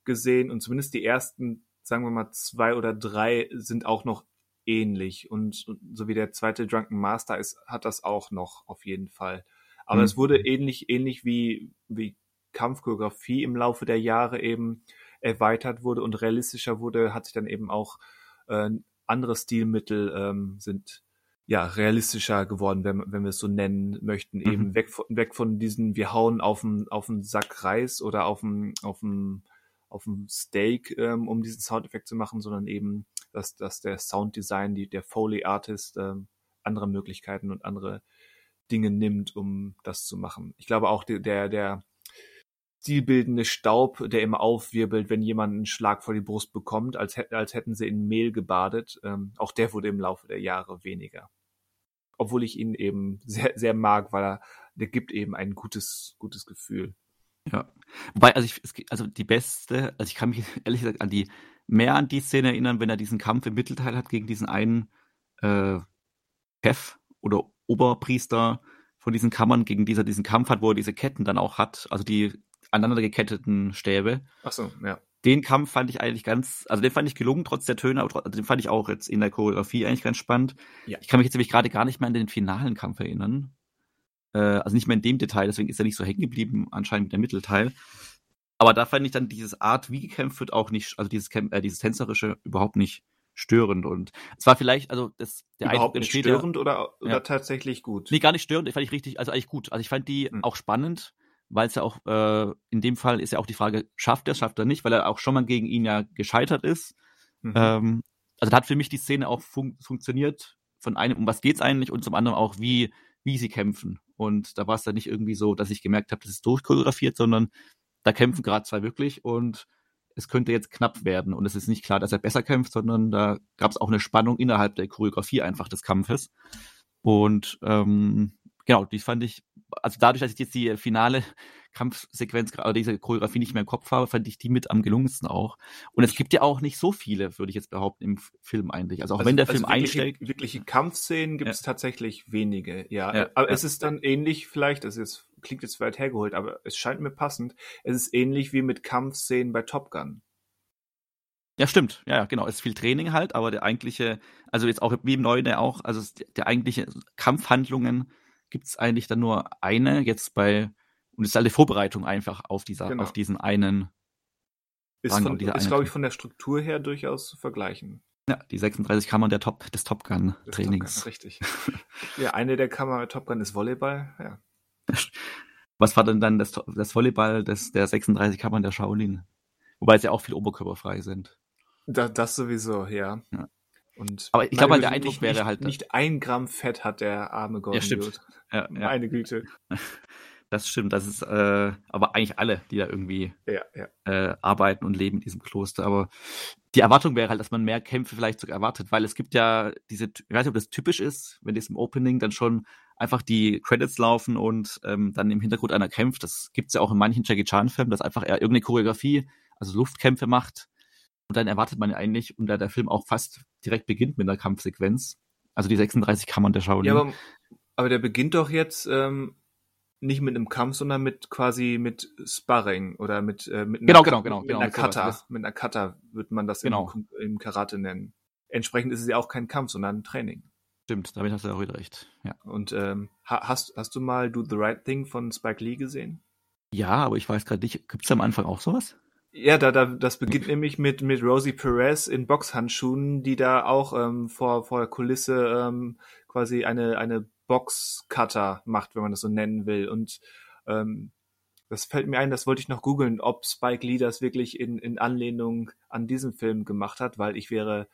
gesehen und zumindest die ersten, sagen wir mal zwei oder drei sind auch noch ähnlich und, und so wie der zweite Drunken Master ist, hat das auch noch auf jeden Fall. Aber Mhm. es wurde ähnlich ähnlich wie wie Kampfchoreografie im Laufe der Jahre eben erweitert wurde und realistischer wurde, hat sich dann eben auch äh, andere Stilmittel ähm, sind ja realistischer geworden, wenn, wenn wir es so nennen möchten, Mhm. eben weg von, weg von diesen wir hauen auf einen auf Sack Reis oder auf einen auf auf Steak, ähm, um diesen Soundeffekt zu machen, sondern eben dass dass der Sounddesign, die der Foley Artist ähm, andere Möglichkeiten und andere Dinge nimmt, um das zu machen. Ich glaube auch der der der stilbildende Staub, der immer aufwirbelt, wenn jemand einen Schlag vor die Brust bekommt, als, als hätten sie in Mehl gebadet. Ähm, auch der wurde im Laufe der Jahre weniger. Obwohl ich ihn eben sehr, sehr mag, weil er, der gibt eben ein gutes, gutes Gefühl. Ja. Wobei, also ich, es, also die beste, also ich kann mich *laughs* ehrlich gesagt an die, mehr an die Szene erinnern, wenn er diesen Kampf im Mittelteil hat gegen diesen einen äh, Chef oder Oberpriester von diesen Kammern, gegen dieser diesen Kampf hat, wo er diese Ketten dann auch hat, also die aneinander geketteten Stäbe. Ach so, ja. Den Kampf fand ich eigentlich ganz, also den fand ich gelungen, trotz der Töne, aber tro- also den fand ich auch jetzt in der Choreografie eigentlich ganz spannend. Ja. Ich kann mich jetzt nämlich gerade gar nicht mehr an den finalen Kampf erinnern. Äh, also nicht mehr in dem Detail, deswegen ist er nicht so hängen geblieben, anscheinend mit dem Mittelteil. Aber da fand ich dann dieses Art, wie gekämpft wird, auch nicht, also dieses, äh, dieses Tänzerische überhaupt nicht störend. Und es war vielleicht, also das, der Überhaupt Eindruck nicht entsteht ja- störend oder, oder Ja. tatsächlich gut? Nee, gar nicht störend, fand ich richtig, also eigentlich gut. Also ich fand die Hm. auch spannend, weil es ja auch, äh, in dem Fall ist ja auch die Frage, schafft er es, schafft er nicht, weil er auch schon mal gegen ihn ja gescheitert ist. Mhm. Ähm, also da hat für mich die Szene auch fun funktioniert. Von einem, um was geht's eigentlich und zum anderen auch, wie, wie sie kämpfen. Und da war es dann nicht irgendwie so, dass ich gemerkt habe, das ist durchchoreografiert, sondern da kämpfen gerade zwei wirklich und es könnte jetzt knapp werden. Und es ist nicht klar, dass er besser kämpft, sondern da gab es auch eine Spannung innerhalb der Choreografie einfach des Kampfes. Und ähm, genau, die fand ich, also dadurch, dass ich jetzt die finale *laughs* Kampfsequenz, oder diese Choreografie nicht mehr im Kopf habe, fand ich die mit am gelungensten auch. Und es gibt ja auch nicht so viele, würde ich jetzt behaupten, im Film eigentlich. Also auch wenn der Film wirkliche, einsteigt. Wirkliche Kampfszenen gibt es tatsächlich wenige, ja. Ja, aber ja. es ist dann ähnlich, vielleicht, das ist, klingt jetzt weit hergeholt, aber es scheint mir passend. Es ist ähnlich wie mit Kampfszenen bei Top Gun. Ja, stimmt. Ja, ja, genau. Es ist viel Training halt, aber der eigentliche, also jetzt auch wie im Neuen ja auch, also der eigentliche Kampfhandlungen gibt es eigentlich dann nur eine jetzt bei, und es ist alle Vorbereitung einfach auf dieser, Genau. auf diesen einen, Ist, Sagen von, ist glaube ich, von der Struktur her durchaus zu vergleichen. ja, die 36 Kammern der Top, des Top Gun Trainings. Top Gun, *laughs* richtig. *laughs* ja, eine der Kammer bei Top Gun ist Volleyball, ja. Was war denn dann das, das Volleyball des, der 36 Kammern der Shaolin? Wobei es ja auch viel oberkörperfrei sind. Da, das sowieso, ja. Ja. Und Aber ich glaube, halt, der Eindruck wäre nicht, halt- Nicht ein Gramm Fett hat der arme Gordon Ja, stimmt. *laughs* Ja, ja, Meine Güte. *laughs* das stimmt. Das ist äh, aber eigentlich alle, die da irgendwie Ja, ja. äh, arbeiten und leben in diesem Kloster. Aber die Erwartung wäre halt, dass man mehr Kämpfe vielleicht sogar erwartet, weil es gibt ja diese, ich weiß nicht, ob das typisch ist, wenn jetzt im Opening dann schon einfach die Credits laufen und ähm, dann im Hintergrund einer kämpft. Das gibt's ja auch in manchen Jackie Chan-Filmen, dass einfach er irgendeine Choreografie, also Luftkämpfe macht. Und dann erwartet man ja eigentlich, und da der Film auch fast direkt beginnt mit einer Kampfsequenz, Also die 36 Kammern der Shaolin. Ja, aber, aber der beginnt doch jetzt ähm, nicht mit einem Kampf, sondern mit quasi mit Sparring oder mit, äh, mit einer, Genau, genau, genau, mit genau, einer. Kata. Das- Mit einer Kata wird man das Genau. im, im Karate nennen. Entsprechend ist es ja auch kein Kampf, sondern ein Training. Stimmt, damit hast du auch wieder recht. Ja. Und ähm, ha- hast, hast du mal Do the Right Thing von Spike Lee gesehen? ja, aber ich weiß gerade nicht, gibt's am Anfang auch sowas? Ja, da, da, das beginnt nämlich mit, mit Rosie Perez in Boxhandschuhen, die da auch ähm, vor, vor der Kulisse ähm, quasi eine, eine Boxcutter macht, wenn man das so nennen will. Und ähm, das fällt mir ein, das wollte ich noch googeln, ob Spike Lee das wirklich in, in Anlehnung an diesen Film gemacht hat, weil ich wäre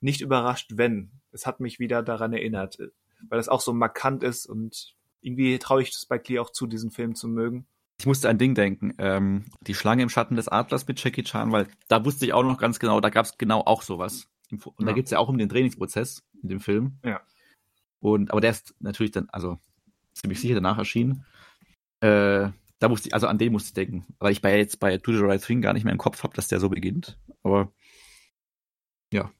nicht überrascht, wenn. Es hat mich wieder daran erinnert, weil das auch so markant ist und irgendwie traue ich Spike Lee auch zu, diesen Film zu mögen. Ich musste an ein Ding denken, ähm, die Schlange im Schatten des Adlers mit Jackie Chan, weil da wusste ich auch noch ganz genau, da gab's genau auch sowas. Und da Ja. geht's ja auch um den Trainingsprozess in dem Film. Ja. Und, aber der ist natürlich dann, also ziemlich sicher danach erschienen. Äh, da musste ich, also an den musste ich denken, weil ich bei jetzt bei Do the Right Thing gar nicht mehr im Kopf habe, dass der so beginnt. Aber ja,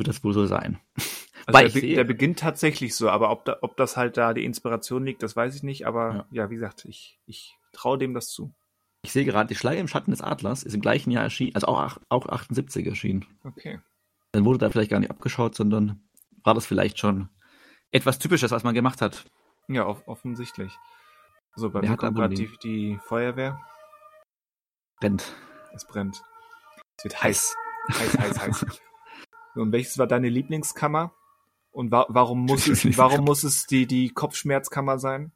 wird das wohl so sein. *laughs* Also Weil der, ich sehe- der beginnt tatsächlich so, aber ob, da, ob das halt da die Inspiration liegt, das weiß ich nicht. Aber Ja. ja, wie gesagt, ich, ich traue dem das zu. Ich sehe gerade, die Schlange im Schatten des Adlers ist im gleichen Jahr erschienen, also auch, auch 78 erschienen. Okay. Dann wurde da vielleicht gar nicht abgeschaut, sondern war das vielleicht schon etwas Typisches, was man gemacht hat. Ja, off offensichtlich. So, bei Wer mir kommt gerade die, die Feuerwehr. Brennt. Es brennt. Es wird heiß. Heiß, heiß, heiß. *laughs* Und welches war deine Lieblingskammer? Und wa warum muss es, warum muss es die, die Kopfschmerzkammer sein?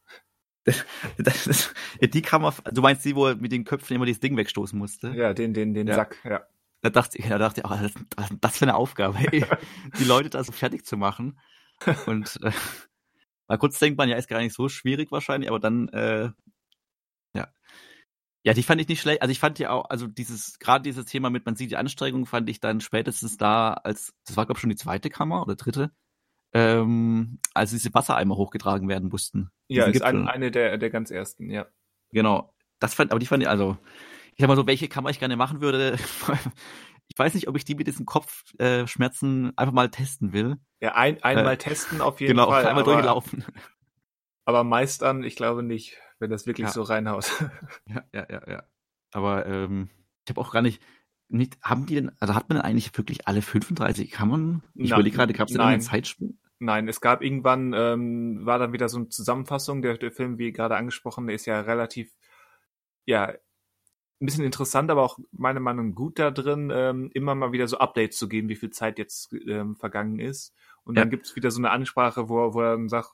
*laughs* Das, das, ja, die Kammer, du meinst die, wo er mit den Köpfen immer dieses Ding wegstoßen musste? Ja, den, den, den Ja. Sack, ja. Da dachte ich, da dachte ich, oh, das, das, das für eine Aufgabe, ey, *laughs* die Leute da so fertig zu machen. Und äh, *laughs* mal kurz denkt man, ja, ist gar nicht so schwierig wahrscheinlich, aber dann, äh, ja. Ja, die fand ich nicht schlecht. Also ich fand ja auch, also dieses, gerade dieses Thema mit, man sieht die Anstrengung, fand ich dann spätestens da, als, das war glaube ich schon die zweite Kammer oder dritte, ähm, als diese Wassereimer hochgetragen werden mussten. Ja, ist ein, eine der, der ganz ersten, ja. Genau. Das fand, aber die fand ich, also, ich sag mal so, welche Kammer ich gerne machen würde. *laughs* Ich weiß nicht, ob ich die mit diesen Kopfschmerzen äh, einfach mal testen will. Ja, ein, einmal Äh, testen auf jeden genau, Fall. einmal aber, durchlaufen. aber meistern, ich glaube nicht, wenn das wirklich Ja. so reinhaut. *laughs* Ja, ja, ja, ja. Aber ähm, ich habe auch gar nicht, nicht, haben die denn, also hat man eigentlich wirklich alle 35 Kammern? Ich Na, überlege gerade, gab es denn einen Zeitsprung? Nein, es gab irgendwann, ähm, war dann wieder so eine Zusammenfassung. Der, der Film, wie gerade angesprochen, ist ja relativ, ja, ein bisschen interessant, aber auch meiner Meinung nach gut da drin, ähm, immer mal wieder so Updates zu geben, wie viel Zeit jetzt ähm, vergangen ist. Und dann Ja. gibt's wieder so eine Ansprache, wo, wo er dann sagt,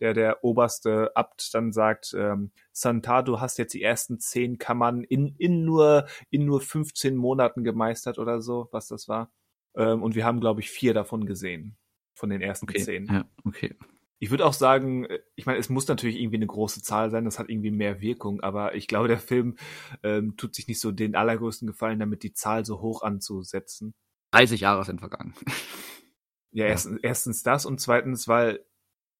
der, der oberste Abt dann sagt, ähm, Santa, du hast jetzt die ersten zehn Kammern in, in nur, in nur 15 Monaten gemeistert oder so, was das war. Ähm, und wir haben, glaube ich, vier davon gesehen. Von den ersten Okay. zehn. Ja, okay. Ich würde auch sagen, äh, ich meine, es muss natürlich irgendwie eine große Zahl sein, das hat irgendwie mehr Wirkung, aber ich glaube, der Film ähm, tut sich nicht so den allergrößten Gefallen, damit die Zahl so hoch anzusetzen. 30 Jahre sind vergangen. Ja, Ja. Erstens, erstens das und zweitens, weil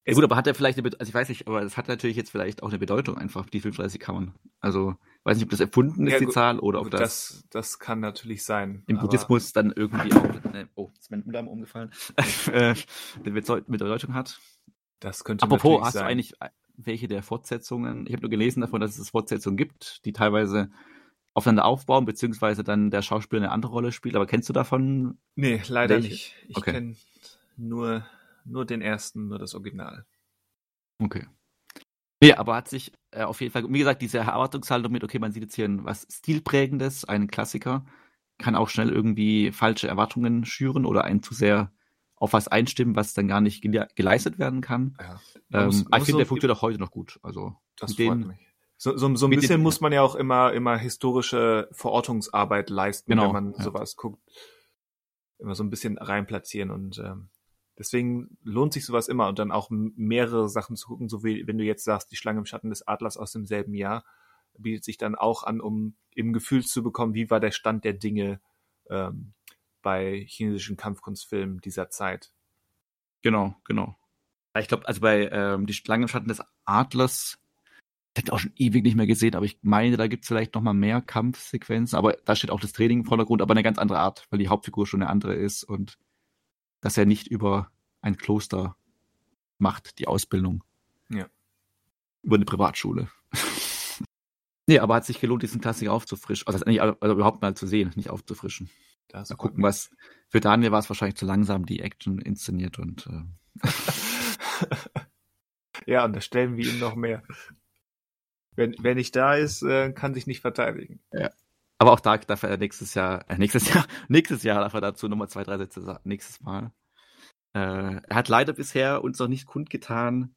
Ja, gut, aber hat er vielleicht eine, also ich weiß nicht, aber es hat natürlich jetzt vielleicht auch eine Bedeutung einfach, die 35 Kammern. Also, weiß nicht, ob das erfunden ist, Ja, die gut, Zahl, oder ob gut, das, das, das kann natürlich sein. im Buddhismus dann irgendwie auch, ne, oh, ist mein Umlamm umgefallen, *laughs* äh, eine Bedeu- Bedeutung hat. Das könnte Apropos, hast sein. du eigentlich äh, welche der Fortsetzungen? Ich habe nur gelesen davon, dass es Fortsetzungen gibt, die teilweise aufeinander aufbauen, beziehungsweise dann der Schauspieler eine andere Rolle spielt. Aber kennst du davon? Nee, leider Welche? nicht. Ich Okay. kenne nur, nur den ersten, nur das Original. Okay. Nee, aber hat sich äh, auf jeden Fall, wie gesagt, diese Erwartungshaltung mit, okay, man sieht jetzt hier ein, was Stilprägendes, einen Klassiker, kann auch schnell irgendwie falsche Erwartungen schüren oder einen zu sehr auf was einstimmen, was dann gar nicht gele geleistet werden kann. Ja. Ähm, muss- aber ich finde, so- der funktioniert auch heute noch gut. Also, Das freut den- mich. So, so, so ein bisschen den- muss man ja auch immer, immer historische Verortungsarbeit leisten, Genau, wenn man ja. sowas guckt. Immer so ein bisschen reinplatzieren und ähm, deswegen lohnt sich sowas immer und dann auch mehrere Sachen zu gucken, so wie wenn du jetzt sagst, die Schlange im Schatten des Adlers aus demselben Jahr, bietet sich dann auch an, um eben Gefühl zu bekommen, wie war der Stand der Dinge ähm, bei chinesischen Kampfkunstfilmen dieser Zeit. Genau, genau. Ich glaube, also bei ähm, die Schlange im Schatten des Adlers, hätte auch schon ewig nicht mehr gesehen, aber ich meine, da gibt es vielleicht noch mal mehr Kampfsequenzen, aber da steht auch das Training im Vordergrund, aber eine ganz andere Art, weil die Hauptfigur schon eine andere ist und dass er nicht über ein Kloster macht die Ausbildung. Ja. Über eine Privatschule. *laughs* nee, aber hat sich gelohnt, diesen Klassiker aufzufrischen. Also, also, überhaupt mal zu sehen, nicht aufzufrischen. Das Mal gucken, was. Für Daniel war es wahrscheinlich zu langsam, die Action inszeniert und. Äh, *laughs* ja, und da stellen wir ihm noch mehr. Wenn, wenn nicht da ist, äh, kann sich nicht verteidigen. Ja. Aber auch da darf er nächstes Jahr, äh, nächstes *laughs* Jahr, nächstes Jahr darf er dazu nochmal zwei, drei Sätze sagen, nächstes Mal. Äh, er hat leider bisher uns noch nicht kundgetan,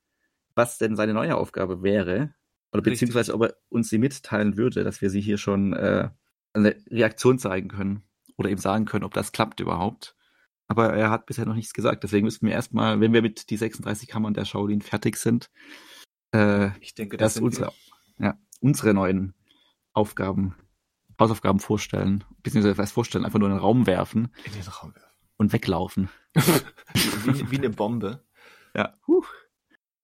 was denn seine neue Aufgabe wäre. Oder beziehungsweise ob er uns sie mitteilen würde, dass wir sie hier schon äh, eine Reaktion zeigen können. Oder eben sagen können, ob das klappt überhaupt. Aber er hat bisher noch nichts gesagt. Deswegen müssten wir erstmal, wenn wir mit die 36 Kammern der Shaolin fertig sind, äh, ich denke, das sind unsere, ja, unsere neuen Aufgaben, Hausaufgaben vorstellen, beziehungsweise was vorstellen, einfach nur in den Raum werfen. In den Raum werfen. Und weglaufen. wie, wie eine Bombe. Ja. Huh.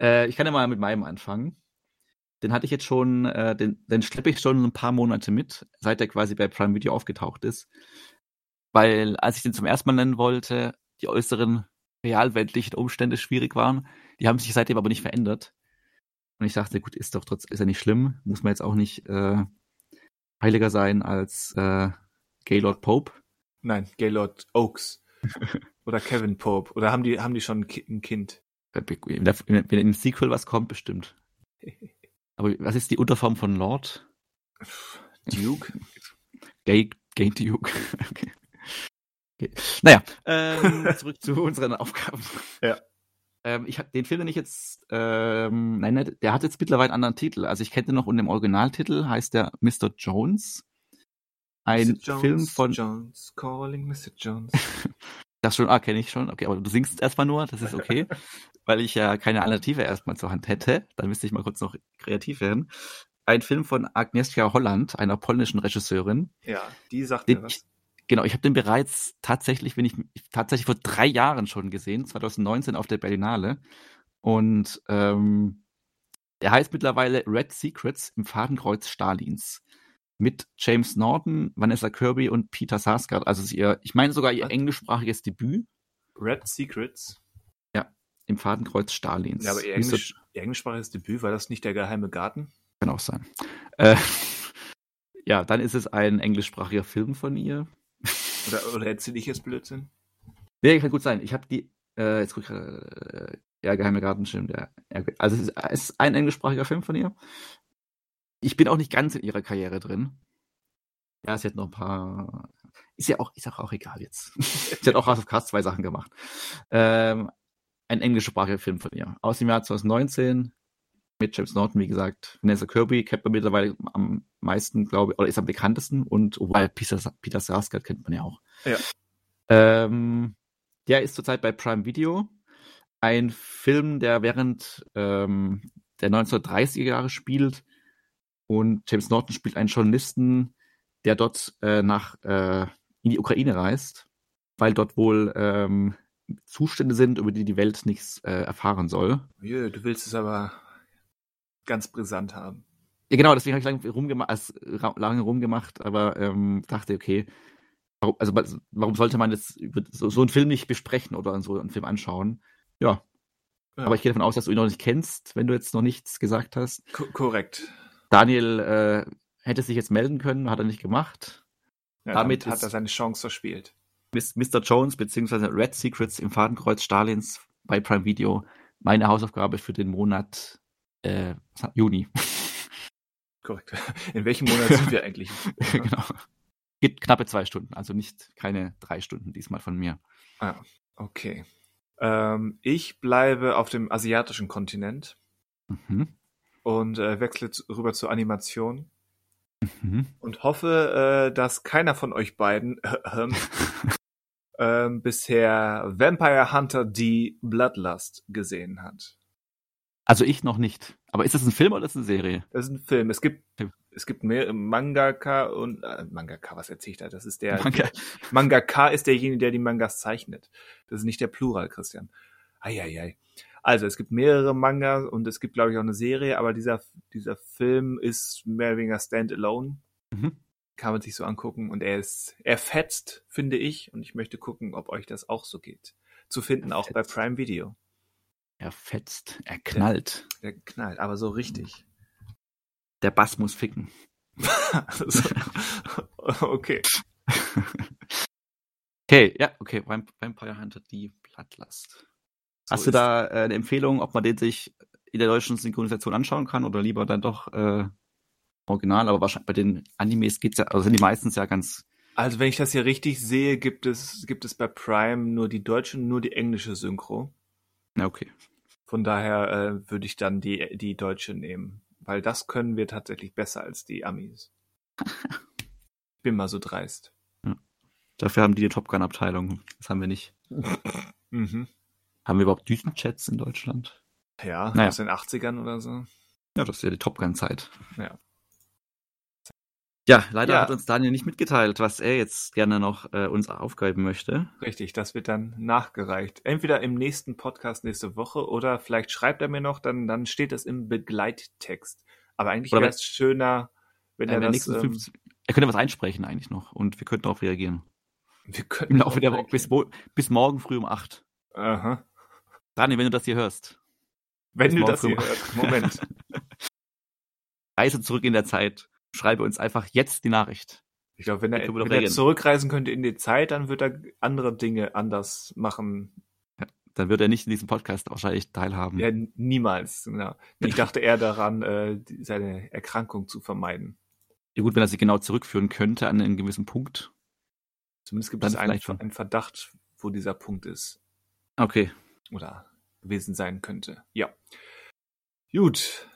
Äh, ich kann ja mal mit meinem anfangen. Den hatte ich jetzt schon, äh, den, den schleppe ich schon ein paar Monate mit, seit er quasi bei Prime Video aufgetaucht ist. Weil, als ich den zum ersten Mal nennen wollte, die äußeren realweltlichen Umstände schwierig waren. Die haben sich seitdem aber nicht verändert. Und ich dachte, gut, ist doch trotz, ist ja nicht schlimm, muss man jetzt auch nicht äh, heiliger sein als äh, Gaylord Pope. Nein, Gaylord Oaks. *laughs* Oder Kevin Pope. Oder haben die, haben die schon ein Kind? Wenn, wenn im Sequel was kommt, bestimmt. *laughs* Aber was ist die Unterform von Lord? Duke? *laughs* Gay, Gay Duke. Okay. okay. Naja, ähm, zurück zu unseren Aufgaben. Ja. Ähm, ich den Film, den ich jetzt, ähm, nein, nein, der hat jetzt mittlerweile einen anderen Titel. Also ich kenne den noch unter dem Originaltitel, heißt der Mr. Jones. Ein Mr. Jones, Film von Jones, calling Mr. Jones. *laughs* das schon, ah, kenne ich schon. Okay, aber du singst erstmal nur, das ist okay, *laughs* weil ich ja keine Alternative erstmal zur Hand hätte. Dann müsste ich mal kurz noch kreativ werden. Ein Film von Agnieszka Holland, einer polnischen Regisseurin. Ja, die sagt Den mir was. Genau, ich habe den bereits tatsächlich, wenn ich tatsächlich vor drei Jahren schon gesehen, 2019 auf der Berlinale. Und ähm, er heißt mittlerweile Red Secrets im Fadenkreuz Stalins. Mit James Norton, Vanessa Kirby und Peter Sarsgaard. Also ihr, ich meine sogar ihr englischsprachiges Debüt Red Secrets. im Fadenkreuz Stalins. Ja, aber ihr. Englisch, ihr englischsprachiges Debüt, war das nicht der geheime Garten? Kann auch sein. Äh, *laughs* ja, dann ist es ein englischsprachiger Film von ihr. Oder, oder erzähle ich jetzt Blödsinn? Nee, kann gut sein. Ich habe die, äh, jetzt guck ich äh, ja, Geheime Gartenschirm, der, also es ist, es ist ein englischsprachiger Film von ihr. Ich bin auch nicht ganz in ihrer Karriere drin. Ja, sie hat noch ein paar, ist ja auch, ist auch, auch egal jetzt. *laughs* sie hat auch House of Cards zwei Sachen gemacht. Ähm, ein englischsprachiger Film von ihr. Aus dem Jahr 2019 mit James Norton, wie gesagt. Vanessa Kirby kennt man mittlerweile am meisten, glaube ich, oder ist am bekanntesten. Und wobei Peter, Peter Sarsgaard kennt man ja auch. Ja. Ähm, der ist zurzeit bei Prime Video. Ein Film, der während ähm, der 1930er Jahre spielt. Und James Norton spielt einen Journalisten, der dort äh, nach äh, in die Ukraine reist, weil dort wohl ähm, Zustände sind, über die die Welt nichts äh, erfahren soll. Jö, du willst es aber ganz brisant haben. Ja, genau, deswegen habe ich lange rumgemacht, als, ra- lange rumgemacht, aber ähm, dachte, okay, warum, also warum sollte man jetzt so, so einen Film nicht besprechen oder so einen Film anschauen? Ja, Ja. aber ich gehe davon aus, dass du ihn noch nicht kennst, wenn du jetzt noch nichts gesagt hast. Ko korrekt. Daniel äh, hätte sich jetzt melden können, hat er nicht gemacht. Ja, Damit damit hat er seine Chance verspielt. Mr. Jones bzw. Red Secrets im Fadenkreuz Stalins bei Prime Video. Meine Hausaufgabe für den Monat äh, Juni. Korrekt. In welchem Monat sind wir *laughs* eigentlich? genau. Geht knappe zwei Stunden, also nicht keine drei Stunden diesmal von mir. Okay. Ähm, ich bleibe auf dem asiatischen Kontinent Mhm. und äh, wechsle zu, rüber zur Animation Mhm. und hoffe, äh, dass keiner von euch beiden *laughs* ähm, *laughs* ähm, bisher Vampire Hunter D Bloodlust gesehen hat. Also ich noch nicht. Aber ist das ein Film oder ist das eine Serie? Das ist ein Film. Es gibt Film. es gibt mehr Mangaka und äh, Mangaka, was erzähle ich da? Das ist der Manga. Mangaka ist derjenige, der die Mangas zeichnet. Das ist nicht der Plural, Christian. Eieiei. Also, es gibt mehrere Mangas und es gibt, glaube ich, auch eine Serie, aber dieser, dieser Film ist mehr oder weniger standalone. Mhm. Kann man sich so angucken und er ist, er fetzt, finde ich, und ich möchte gucken, ob euch das auch so geht. zu finden, auch bei Prime Video. Er fetzt, er knallt. Der knallt, aber so richtig. Der Bass muss ficken. *laughs* also, okay. *laughs* okay, ja, okay. Vampire Hunter, die Blattlast. So Hast du da äh, eine Empfehlung, ob man den sich in der deutschen Synchronisation anschauen kann oder lieber dann doch äh, original? Aber wahrscheinlich bei den Animes geht's ja, also sind die meistens ja ganz. Also wenn ich das hier richtig sehe, gibt es, gibt es bei Prime nur die deutsche und nur die englische Synchro. Ja, okay. Von daher äh, würde ich dann die, die deutsche nehmen. Weil das können wir tatsächlich besser als die Amis. *laughs* Bin mal so dreist. Ja. Dafür haben die die Top Gun-Abteilung. Das haben wir nicht. *laughs* mhm. Haben wir überhaupt Düsenchats in Deutschland? Ja, naja. aus den 80ern oder so. Ja, das ist ja die Top Gun-Zeit. Ja. Ja, leider ja. hat uns Daniel nicht mitgeteilt, was er jetzt gerne noch äh, uns aufgeben möchte. Richtig, das wird dann nachgereicht. Entweder im nächsten Podcast nächste Woche oder vielleicht schreibt er mir noch, dann, dann steht das im Begleittext. Aber eigentlich wäre es schöner, wenn äh, er das... Ähm, er könnte was einsprechen eigentlich noch und wir könnten darauf reagieren. Wir könnten auch wieder bis, bis morgen früh um acht. Aha. Daniel, wenn du das hier hörst. Wenn du das hier hörst, Moment. *laughs* Reise zurück in der Zeit schreibe uns einfach jetzt die Nachricht. Ich glaube, wenn, er, wenn er zurückreisen könnte in die Zeit, dann wird er andere Dinge anders machen. Ja, dann wird er nicht in diesem Podcast wahrscheinlich teilhaben. Ja, niemals. Genau. Ich dachte eher daran, äh, seine Erkrankung zu vermeiden. Ja gut, wenn er sie genau zurückführen könnte an einen gewissen Punkt. Zumindest gibt es einen, einen Verdacht, wo dieser Punkt ist. Okay. Oder gewesen sein könnte. Ja. Gut.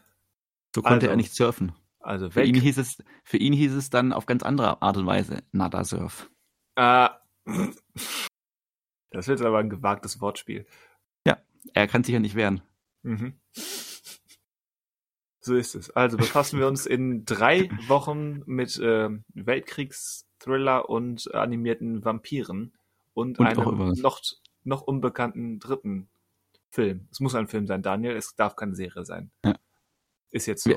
So konnte also, er nicht surfen. Also für ihn, hieß es, für ihn hieß es dann auf ganz andere Art und Weise Nada Surf. Äh, *laughs* das wird aber ein gewagtes Wortspiel. Ja, er kann sich ja nicht wehren. Mhm. So ist es. Also befassen wir uns in drei Wochen mit äh, Weltkriegsthriller und animierten Vampiren und, und einem noch, noch unbekannten dritten Film. Es muss ein Film sein, Daniel. Es darf keine Serie sein. Ja. Ist jetzt so.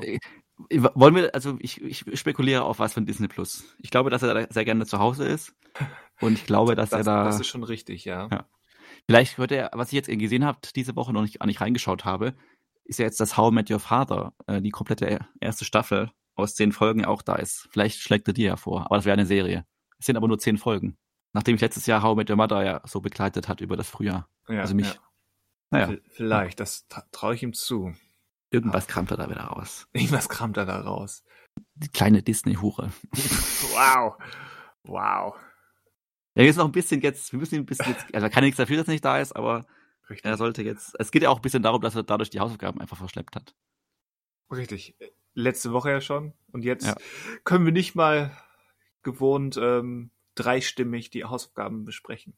Wollen wir, also ich, ich spekuliere auf was von Disney Plus. Ich glaube, dass er da sehr gerne zu Hause ist. Und ich glaube, *laughs* dass das, er da. Das ist schon richtig, ja. ja. Vielleicht hört er, was ich jetzt gesehen habe, diese Woche noch nicht, nicht reingeschaut habe, ist ja jetzt das How I Met Your Father, äh, die komplette erste Staffel aus zehn Folgen auch da ist. Vielleicht schlägt er die ja vor. Aber das wäre eine Serie. Es sind aber nur zehn Folgen. Nachdem ich letztes Jahr How I Met Your Mother ja so begleitet hat über das Frühjahr. Ja, also mich. Ja. Naja. Vielleicht, das traue ich ihm zu. Irgendwas kramt er da wieder raus. *laughs* Irgendwas kramt er da raus. Die kleine Disney-Hure. *laughs* wow. Wow. Ja, jetzt noch ein bisschen jetzt, wir müssen ihn ein bisschen jetzt, also er kann nichts dafür, dass er nicht da ist, aber Richtig. er sollte jetzt, es geht ja auch ein bisschen darum, dass er dadurch die Hausaufgaben einfach verschleppt hat. Richtig. Letzte Woche ja schon. Und jetzt ja. können wir nicht mal gewohnt ähm, dreistimmig die Hausaufgaben besprechen.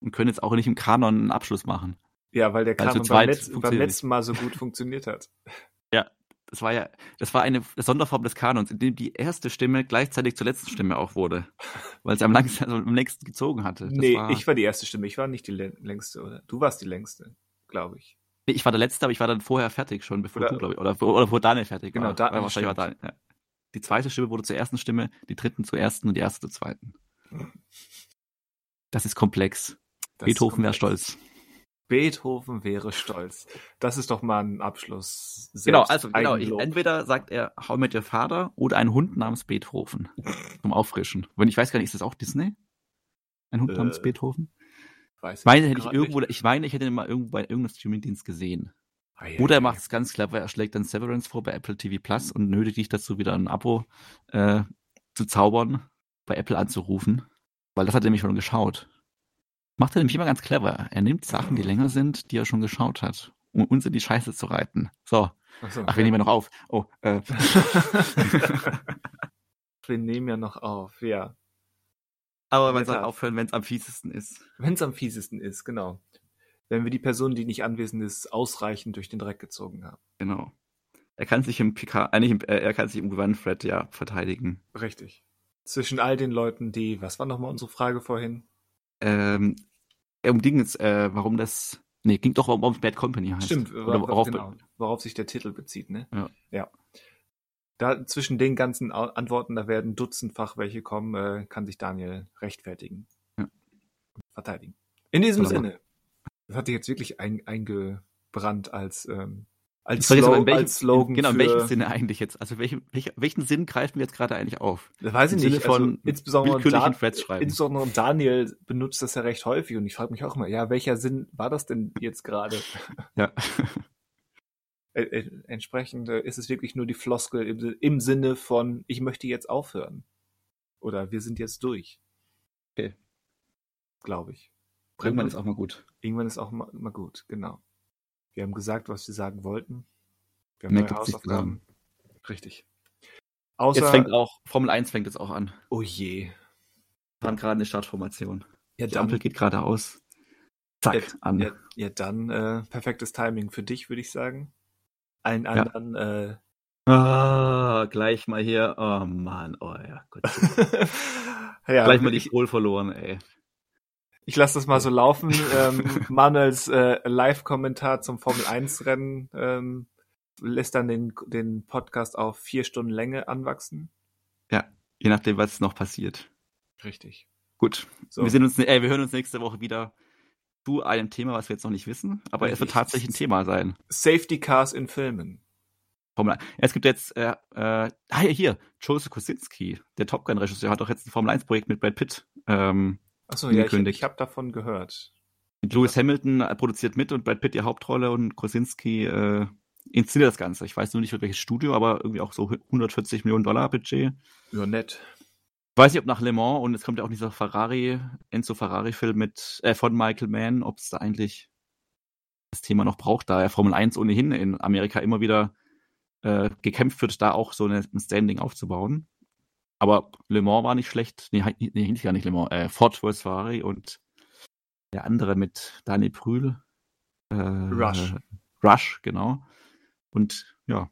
Und können jetzt auch nicht im Kanon einen Abschluss machen. Ja, weil der Kanon beim, Letz-, beim letzten Mal so gut funktioniert hat. *laughs* Ja, das war ja, das war eine Sonderform des Kanons, in dem die erste Stimme gleichzeitig zur letzten Stimme auch wurde. Weil sie am, langsten, also am längsten gezogen hatte. Das nee, war, ich war die erste Stimme, ich war nicht die längste, oder? Du warst die längste, glaube ich. Nee, ich war der Letzte, aber ich war dann vorher fertig schon, bevor oder, du, glaube ich, oder, oder vor Daniel fertig genau, war. Genau, wahrscheinlich war Daniel. Ja. Die zweite Stimme wurde zur ersten Stimme, die dritten zur ersten und die erste zur zweiten. Das ist komplex. Das Beethoven wäre stolz. Beethoven wäre stolz. Das ist doch mal ein Abschluss. Genau, also genau, ich, entweder sagt er Hau mit Your Vater oder ein Hund namens Beethoven zum Auffrischen. Wenn ich weiß gar nicht, ist das auch Disney? Ein Hund äh, namens Beethoven? Weiß ich meine, hätte ich irgendwo, nicht. ich meine, ich hätte ihn mal irgendwo bei irgendeinem Streamingdienst gesehen. Ah, ja, oder er macht es ganz clever, er schlägt dann Severance vor bei Apple TV Plus und nötigt dich dazu, wieder ein Abo äh, zu zaubern, bei Apple anzurufen. Weil das hat er nämlich schon geschaut. Macht er nämlich immer ganz clever. Er nimmt Sachen, die länger sind, die er schon geschaut hat, um uns in die Scheiße zu reiten. So. Ach, so, Ach wir nehmen ja noch auf. Oh, äh. *laughs* wir nehmen ja noch auf, ja. Aber man soll aufhören, wenn es am fiesesten ist. Wenn es am fiesesten ist, genau. Wenn wir die Person, die nicht anwesend ist, ausreichend durch den Dreck gezogen haben. Genau. Er kann sich im PK, äh, im, äh, er kann sich im Gewandthread ja verteidigen. Richtig. Zwischen all den Leuten, die, was war nochmal unsere Frage vorhin? Ähm, um Dingens, äh, warum das, nee, ging doch, warum Bad Company heißt. Stimmt, Oder worauf, genau, worauf sich der Titel bezieht, ne? Ja. ja. Da zwischen den ganzen Antworten, da werden dutzendfach welche kommen, äh, kann sich Daniel rechtfertigen. Ja. Verteidigen. In diesem Sinne. Das hat sich jetzt wirklich ein, eingebrannt als, ähm, als, jetzt aber, in welchem, als Slogan. genau, in welchem Sinne eigentlich jetzt? Also welchen, welchen, welchen Sinn greifen wir jetzt gerade eigentlich auf? Das weiß ich Im nicht. Sinne von also, insbesondere, Dan, insbesondere Daniel benutzt das ja recht häufig und ich frage mich auch immer, ja, welcher Sinn war das denn jetzt gerade? *laughs* Ja. Äh, äh, entsprechend äh, ist es wirklich nur die Floskel im, im Sinne von, ich möchte jetzt aufhören. Oder wir sind jetzt durch. Okay. Glaube ich. Irgendwann ist auch mal gut. Irgendwann ist auch mal, mal gut, genau. Wir haben gesagt, was wir sagen wollten. Wir haben Mehr neue Hausaufgaben. Richtig. Außer, Jetzt fängt auch, Formel 1 fängt jetzt auch an. oh je. Wir fahren gerade eine Startformation. Ja, Die Ampel geht gerade aus. Zack, ja, an. ja, ja, dann äh, perfektes Timing für dich, würde ich sagen. Allen Ja. anderen, äh, Ah, gleich mal hier. Oh Mann, oh ja, gut. *laughs* ja, gleich mal die Kohl verloren, ey. Ich lasse das mal so laufen. *laughs* ähm, Manuels äh, Live-Kommentar zum Formel-1-Rennen ähm, lässt dann den, den Podcast auf vier Stunden Länge anwachsen. Ja, je nachdem, was noch passiert. Richtig. Gut. So. Wir, sehen uns, äh, wir hören uns nächste Woche wieder zu einem Thema, was wir jetzt noch nicht wissen, aber es wird Richtig. tatsächlich ein Thema sein. Safety Cars in Filmen. Formel 1. Es gibt jetzt, äh, äh, ah ja, hier, Joseph Kosinski, der Top Gun-Regisseur, hat doch jetzt ein Formel 1-Projekt mit Brad Pitt. Ähm, Achso, ja, ich, Angekündigt. ich habe davon gehört. Lewis Hamilton äh, produziert mit und Brad Pitt die Hauptrolle und Kosinski äh, inszeniert das Ganze. Ich weiß nur nicht, welches Studio, aber irgendwie auch so 140 Millionen Dollar Budget. Ja, nett. Ich weiß nicht, ob nach Le Mans und es kommt ja auch dieser Ferrari, Enzo Ferrari-Film mit äh, von Michael Mann, ob es da eigentlich das Thema noch braucht, da ja Formel 1 ohnehin in Amerika immer wieder äh, gekämpft wird, da auch so eine, ein Standing aufzubauen. Aber Le Mans war nicht schlecht. Nee, hieß ja nicht Le Mans. Äh, Ford. Ferrari und der andere mit Daniel Brühl. Äh, Rush. Rush, genau. Und ja,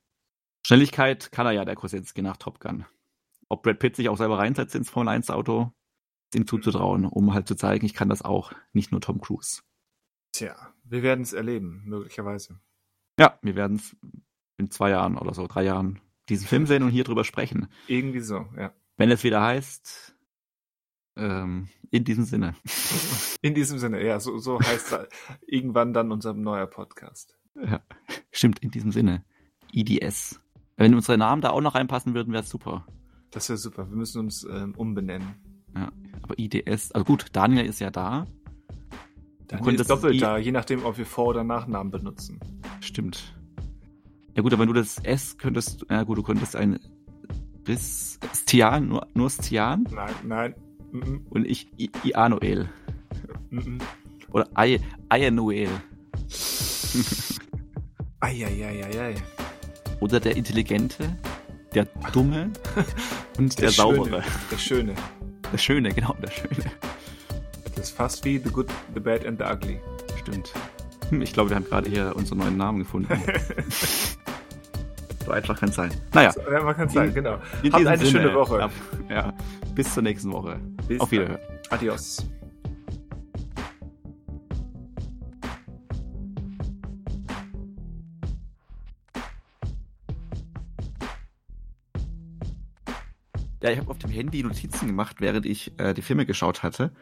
Schnelligkeit kann er ja, der Kosinski nach Top Gun. Ob Brad Pitt sich auch selber reinsetzt ins Formel 1 Auto, ist ihm zuzutrauen, um halt zu zeigen, ich kann das auch, nicht nur Tom Cruise. Tja, wir werden es erleben, möglicherweise. Ja, wir werden es in zwei Jahren oder so, drei Jahren diesen Film sehen und hier drüber sprechen. Irgendwie so, ja. Wenn es wieder heißt, ähm, in diesem Sinne. *laughs* In diesem Sinne, ja, so, so heißt *laughs* irgendwann dann unser neuer Podcast. Ja, stimmt, in diesem Sinne. IDS. Wenn unsere Namen da auch noch reinpassen würden, wäre es super. Das wäre super. Wir müssen uns ähm, umbenennen. Ja, aber IDS, also gut, Daniel ist ja da. Dann könntest ist doppelt I- da, je nachdem, ob wir Vor- oder Nachnamen benutzen. Stimmt. Ja gut, aber wenn du das S könntest, ja gut, du könntest ein Ris, Stian, nur, nur Stian Nein, nein. Mm und ich I, Ianoel. -mm, mm -mm. Oder Ianoel. Eieieiei. Oder der Intelligente, der Dumme *laughs* und der, Der Saubere. Schöne. Der Schöne. Der Schöne, genau, der Schöne. Das ist fast wie The Good, The Bad and The Ugly. Stimmt. Ich glaube, wir haben gerade hier unseren neuen Namen gefunden. *laughs* so einfach kann es sein. Naja, Ja, man kann sagen, In- genau. Habt eine Sinne, schöne Woche. ab- Ja, bis zur nächsten Woche. Bis Auf dann. Wiederhören. Adios. Ja, ich habe auf dem Handy Notizen gemacht, während ich äh, die Filme geschaut hatte,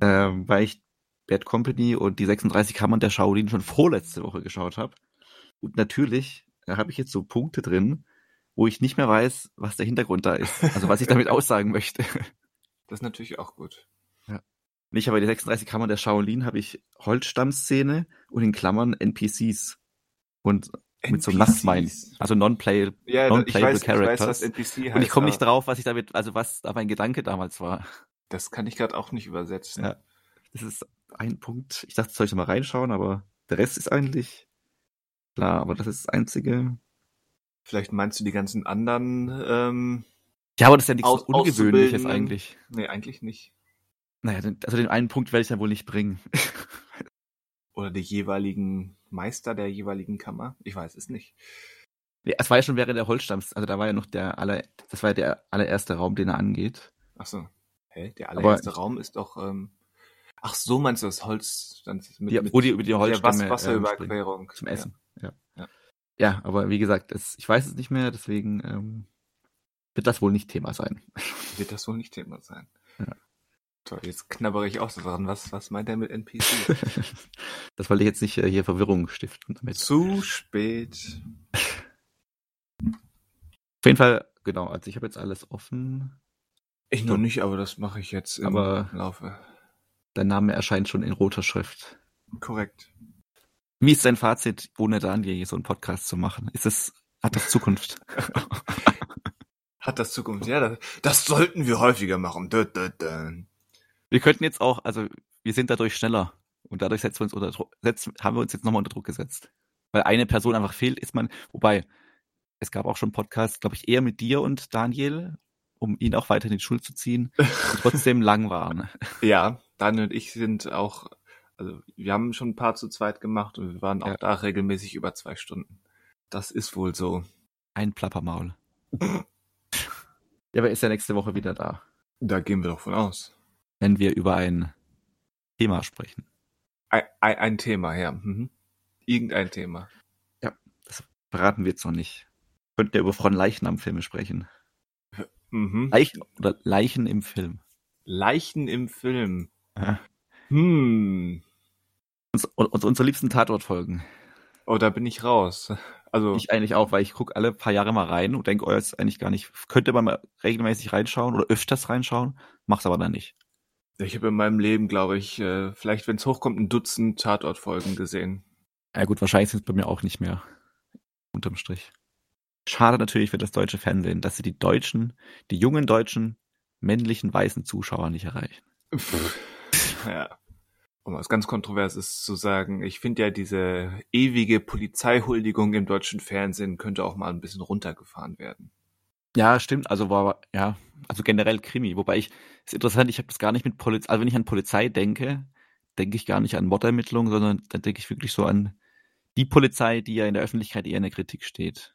ähm, weil ich Bad Company und die 36 Kammern der Shaolin schon vorletzte Woche geschaut habe. Und natürlich habe ich jetzt so Punkte drin, wo ich nicht mehr weiß, was der Hintergrund da ist. Also was ich damit *laughs* aussagen möchte. Das ist natürlich auch gut. Nicht, aber die 36 Kammern der Shaolin habe ich Holzstammszene und in Klammern NPCs. Und mit so einem Nasswein. Also non-play. Ja, non- ich weiß, ich weiß, Characters. was NPC heißt. Und ich komme nicht drauf, was ich damit, also was da mein Gedanke damals war. Das kann ich gerade auch nicht übersetzen. Ja. Das ist ein Punkt. Ich dachte, soll ich mal reinschauen, aber der Rest ist eigentlich klar, aber das ist das einzige. Vielleicht meinst du die ganzen anderen, ähm, Ja, aber das ist ja nichts Aus- Ungewöhnliches eigentlich. nee, eigentlich nicht. Naja, also den einen Punkt werde ich ja wohl nicht bringen. *laughs* Oder die jeweiligen Meister der jeweiligen Kammer. Ich weiß es nicht. Nee, Es war ja schon während der Holzstamms, also da war ja noch der aller, das war ja der allererste Raum, den er angeht. Ach so. Hä? Der Aber allererste ich- Raum ist doch, ähm, ach so meinst du das Holz, dann mit, Die, wo die über die der Holzstämme Was ähm. Wasserüberquerung. zum Essen. Ja. Aber wie gesagt, es, ich weiß es nicht mehr, deswegen ähm, wird das wohl nicht Thema sein. *laughs* Wird das wohl nicht Thema sein. Ja. So, jetzt knabbere ich auch so dran. Was, was meint er mit NPC? *laughs* das wollte ich jetzt nicht äh, hier Verwirrung stiften damit. Zu spät. Auf jeden Fall, genau, also ich habe jetzt alles offen. Ich noch nicht, aber das mache ich jetzt im Aber- Laufe. Dein Name erscheint schon in roter Schrift. Korrekt. Wie ist dein Fazit, ohne Daniel hier so einen Podcast zu machen? Ist es, hat das Zukunft? *laughs* Hat das Zukunft? Ja, das, das sollten wir häufiger machen. Dö, dö, dö. wir könnten jetzt auch, also wir sind dadurch schneller und dadurch setzen wir uns unter Druck, setzen, haben wir uns jetzt nochmal unter Druck gesetzt. Weil eine Person einfach fehlt, ist man, wobei, es gab auch schon Podcasts, glaube ich, eher mit dir und Daniel, um ihn auch weiter in die Schule zu ziehen, die trotzdem *laughs* lang waren. Ja, Daniel und ich sind auch, also wir haben schon ein paar zu zweit gemacht und wir waren auch Ja. da regelmäßig über zwei Stunden. Das ist wohl so. Ein Plappermaul. *laughs* Ja, aber ist ja nächste Woche wieder da, Da gehen wir doch von aus. wenn wir über ein Thema sprechen. Ein, ein, ein Thema, ja. Mhm. Irgendein Thema. Verraten wir jetzt noch nicht. Könnten ja über von Leichnam-Filme sprechen. Mhm. Leichen oder Leichen im Film. Leichen im Film. Ja. Hm. Uns, uns, unsere liebsten Tatortfolgen. Oh, da bin ich raus. Also, Ich eigentlich auch, weil ich gucke alle paar Jahre mal rein und denke, oh, ist eigentlich gar nicht, könnte man mal regelmäßig reinschauen oder öfters reinschauen, mach's aber dann nicht. ich habe in meinem Leben, glaube ich, äh, vielleicht, wenn es hochkommt, ein Dutzend Tatortfolgen gesehen. Ja gut, wahrscheinlich sind es bei mir auch nicht mehr. Unterm Strich. Schade natürlich für das deutsche Fernsehen, dass sie die deutschen, die jungen deutschen, männlichen, weißen Zuschauer nicht erreichen. ja. Um was ganz Kontroverses zu sagen, ich finde ja diese ewige Polizeihuldigung im deutschen Fernsehen könnte auch mal ein bisschen runtergefahren werden. Ja, stimmt. Also war ja, also generell Krimi. Wobei ich, ist interessant, ich habe das gar nicht mit Polizei, also wenn ich an Polizei denke, denke ich gar nicht an Mordermittlungen, sondern dann denke ich wirklich so an die Polizei, die ja in der Öffentlichkeit eher in der Kritik steht.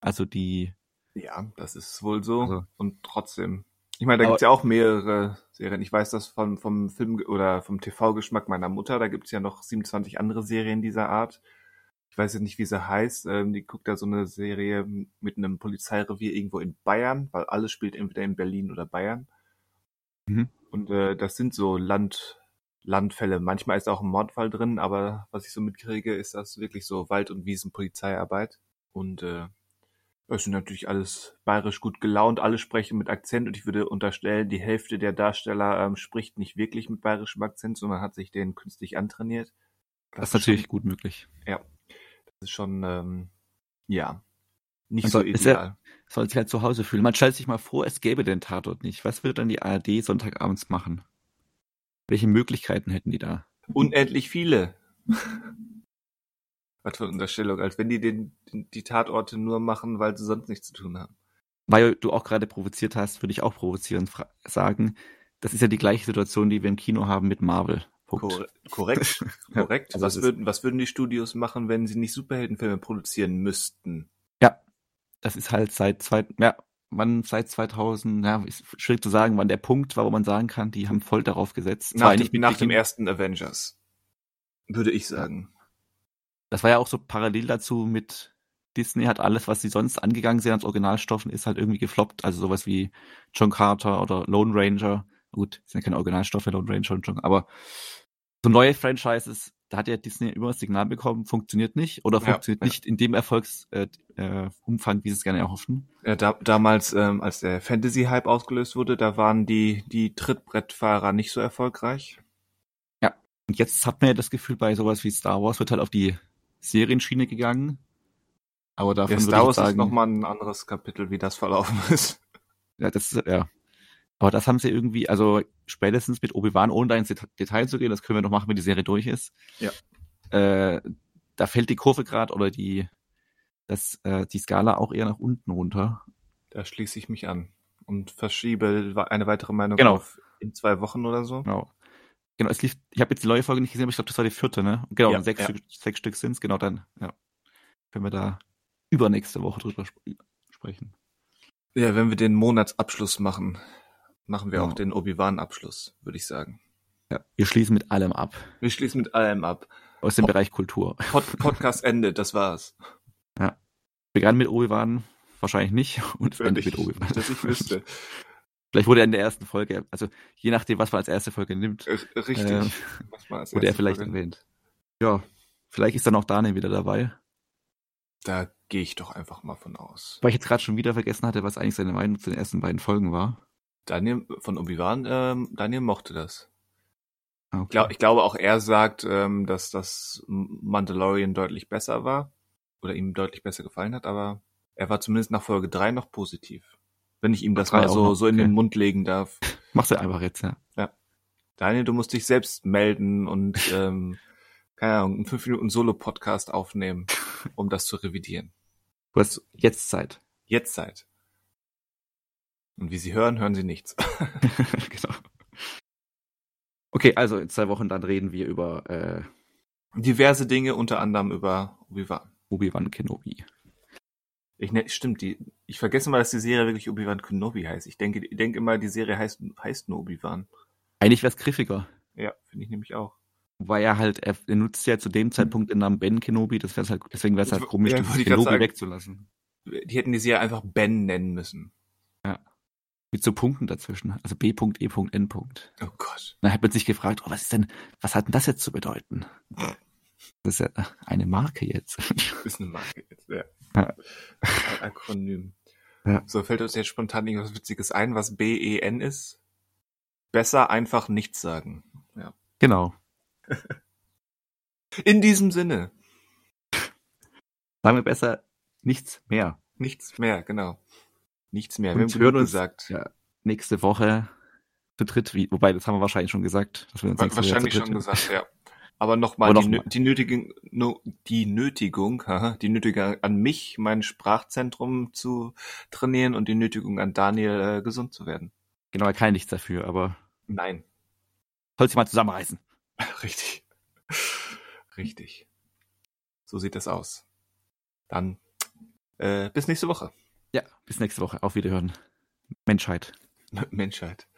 Also die, Ja, das ist wohl so. Also- und trotzdem. Ich meine, da Aber- gibt's ja auch mehrere Serien. Ich weiß das vom, vom Film oder vom TV-Geschmack meiner Mutter. Da gibt's ja noch 27 andere Serien dieser Art. Ich weiß jetzt nicht, wie sie heißt. Ähm, die guckt da so eine Serie mit einem Polizeirevier irgendwo in Bayern, weil alles spielt entweder in Berlin oder Bayern. Mhm. Und äh, das sind so Land, Landfälle. Manchmal ist auch ein Mordfall drin, aber was ich so mitkriege, ist das wirklich so Wald- und Wiesen-Polizeiarbeit. Und äh, es sind natürlich alles bayerisch gut gelaunt, alle sprechen mit Akzent und ich würde unterstellen, die Hälfte der Darsteller ähm, spricht nicht wirklich mit bayerischem Akzent, sondern hat sich den künstlich antrainiert. das ist natürlich gut möglich. Schon, das ist schon, ähm, ja, nicht Also, so ja- ideal. Soll sich halt zu Hause fühlen. Man stellt sich mal vor, es gäbe den Tatort nicht. Was würde dann die ARD Sonntagabends machen? Welche Möglichkeiten hätten die da? Unendlich viele. *laughs* Was für eine Unterstellung, als wenn die den, die Tatorte nur machen, weil sie sonst nichts zu tun haben. Weil du auch gerade provoziert hast, würde ich auch provozieren fra- sagen, das ist ja die gleiche Situation, die wir im Kino haben mit Marvel. Punkt. Korre korrekt, *laughs* Ja, korrekt. also was, würden, was würden die Studios machen, wenn sie nicht Superheldenfilme produzieren müssten? Das ist halt seit zwei, ja, wann seit 2000, ja, ist schwierig zu sagen, wann der Punkt war, wo man sagen kann, die haben voll darauf gesetzt. Nach, nicht dem, mit nach dem ersten Avengers. Würde ich sagen. Das war ja auch so parallel dazu mit Disney hat alles, was sie sonst angegangen sind als Originalstoffen, ist halt irgendwie gefloppt. Also sowas wie John Carter oder Lone Ranger. Gut, sind ja keine Originalstoffe, Lone Ranger und John, aber so neue Franchises, da hat ja Disney immer das Signal bekommen, funktioniert nicht oder Ja, funktioniert ja. nicht in dem Erfolgsumfang, äh, Umfang, wie sie es gerne erhoffen. Ja, da, damals, ähm, als der Fantasy-Hype ausgelöst wurde, da waren die, die Trittbrettfahrer nicht so erfolgreich. Und jetzt hat man ja das Gefühl, bei sowas wie Star Wars wird halt auf die Serienschiene gegangen. Aber davon würde Star ich Wars jetzt ist sagen, nochmal ein anderes Kapitel, wie das verlaufen *laughs* ist. Ja, das ist, ja. Aber das haben sie irgendwie, also spätestens mit Obi-Wan, ohne da ins Deta- Detail zu gehen, das können wir noch machen, wenn die Serie durch ist. Ja. Äh, da fällt die Kurve gerade oder die, das, äh, die Skala auch eher nach unten runter. Da schließe ich mich an und verschiebe eine weitere Meinung Genau. auf in zwei Wochen oder so. Genau. Genau, es lief, ich habe jetzt die neue Folge nicht gesehen, aber ich glaube, das war die vierte, ne? Genau, Ja, sechs, ja. Stück, sechs Stück sind's, genau dann, ja. Können wir da übernächste Woche drüber sp sprechen. Ja, wenn wir den Monatsabschluss machen, machen wir Ja. auch den Obi-Wan-Abschluss, würde ich sagen. Ja. Wir schließen mit allem ab. Wir schließen mit allem ab. Aus dem Oh. Bereich Kultur. Pod Podcast Ende, das war's. Begann mit Obi-Wan, wahrscheinlich nicht, und endet mit Obi-Wan. dass ich wüsste. Vielleicht wurde er in der ersten Folge, also je nachdem, was man als erste Folge nimmt, Richtig. Was man als wurde er vielleicht Folge- erwähnt. Ja, vielleicht ist dann auch Daniel wieder dabei. Da gehe ich doch einfach mal von aus. Weil ich jetzt gerade schon wieder vergessen hatte, was eigentlich seine Meinung zu den ersten beiden Folgen war. Daniel von Obi-Wan, ähm, Daniel mochte das. Ah, Ich, glaub, ich glaube auch er sagt, ähm, dass das Mandalorian deutlich besser war oder ihm deutlich besser gefallen hat, aber er war zumindest nach Folge 3 noch positiv. Wenn ich ihm das mal so, noch, so in okay. den Mund legen darf. Mach's ja einfach jetzt, ja. Daniel, du musst dich selbst melden und *laughs* ähm, keine Ahnung, einen 5 Minuten Solo-Podcast aufnehmen, um das zu revidieren. Du hast jetzt Zeit. Jetzt Zeit. Und wie Sie hören, hören Sie nichts. *laughs* *laughs* genau. Okay, also in zwei Wochen dann reden wir über äh, Diverse Dinge, unter anderem über Obi-Wan. Obi-Wan Kenobi. Ich ne, stimmt, die, ich vergesse mal, dass die Serie wirklich Obi-Wan Kenobi heißt. Ich denke, ich denke immer, die Serie heißt, heißt nur Obi-Wan. Eigentlich wär's griffiger. Ja, finde ich nämlich auch. Wobei er halt, er, nutzt ja zu dem Zeitpunkt den Namen Ben Kenobi, das wär's halt, deswegen wär's halt Ich- komisch, ja, grad Kenobi sagen. wegzulassen. Die hätten die Serie einfach Ben nennen müssen. Mit so Punkten dazwischen. Also B.E.N. Oh Gott. Dann hat man sich gefragt, oh, was ist denn, was hat denn das jetzt zu bedeuten? *laughs* Das ist ja eine Marke jetzt. *laughs* Ist eine Marke jetzt, ja. Ja. Ein Akronym. Ja. So, fällt uns jetzt spontan irgendwas Witziges ein, was B-E-N ist? Besser einfach nichts sagen. Ja. Genau. In diesem Sinne. Sagen wir besser nichts mehr. Nichts mehr, genau. Nichts mehr. Und Wir haben hören uns- gesagt. Ja, nächste Woche zu dritt, wie, wobei, das haben wir wahrscheinlich schon gesagt. Dass wir uns Wahrscheinlich schon gesagt, ja. Aber nochmal die, noch nö- mal. die Nötigung, no, die Nötigung, *laughs* die Nötigung an mich, mein Sprachzentrum zu trainieren und die Nötigung an Daniel, äh, gesund zu werden. Genau, er kann nichts dafür, aber Nein. soll sich mal zusammenreißen. *laughs* Richtig. Richtig. So sieht das aus. Dann äh, bis nächste Woche. Ja, bis nächste Woche. Auf Wiederhören. Menschheit. *laughs* Menschheit.